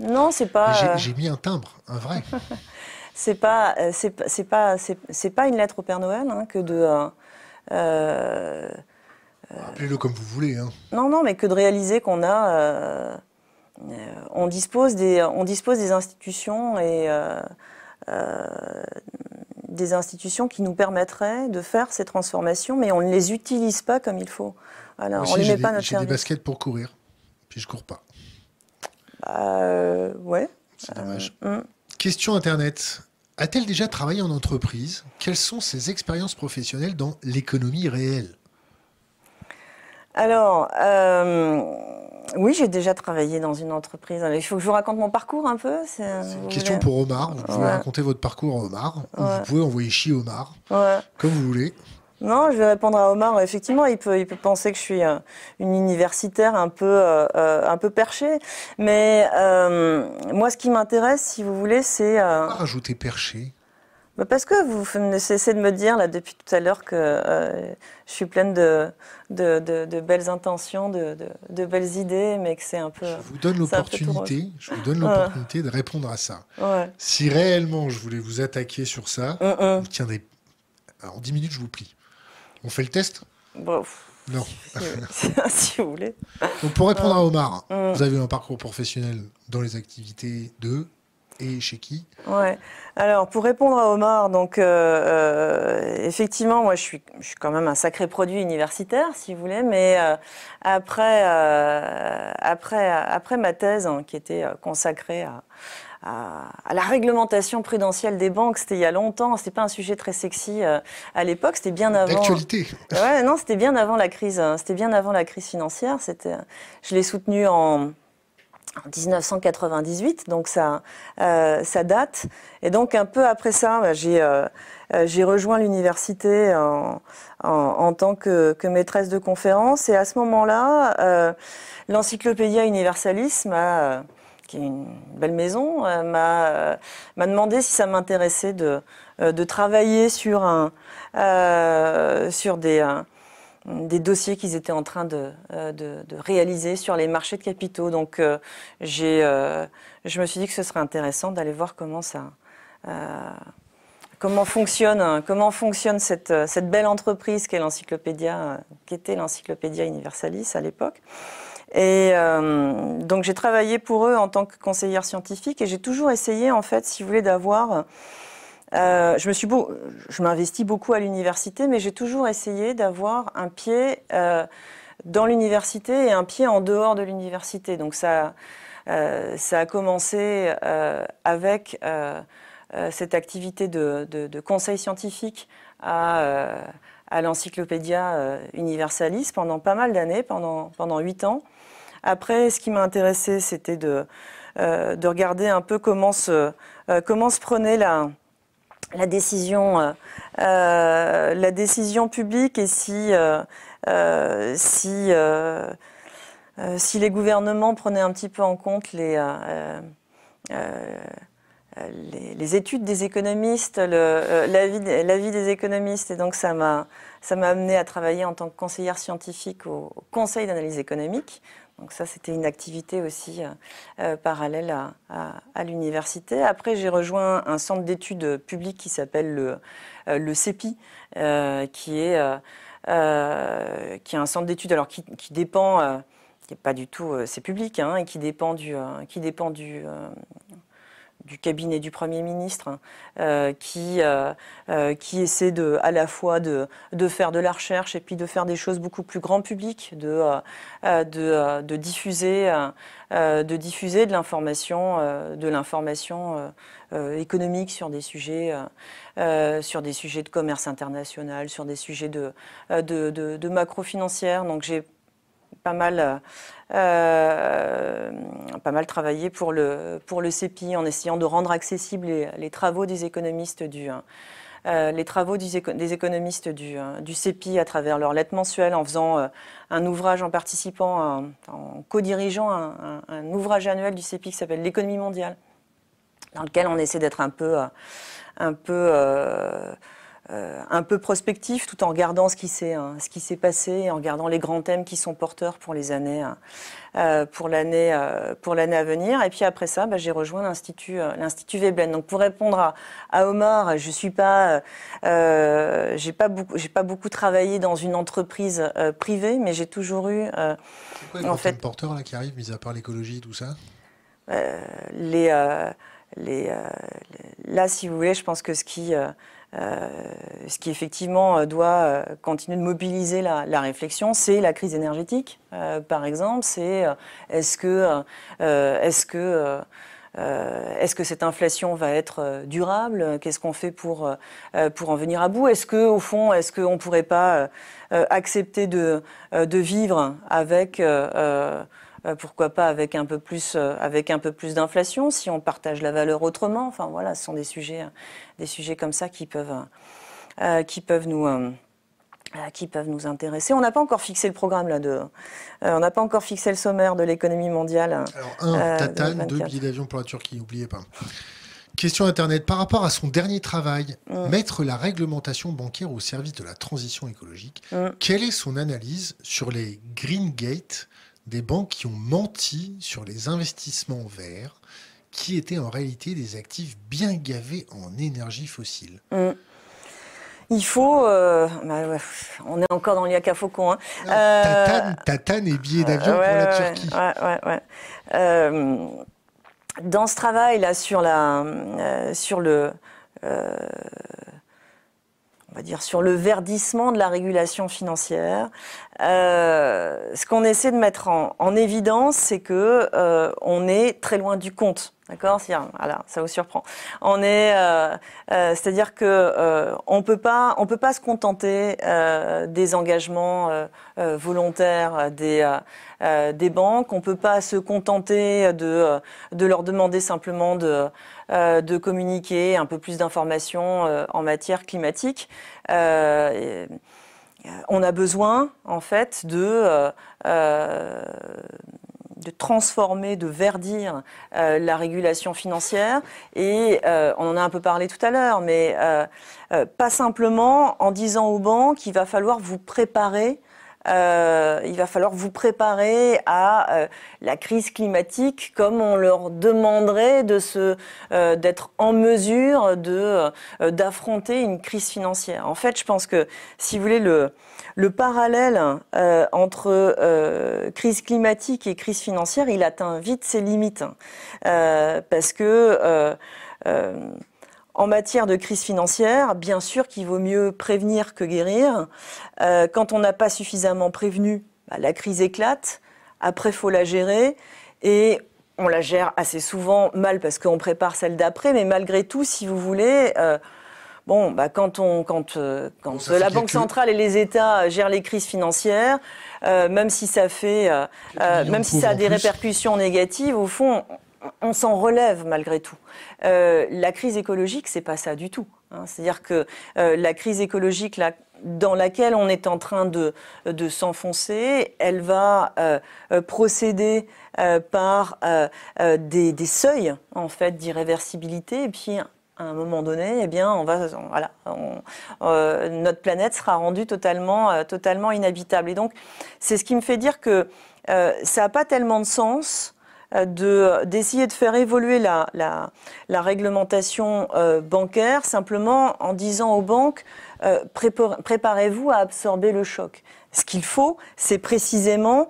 Non, c'est pas. J'ai mis un timbre, un vrai. c'est pas, c'est pas, c'est pas une lettre au Père Noël hein, que de euh, Appelez-le comme vous voulez. Hein. Non, non, mais que de réaliser qu'on a. Euh, on, dispose des, on dispose des institutions et. des institutions qui nous permettraient de faire ces transformations, mais on ne les utilise pas comme il faut. Voilà, on les met pas J'ai des baskets pour courir, puis je cours pas. Euh, ouais. C'est dommage. Hmm. Question Internet. A-t-elle déjà travaillé en entreprise? Quelles sont ses expériences professionnelles dans l'économie réelle? Alors, euh, oui, j'ai déjà travaillé dans une entreprise. Il faut que je vous raconte mon parcours un peu. C'est une question pour Omar. Vous pouvez raconter votre parcours à Omar. Ou vous pouvez envoyer chier Omar. Comme vous voulez. Non, je vais répondre à Omar. Effectivement, il peut, il peut penser que je suis euh, une universitaire un peu, euh, euh, un peu perchée. Mais moi, ce qui m'intéresse, si vous voulez, c'est... Pourquoi rajouter perché bah, Parce que vous cessez de me dire, là, depuis tout à l'heure, que je suis pleine de, de, de, belles intentions, de, belles idées, mais que c'est un peu... Je vous donne l'opportunité, je vous donne l'opportunité de répondre à ça. Si réellement je voulais vous attaquer sur ça, vous tiendrez... en 10 minutes, je vous plie. On fait le test Non. Si, vous voulez. Donc pour répondre à Omar, mm. vous avez un parcours professionnel dans les activités de et chez qui? Ouais. Alors pour répondre à Omar, donc euh, euh, effectivement, moi je suis, je suis quand même un sacré produit universitaire, si vous voulez, mais euh, après, après, après ma thèse, hein, qui était consacrée à à, la réglementation prudentielle des banques. C'était il y a longtemps. C'était pas un sujet très sexy euh, à l'époque. C'était bien avant. L'actualité. Ouais, non, c'était bien avant la crise. Hein. C'était bien avant la crise financière. C'était, je l'ai soutenu en 1998, donc ça, euh, ça date. Et donc un peu après ça, bah, j'ai euh, j'ai rejoint l'université en, en, tant que, que, maîtresse de conférence. Et à ce moment-là, l'encyclopédia Universalis m'a qui est une belle maison, euh, euh, m'a demandé si ça m'intéressait de, euh, travailler sur, des, dossiers qu'ils étaient en train de, réaliser sur les marchés de capitaux. Donc je me suis dit que ce serait intéressant d'aller voir comment ça... comment fonctionne, comment fonctionne cette, cette belle entreprise qu'est l'encyclopédia, qu'était l'encyclopédia Universalis à l'époque. Et euh, donc j'ai travaillé pour eux en tant que conseillère scientifique et j'ai toujours essayé, en fait, si vous voulez, d'avoir. Euh, je me suis je m'investis beaucoup à l'université, mais j'ai toujours essayé d'avoir un pied euh, dans l'université et un pied en dehors de l'université. Donc ça, ça a commencé avec cette activité de, conseil scientifique à, à l'encyclopédia Universalis pendant pas mal d'années, pendant pendant huit ans. Après, ce qui m'a intéressé, c'était de, euh, de regarder un peu comment se, euh, prenait la, la décision, euh, la décision publique et si, les gouvernements prenaient un petit peu en compte les, études des économistes, l'avis des économistes. Et donc, ça m'a amené à travailler en tant que conseillère scientifique au Conseil d'analyse économique, donc ça, c'était une activité aussi euh, euh, parallèle à, l'université. Après, j'ai rejoint un centre d'études publiques qui s'appelle le, euh, CEPI, qui est qui est un centre d'études alors qui, dépend, qui n'est pas du tout, c'est public, hein, et qui dépend du, qui dépend du du cabinet du Premier ministre euh, qui, euh, euh, qui essaie de, à la fois de, de, faire de la recherche et puis de faire des choses beaucoup plus grand public, de, de, de, diffuser, de diffuser de l'information, de l'information économique sur des sujets, sur des sujets de commerce international, sur des sujets de, de, de macro financière. Donc j'ai pas mal, euh, pas mal travaillé pour le, pour le CEPI en essayant de rendre accessibles les, travaux des économistes du, euh, les travaux des économistes du, du, CEPI à travers leur lettre mensuelle, en faisant euh, un ouvrage, en participant, en co-dirigeant un, un, ouvrage annuel du CEPI qui s'appelle L'économie mondiale, dans lequel on essaie d'être un peu, un peu euh, un peu prospectif, tout en regardant ce qui s'est hein, ce qui s'est passé, en regardant les grands thèmes qui sont porteurs pour les années hein, euh, pour l'année euh, pour l'année à venir. Et puis après ça, bah, j'ai rejoint l'institut l'institut Veblen. Donc pour répondre à, à Omar, je suis pas j'ai pas beaucoup j'ai pas beaucoup travaillé dans une entreprise privée, mais j'ai toujours eu quoi en fait porteurs là qui arrivent, mis à part l'écologie tout ça? Les, les, là, si vous voulez, je pense que ce qui, euh, ce qui effectivement euh, doit euh, continuer de mobiliser la, réflexion, c'est la crise énergétique, par exemple. C'est est-ce que, est-ce que est-ce que cette inflation va être durable? Qu'est-ce qu'on fait pour, pour en venir à bout? Est-ce que, au fond, est-ce qu'on ne pourrait pas accepter de, de vivre avec euh, pourquoi pas avec un peu plus, euh, avec un peu plus d'inflation, si on partage la valeur autrement. Enfin voilà, ce sont des sujets, des sujets comme ça qui peuvent, euh, qui peuvent nous qui peuvent nous intéresser. On n'a pas encore fixé le programme là de, on n'a pas encore fixé le sommaire de l'économie mondiale. Alors un, Tatane, deux billets d'avion pour la Turquie, n'oubliez pas. Question Internet. Par rapport à son dernier travail, mm. mettre la réglementation bancaire au service de la transition écologique, mm. quelle est son analyse sur les Green Gate des banques qui ont menti sur les investissements verts, qui étaient en réalité des actifs bien gavés en énergie fossile. Mm. Il faut. Euh, bah on est encore dans l'IACA Faucon. Hein. Euh, tatane, et billets d'avion pour la Turquie. Euh, dans ce travail-là sur, la, sur le on va dire, sur le verdissement de la régulation financière. Euh, ce qu'on essaie de mettre en, évidence, c'est que euh, on est très loin du compte. D'accord? Voilà, ça vous surprend. On est, euh, c'est-à-dire que on peut pas, on peut pas se contenter des engagements volontaires des des banques. On peut pas se contenter de de leur demander simplement de euh, de communiquer un peu plus d'informations euh, en matière climatique. Euh, on a besoin, en fait, de de transformer, de verdir la régulation financière. Et on en a un peu parlé tout à l'heure, mais pas simplement en disant aux banques qu'il va falloir vous préparer euh, il va falloir vous préparer à euh, la crise climatique comme on leur demanderait de se euh, d'être en mesure de d'affronter une crise financière. En fait, je pense que si vous voulez le le parallèle entre crise climatique et crise financière, il atteint vite ses limites parce que en matière de crise financière, bien sûr qu'il vaut mieux prévenir que guérir. Euh, quand on n'a pas suffisamment prévenu, bah, la crise éclate. Après, faut la gérer. Et on la gère assez souvent mal parce qu'on prépare celle d'après. Mais malgré tout, si vous voulez, euh, bon, bah, quand, on, quand, euh, quand la Banque centrale et les États gèrent les crises financières, même si ça fait, même si ça a des répercussions négatives, au fond, on s'en relève malgré tout. Euh, la crise écologique, c'est pas ça du tout. Hein. C'est-à-dire que euh, la crise écologique dans laquelle on est en train de, s'enfoncer, elle va euh, procéder par des, seuils en fait d'irréversibilité et puis à un moment donné, eh bien, on va, notre planète sera rendue totalement, totalement inhabitable. Et donc, c'est ce qui me fait dire que ça n'a pas tellement de sens d'essayer de, faire évoluer la, la, réglementation euh, bancaire simplement en disant aux banques euh, préparez-vous à absorber le choc. Ce qu'il faut, c'est précisément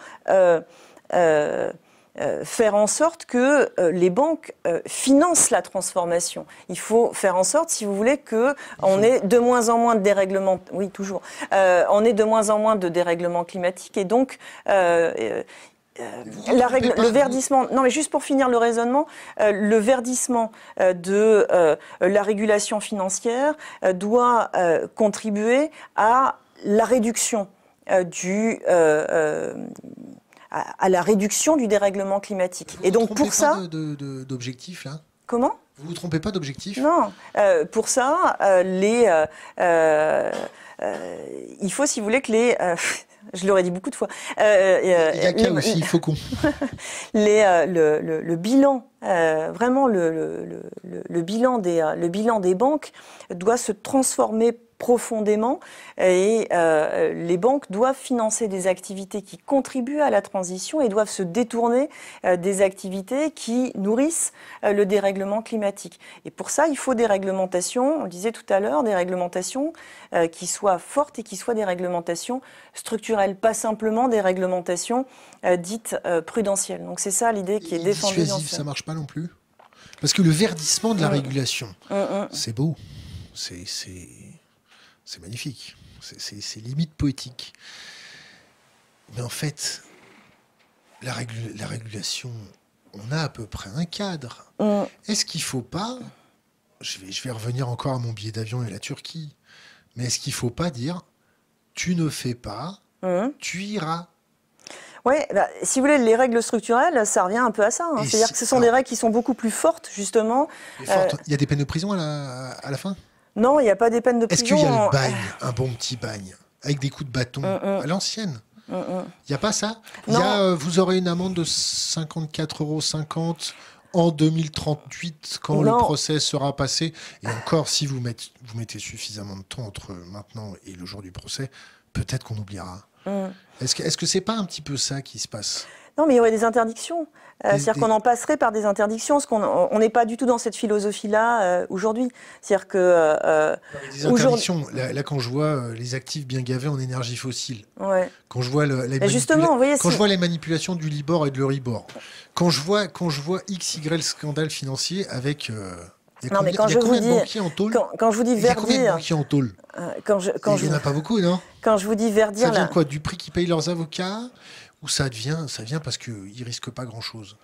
faire en sorte que les banques financent la transformation. Il faut faire en sorte, si vous voulez, que on ait de moins en moins de dérèglements. Oui, toujours. on ait de moins en moins de dérèglements climatiques et donc euh, la règle, le verdissement, non mais juste pour finir le raisonnement, euh, le verdissement euh, de la régulation financière doit contribuer à la réduction du à, la réduction du dérèglement climatique. Vous Et donc pour ça, d'objectifs là? Comment? Vous vous trompez pas d'objectif? Non. pour ça, les il faut, si vous voulez, que les je l'aurais dit beaucoup de fois. Euh, il y a qu'un aussi, Faucon. les, le, le, le, bilan, euh, vraiment le, le, bilan des, le bilan des banques doit se transformer profondément et euh, les banques doivent financer des activités qui contribuent à la transition et doivent se détourner euh, des activités qui nourrissent euh, le dérèglement climatique. Et pour ça, il faut des réglementations, on disait tout à l'heure, des réglementations qui soient fortes et qui soient des réglementations structurelles, pas simplement des réglementations dites prudentielles. Donc c'est ça l'idée qui est défendue. Dans ça marche pas non plus Parce que le verdissement de la régulation, c'est beau. C'est c'est magnifique. C'est limite poétique. Mais en fait, la, régulation, on a à peu près un cadre. Mm. Est-ce qu'il ne faut pas, je vais, je vais revenir encore à mon billet d'avion et la Turquie, mais est-ce qu'il ne faut pas dire, tu ne fais pas, mm. tu iras oui, bah, si vous voulez, les règles structurelles, ça revient un peu à ça. Hein. C'est-à-dire que ce sont des règles qui sont beaucoup plus fortes, justement. Euh, il y a des peines de prison à la fin? Non, il n'y a pas des peines de prison. Est-ce qu'il y a le bagne, un bon petit bagne, avec des coups de bâton, mm, mm. à l'ancienne? Il mm, n'y a pas ça? Euh, Vous aurez une amende de 54,50 euros en 2038 quand le procès sera passé. Et encore, si vous mettez, vous mettez suffisamment de temps entre maintenant et le jour du procès, peut-être qu'on oubliera. Est-ce que ce n'est pas un petit peu ça qui se passe? Non, mais il y aurait des interdictions. Euh, c'est-à-dire qu'on en passerait par des interdictions, parce qu'on n'est pas du tout dans cette philosophie-là euh, aujourd'hui. C'est-à-dire que euh, des interdictions. Là, quand je vois les actifs bien gavés en énergie fossile, quand je vois les justement, voyez, quand je vois les manipulations du Libor et de l'Euribor, quand je vois quand je vois XY scandale financier avec non, mais quand je vous dis, en tôle quand, je vous dis verdir, il y a combien en tôle quand je, quand Il n'y en a pas beaucoup, non? Quand je vous dis verdir, ça vient quoi Du prix qu'ils payent leurs avocats ou ça devient, ça vient parce qu'ils ne risquent pas grand-chose?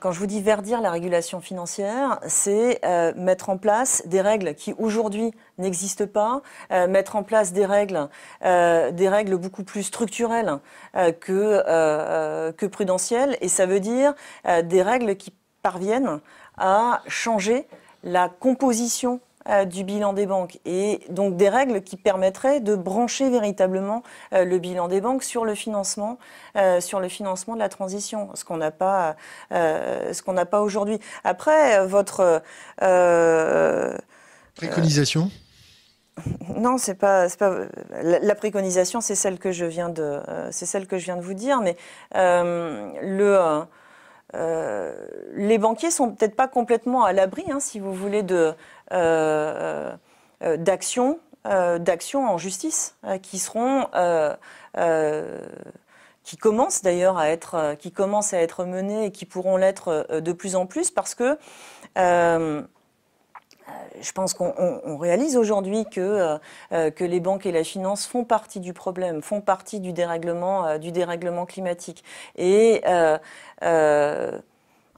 Quand je vous dis verdir la régulation financière, c'est euh, mettre en place des règles qui aujourd'hui n'existent pas, euh, mettre en place des règles, euh, des règles beaucoup plus structurelles que, que prudentielles, et ça veut dire des règles qui parviennent à changer la composition euh, du bilan des banques et donc des règles qui permettraient de brancher véritablement euh, le bilan des banques sur le financement, euh, sur le financement de la transition, ce qu'on n'a pas, ce qu'on n'a pas aujourd'hui. Après, votre préconisation? Non, c'est pas, pas la, préconisation, c'est celle que je viens de, c'est celle que je viens de vous dire, mais le euh, les banquiers sont peut-être pas complètement à l'abri, hein, si vous voulez, euh, euh, d'actions d'actions en justice qui seront qui commencent d'ailleurs à être qui commencent à être menées et qui pourront l'être de plus en plus parce que je pense qu'on réalise aujourd'hui que, que les banques et la finance font partie du problème, font partie du dérèglement, du dérèglement climatique. Et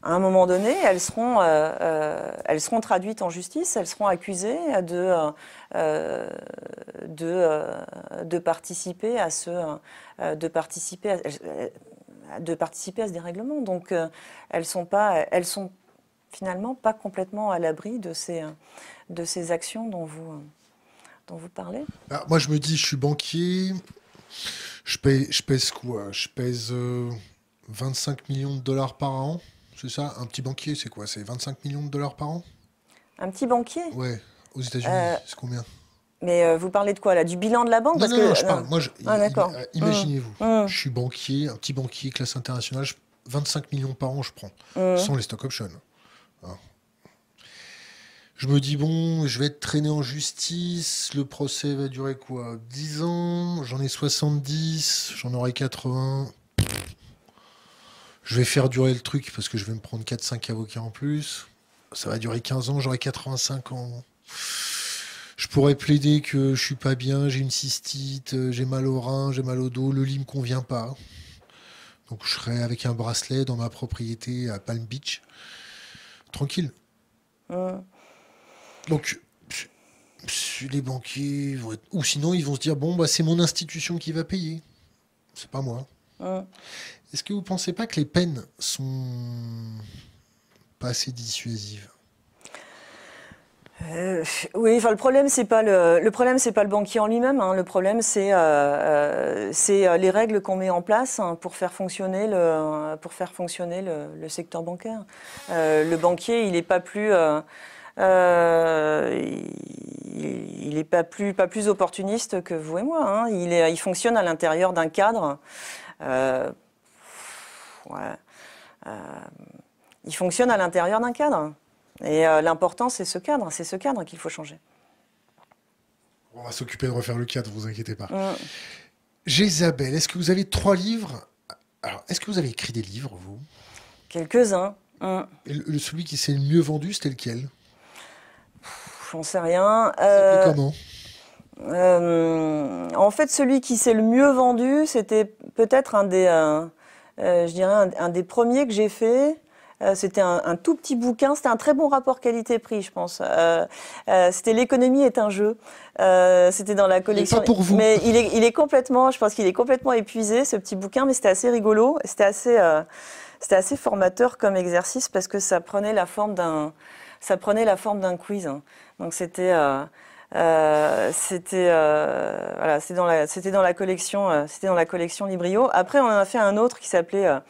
à un moment donné, elles seront, euh, euh, elles seront traduites en justice, elles seront accusées de, euh, de, de, participer à ce, de participer à, de participer à ce dérèglement. Donc, elles sont pas, elles sont finalement pas complètement à l'abri de ces, de ces actions dont vous, dont vous parlez. Ah, moi, je me dis, je suis banquier, je, paye, je pèse quoi? Je pèse 25 millions de dollars par an. C'est ça? Un petit banquier, c'est quoi? C'est 25 millions de dollars par an? Un petit banquier? Ouais, aux États-Unis, euh, c'est combien? mais euh, vous parlez de quoi là? Du bilan de la banque? Non, non, non, je parle. Moi, ah, euh, imaginez-vous, mmh. Mmh. je suis banquier, un petit banquier classe internationale, 25 millions par an, je prends, mmh. sans les stock options. Je me dis, bon, je vais être traîné en justice, le procès va durer quoi 10 ans, j'en ai 70, j'en aurai 80 Je vais faire durer le truc parce que je vais me prendre 4-5 avocats en plus. Ça va durer 15 ans, j'aurai 85 ans. Je pourrais plaider que je suis pas bien, j'ai une cystite, euh, j'ai mal au rein, j'ai mal au dos, le lit me convient pas. Donc je serai avec un bracelet dans ma propriété à Palm Beach. Tranquille. Donc les banquiers vont être... Ou sinon ils vont se dire, bon, bah, c'est mon institution qui va payer. C'est pas moi. Est-ce que vous pensez pas que les peines sont pas assez dissuasives? Euh, oui, enfin le problème c'est pas le, le problème c'est pas le banquier en lui-même. Hein. Le problème c'est euh, euh, c'est les règles qu'on met en place hein, pour faire fonctionner le pour faire fonctionner le, le secteur bancaire. le banquier il n'est pas plus il n'est pas plus pas plus opportuniste que vous et moi. Hein. Il est il fonctionne à l'intérieur d'un cadre. Ouais, il fonctionne à l'intérieur d'un cadre. Et euh, l'important, c'est ce cadre, c'est ce cadre qu'il faut changer. On va s'occuper de refaire le cadre, vous inquiétez pas. Mm. Jésabelle, est-ce que vous avez trois livres? Alors, est-ce que vous avez écrit des livres, vous? Quelques-uns. Mm. le, celui qui s'est le mieux vendu, c'était lequel? J'en sais rien. Euh, comment euh, En fait, celui qui s'est le mieux vendu, c'était peut-être un des, je dirais un, des premiers que j'ai fait. Euh, c'était un, tout petit bouquin, c'était un très bon rapport qualité-prix, je pense. Euh, euh, c'était L'économie est un jeu. c'était dans la collection. Pas pour vous. Mais il est, il est complètement, je pense qu'il est complètement épuisé, ce petit bouquin, mais c'était assez rigolo. C'était assez, c'était assez formateur comme exercice parce que ça prenait la forme d'un, ça prenait la forme d'un quiz. Donc c'était. dans la collection Librio. Après on en a fait un autre qui s'appelait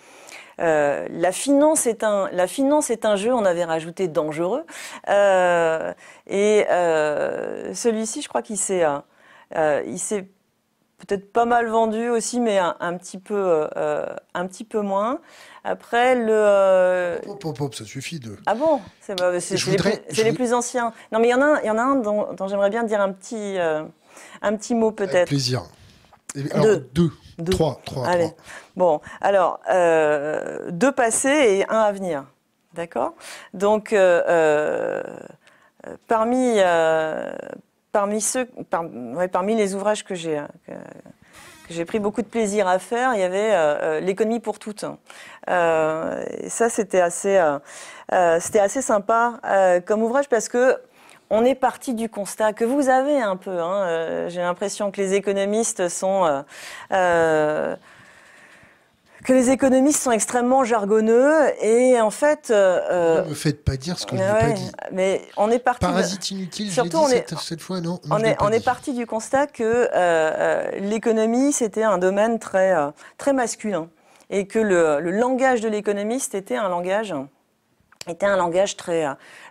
euh, la, finance est un, la finance est un jeu, on avait rajouté dangereux. Euh, et euh, celui-ci, je crois qu'il s'est, s'est peut-être pas mal vendu aussi, mais un, petit, peu, un petit peu moins. Après, le. Hop, hop, ça suffit de. Ah bon? C'est, les, plus, anciens. Non, mais il y en a un, il y en a un dont, dont j'aimerais bien dire un petit, un petit mot peut-être. Plaisir. Alors, deux. Trois, trois, Allez. Bon, alors, euh, deux passés et un à venir. D'accord? Donc, euh, euh, parmi, parmi, ceux, parmi les ouvrages que j'ai j'ai pris beaucoup de plaisir à faire, il y avait l'économie pour toutes. et ça, c'était assez, assez sympa comme ouvrage parce que on est parti du constat que vous avez un peu. Hein, euh, j'ai l'impression que les économistes sont euh, euh, que les économistes sont extrêmement jargonneux et en fait. ne me faites pas dire ce que je n'ai pas dit. Mais on est parti. Parasite inutile. Surtout, on est, cette, fois, non. on est, on est parti du constat que l'économie c'était un domaine très très masculin et que le, le langage de l'économiste était un langage était un langage très,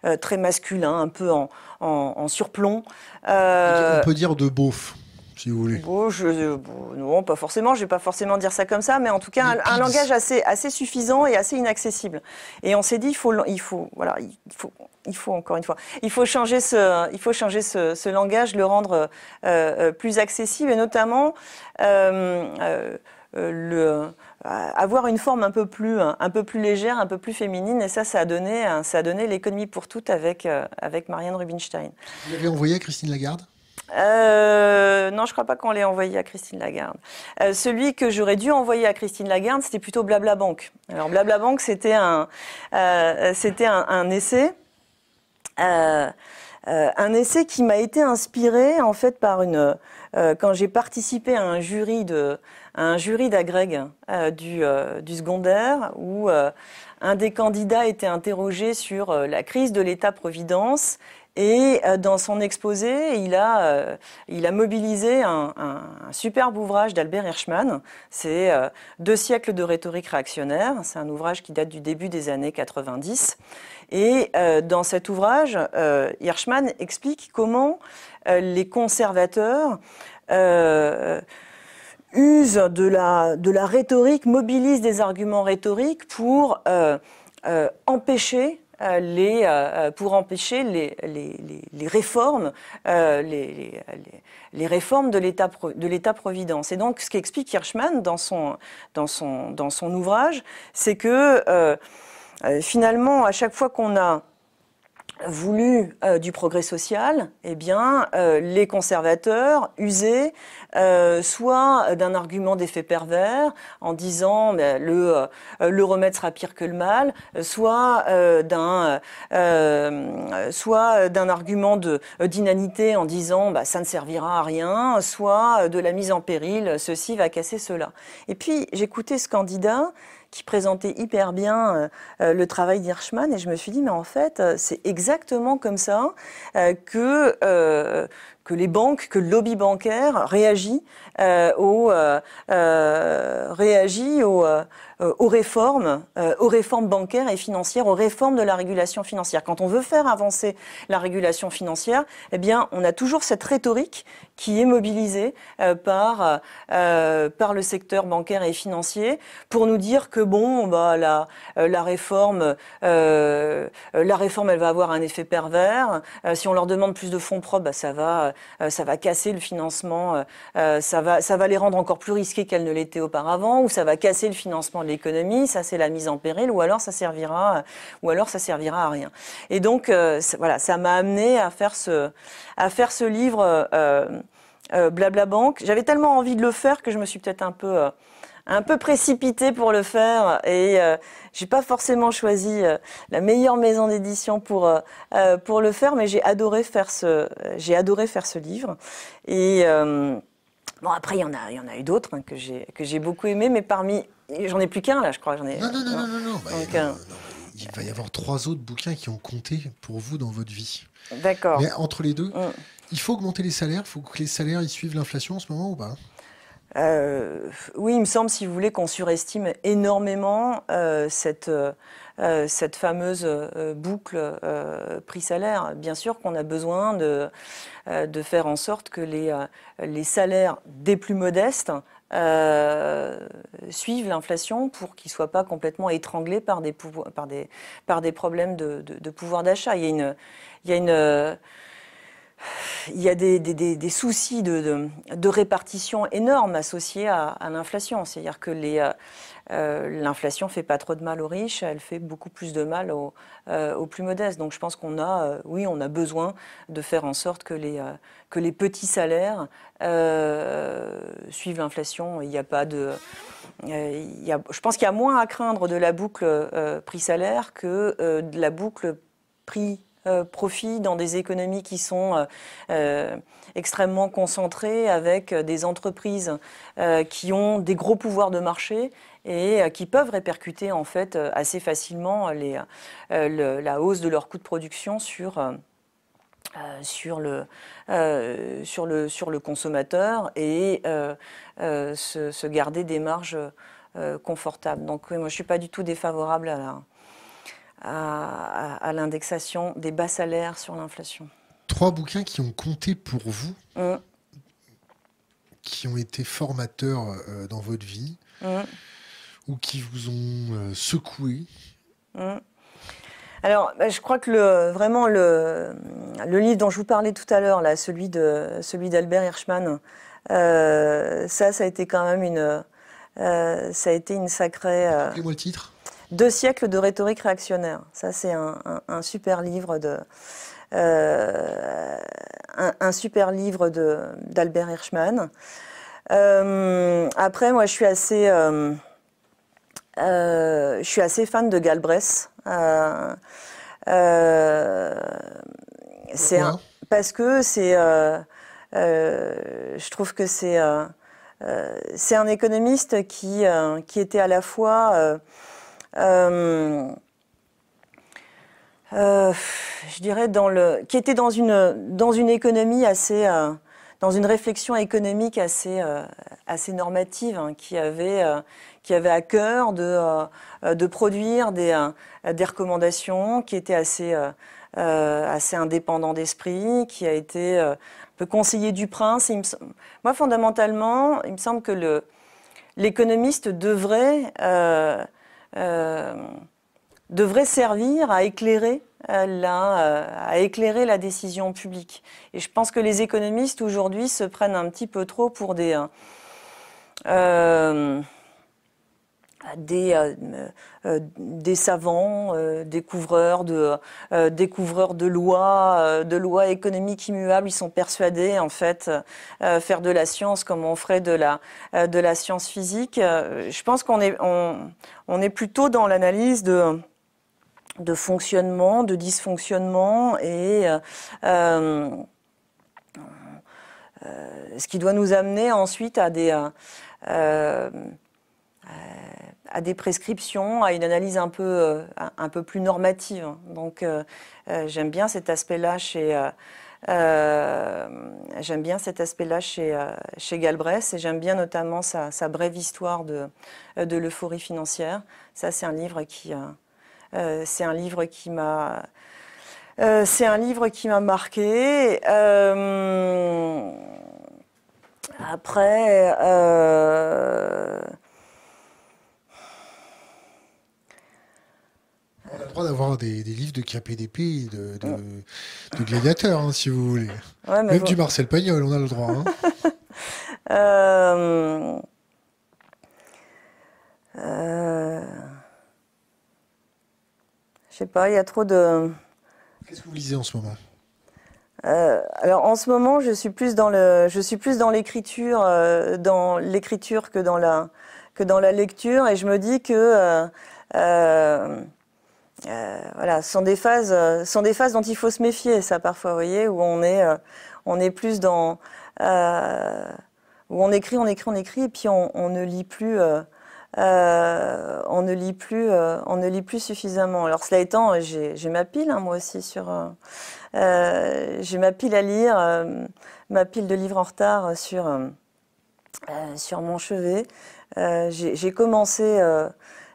euh, très masculin, un peu en, en, surplomb. Euh, on peut dire de beauf, si vous voulez. je, non, pas forcément, je ne vais pas forcément dire ça comme ça, mais en tout cas, un, langage assez, assez suffisant et assez inaccessible. Et on s'est dit, il faut, il faut, voilà, il faut, il faut encore une fois, il faut changer ce, il faut changer ce, ce langage, le rendre euh, plus accessible, et notamment le avoir une forme un peu plus un peu plus légère, un peu plus féminine et ça ça a donné ça a donné l'économie pour toutes avec euh, avec Marianne Rubinstein. Vous l'avez envoyé à Christine Lagarde? Euh, non, je crois pas qu'on l'ait envoyé à Christine Lagarde. Euh, celui que j'aurais dû envoyer à Christine Lagarde, c'était plutôt Blabla Bank. Alors Blabla Bank, c'était un, c'était un, essai, un essai qui m'a été inspiré en fait par une, quand j'ai participé à un jury de, un jury d'agrég euh, du, euh, du, secondaire où euh, un des candidats était interrogé sur la crise de l'État-providence et dans son exposé, il a, a mobilisé un, superbe ouvrage d'Albert Hirschman. C'est Deux siècles de rhétorique réactionnaire. C'est un ouvrage qui date du début des années 90. Et dans cet ouvrage, Hirschman explique comment les conservateurs use de la, rhétorique, mobilise des arguments rhétoriques pour euh, euh, empêcher les, pour empêcher les, les, réformes, les, réformes de l'État-providence. Et donc, ce qu'explique Hirschman dans son, dans son ouvrage, c'est que finalement, à chaque fois qu'on a voulu euh, du progrès social, eh bien, euh, les conservateurs usaient euh, soit d'un argument d'effet pervers en disant ben, le, remède sera pire que le mal, soit d'un argument d'inanité en disant bah, ça ne servira à rien, soit de la mise en péril, ceci va casser cela. Et puis j'écoutais ce candidat qui présentait hyper bien euh, euh, le travail d'Hirschman et je me suis dit mais en fait euh, c'est exactement comme ça que que les banques, que le lobby bancaire réagit aux réagit aux, aux réformes, aux réformes bancaires et financières, aux réformes de la régulation financière. Quand on veut faire avancer la régulation financière, eh bien, on a toujours cette rhétorique qui est mobilisée par par le secteur bancaire et financier pour nous dire que bon, bah, la, euh, la réforme, euh, la réforme, elle va avoir un effet pervers. Euh, si on leur demande plus de fonds propres, bah, ça va, ça va casser le financement, ça va, ça va les rendre encore plus risqués qu'elles ne l'étaient auparavant, ou ça va casser le financement de l'économie. Ça, c'est la mise en péril, ou alors ça servira, ou alors ça servira à rien. Et donc, voilà, ça m'a amené à faire ce, à faire ce livre. Blabla Banque. J'avais tellement envie de le faire que je me suis peut-être un peu un peu précipité pour le faire et euh, j'ai pas forcément choisi euh, la meilleure maison d'édition pour euh, euh, pour le faire, mais j'ai adoré faire ce j'ai adoré faire ce livre et Bon, après, il y en a, il y en a eu d'autres hein, que j'ai que j'ai beaucoup aimé, mais parmi, j'en ai plus qu'un là, je crois. J'en ai. Non, non, non, non, non. Bah, il va y avoir trois autres bouquins qui ont compté pour vous dans votre vie. D'accord. Mais entre les deux, mm. il faut augmenter les salaires. Il faut que les salaires ils suivent l'inflation en ce moment ou pas? Euh, oui, il me semble, si vous voulez, qu'on surestime énormément euh, cette, euh, cette fameuse boucle prix-salaire. Bien sûr qu'on a besoin de, de faire en sorte que les, les salaires des plus modestes suivent l'inflation pour qu'ils ne soient pas complètement étranglés par des, par des, par des problèmes de, de, pouvoir d'achat. Il y a une. Il y a une il y a des, soucis de, répartition énormes associés à, l'inflation. C'est-à-dire que euh, euh, l'inflation ne fait pas trop de mal aux riches, elle fait beaucoup plus de mal euh, aux, plus modestes. Donc je pense qu'on a, oui, on a besoin de faire en sorte que les, petits salaires suivent l'inflation. Il n'y a pas de... je pense qu'il y a moins à craindre de la boucle prix-salaire que de la boucle prix euh, profit dans des économies qui sont euh, euh, extrêmement concentrées avec des entreprises qui ont des gros pouvoirs de marché et qui peuvent répercuter en fait assez facilement la hausse de leurs coûts de production sur sur, le, sur, le, sur le consommateur et se, garder des marges confortables. Donc moi je ne suis pas du tout défavorable à à, l'indexation des bas salaires sur l'inflation. Trois bouquins qui ont compté pour vous, mm. qui ont été formateurs euh, dans votre vie, mm. ou qui vous ont euh, secoué mm. Alors, bah, je crois que le, vraiment le, le, livre dont je vous parlais tout à l'heure, là, celui de celui d'Albert Hirschman, euh, ça, ça a été quand même une, ça a été une sacrée. Rappelez-moi le titre. Deux siècles de rhétorique réactionnaire. Ça, c'est un, super livre de. Euh, un, super livre d'Albert Hirschman. Euh, après, moi, je suis assez, euh, je suis assez fan de Galbraith. c'est parce que c'est, je trouve que c'est, c'est un économiste qui, qui était à la fois je dirais, dans le, qui était dans une, dans une économie assez, euh, dans une réflexion économique assez, assez normative, hein, qui, avait, qui avait à cœur de, de produire des, des recommandations, qui était assez, assez indépendant d'esprit, qui a été un peu conseiller du prince. moi, fondamentalement, il me semble que l'économiste devrait euh, devrait servir à éclairer la, à éclairer la décision publique. Et je pense que les économistes aujourd'hui se prennent un petit peu trop pour des des, euh, euh, des savants, euh, découvreurs de découvreurs de lois, de lois économiques immuables. Ils sont persuadés en fait faire de la science comme on ferait de la de la science physique. je pense qu'on est on, est plutôt dans l'analyse de de fonctionnement, de dysfonctionnement et ce qui doit nous amener ensuite à des à des prescriptions, à une analyse un peu, euh, un peu plus normative. Donc euh, euh, j'aime bien cet aspect-là chez, j'aime bien cet aspect-là chez, chez Galbraith et j'aime bien notamment sa, brève histoire de, de l'euphorie financière. Ça, c'est un livre qui, c'est un livre qui m'a, c'est un livre qui m'a marqué. après, On a le droit d'avoir des, livres de KPDP et de, de, gladiateurs, hein, si vous voulez. Même du Marcel Pagnol, on a le droit. Hein. euh... Euh... Je sais pas, il y a trop de. Qu'est-ce que vous lisez en ce moment? Euh, alors en ce moment, je suis plus dans le, je suis plus dans l'écriture, euh, dans l'écriture que dans la, que dans la lecture, et je me dis que euh, euh, voilà, ce sont des phases, euh, sont des phases dont il faut se méfier, ça parfois, vous voyez, où on est, euh, on est plus dans, où on écrit, on écrit, on écrit, et puis on, ne lit plus. on ne lit plus, on ne lit plus suffisamment. Alors cela étant, j'ai ma pile, hein, moi aussi sur, j'ai ma pile à lire, ma pile de livres en retard sur sur mon chevet. j'ai commencé,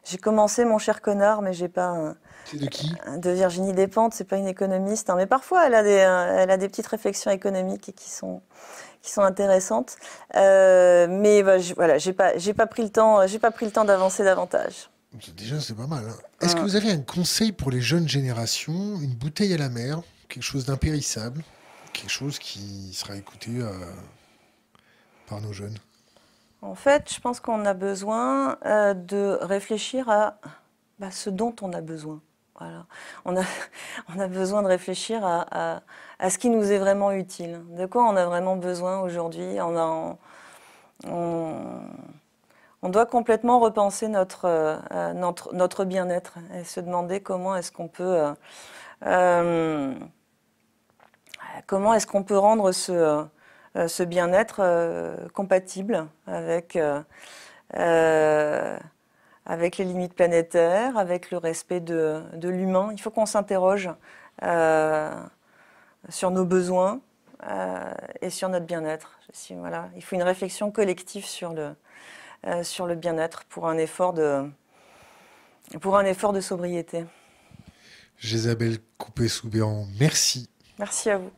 j'ai commencé mon cher connard, mais j'ai pas de qui De Virginie Despentes, c'est pas une économiste, hein, mais parfois elle a, des, euh, elle a des petites réflexions économiques qui sont, qui sont intéressantes. Euh, mais bah, voilà, j'ai pas, j'ai pas pris le temps, j'ai pas pris le temps d'avancer davantage. Déjà, c'est pas mal. Hein. Est-ce que vous avez un conseil pour les jeunes générations, une bouteille à la mer, quelque chose d'impérissable, quelque chose qui sera écouté euh, par nos jeunes? En fait, je pense qu'on a besoin de réfléchir à bah, ce dont on a besoin. On, a, besoin de réfléchir à, ce qui nous est vraiment utile. De quoi on a vraiment besoin aujourd'hui on, doit complètement repenser notre, euh, notre, notre bien-être et se demander comment est-ce qu'on peut, euh, euh, comment est-ce qu'on peut rendre ce bien-être compatible avec avec les limites planétaires, avec le respect de, l'humain. Il faut qu'on s'interroge euh, sur nos besoins euh, et sur notre bien-être. Voilà. Il faut une réflexion collective sur le, euh, sur le bien-être pour un effort de, pour un effort de sobriété. Jésabelle Coupé-Soubéran, merci. Merci à vous.